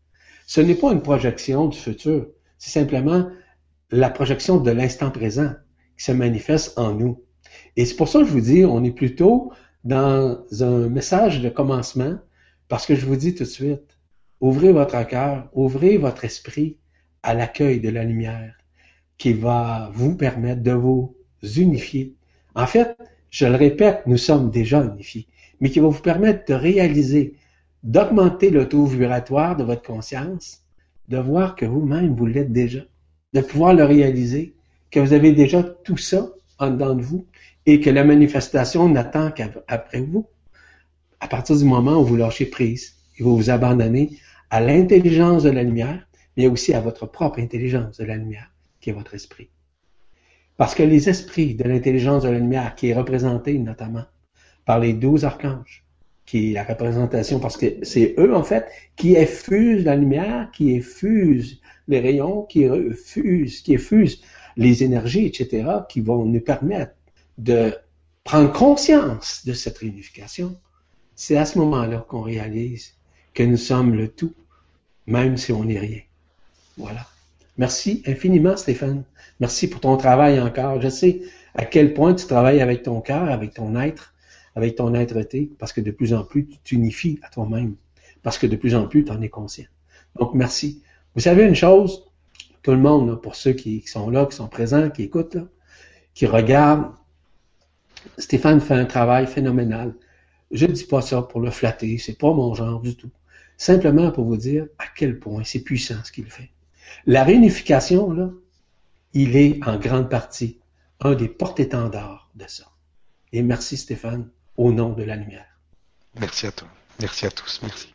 Ce n'est pas une projection du futur, c'est simplement la projection de l'instant présent qui se manifeste en nous. Et c'est pour ça que je vous dis, on est plutôt dans un message de commencement, parce que je vous dis tout de suite, ouvrez votre cœur, ouvrez votre esprit à l'accueil de la lumière qui va vous permettre de vous unifier. En fait, je le répète, nous sommes déjà unifiés, mais qui va vous permettre de réaliser, d'augmenter le taux vibratoire de votre conscience, de voir que vous-même, vous l'êtes déjà, de pouvoir le réaliser, que vous avez déjà tout ça en dedans de vous et que la manifestation n'attend qu'après vous. À partir du moment où vous lâchez prise et vous vous abandonnez à l'intelligence de la lumière, mais aussi à votre propre intelligence de la lumière, qui est votre esprit. Parce que les esprits de l'intelligence de la lumière, qui est représentée notamment par les douze archanges, qui est la représentation, parce que c'est eux, en fait, qui effusent la lumière, qui effusent les rayons, qui effusent, qui effusent les énergies, etc., qui vont nous permettre de prendre conscience de cette réunification. C'est à ce moment-là qu'on réalise que nous sommes le tout, même si on n'est rien. Voilà. Merci infiniment, Stéphane. Merci pour ton travail encore. Je sais à quel point tu travailles avec ton cœur, avec ton être, avec ton être-té, parce que de plus en plus, tu t'unifies à toi-même, parce que de plus en plus, tu en es conscient. Donc, merci. Vous savez une chose, tout le monde, pour ceux qui, sont là, qui sont présents, qui écoutent, qui regardent, Stéphane fait un travail phénoménal. Je ne dis pas ça pour le flatter, c'est pas mon genre du tout. Simplement pour vous dire à quel point c'est puissant ce qu'il fait. La réunification, là, il est en grande partie un des porte-étendards de ça. Et merci Stéphane, au nom de la lumière. Merci à toi. Merci à tous. Merci.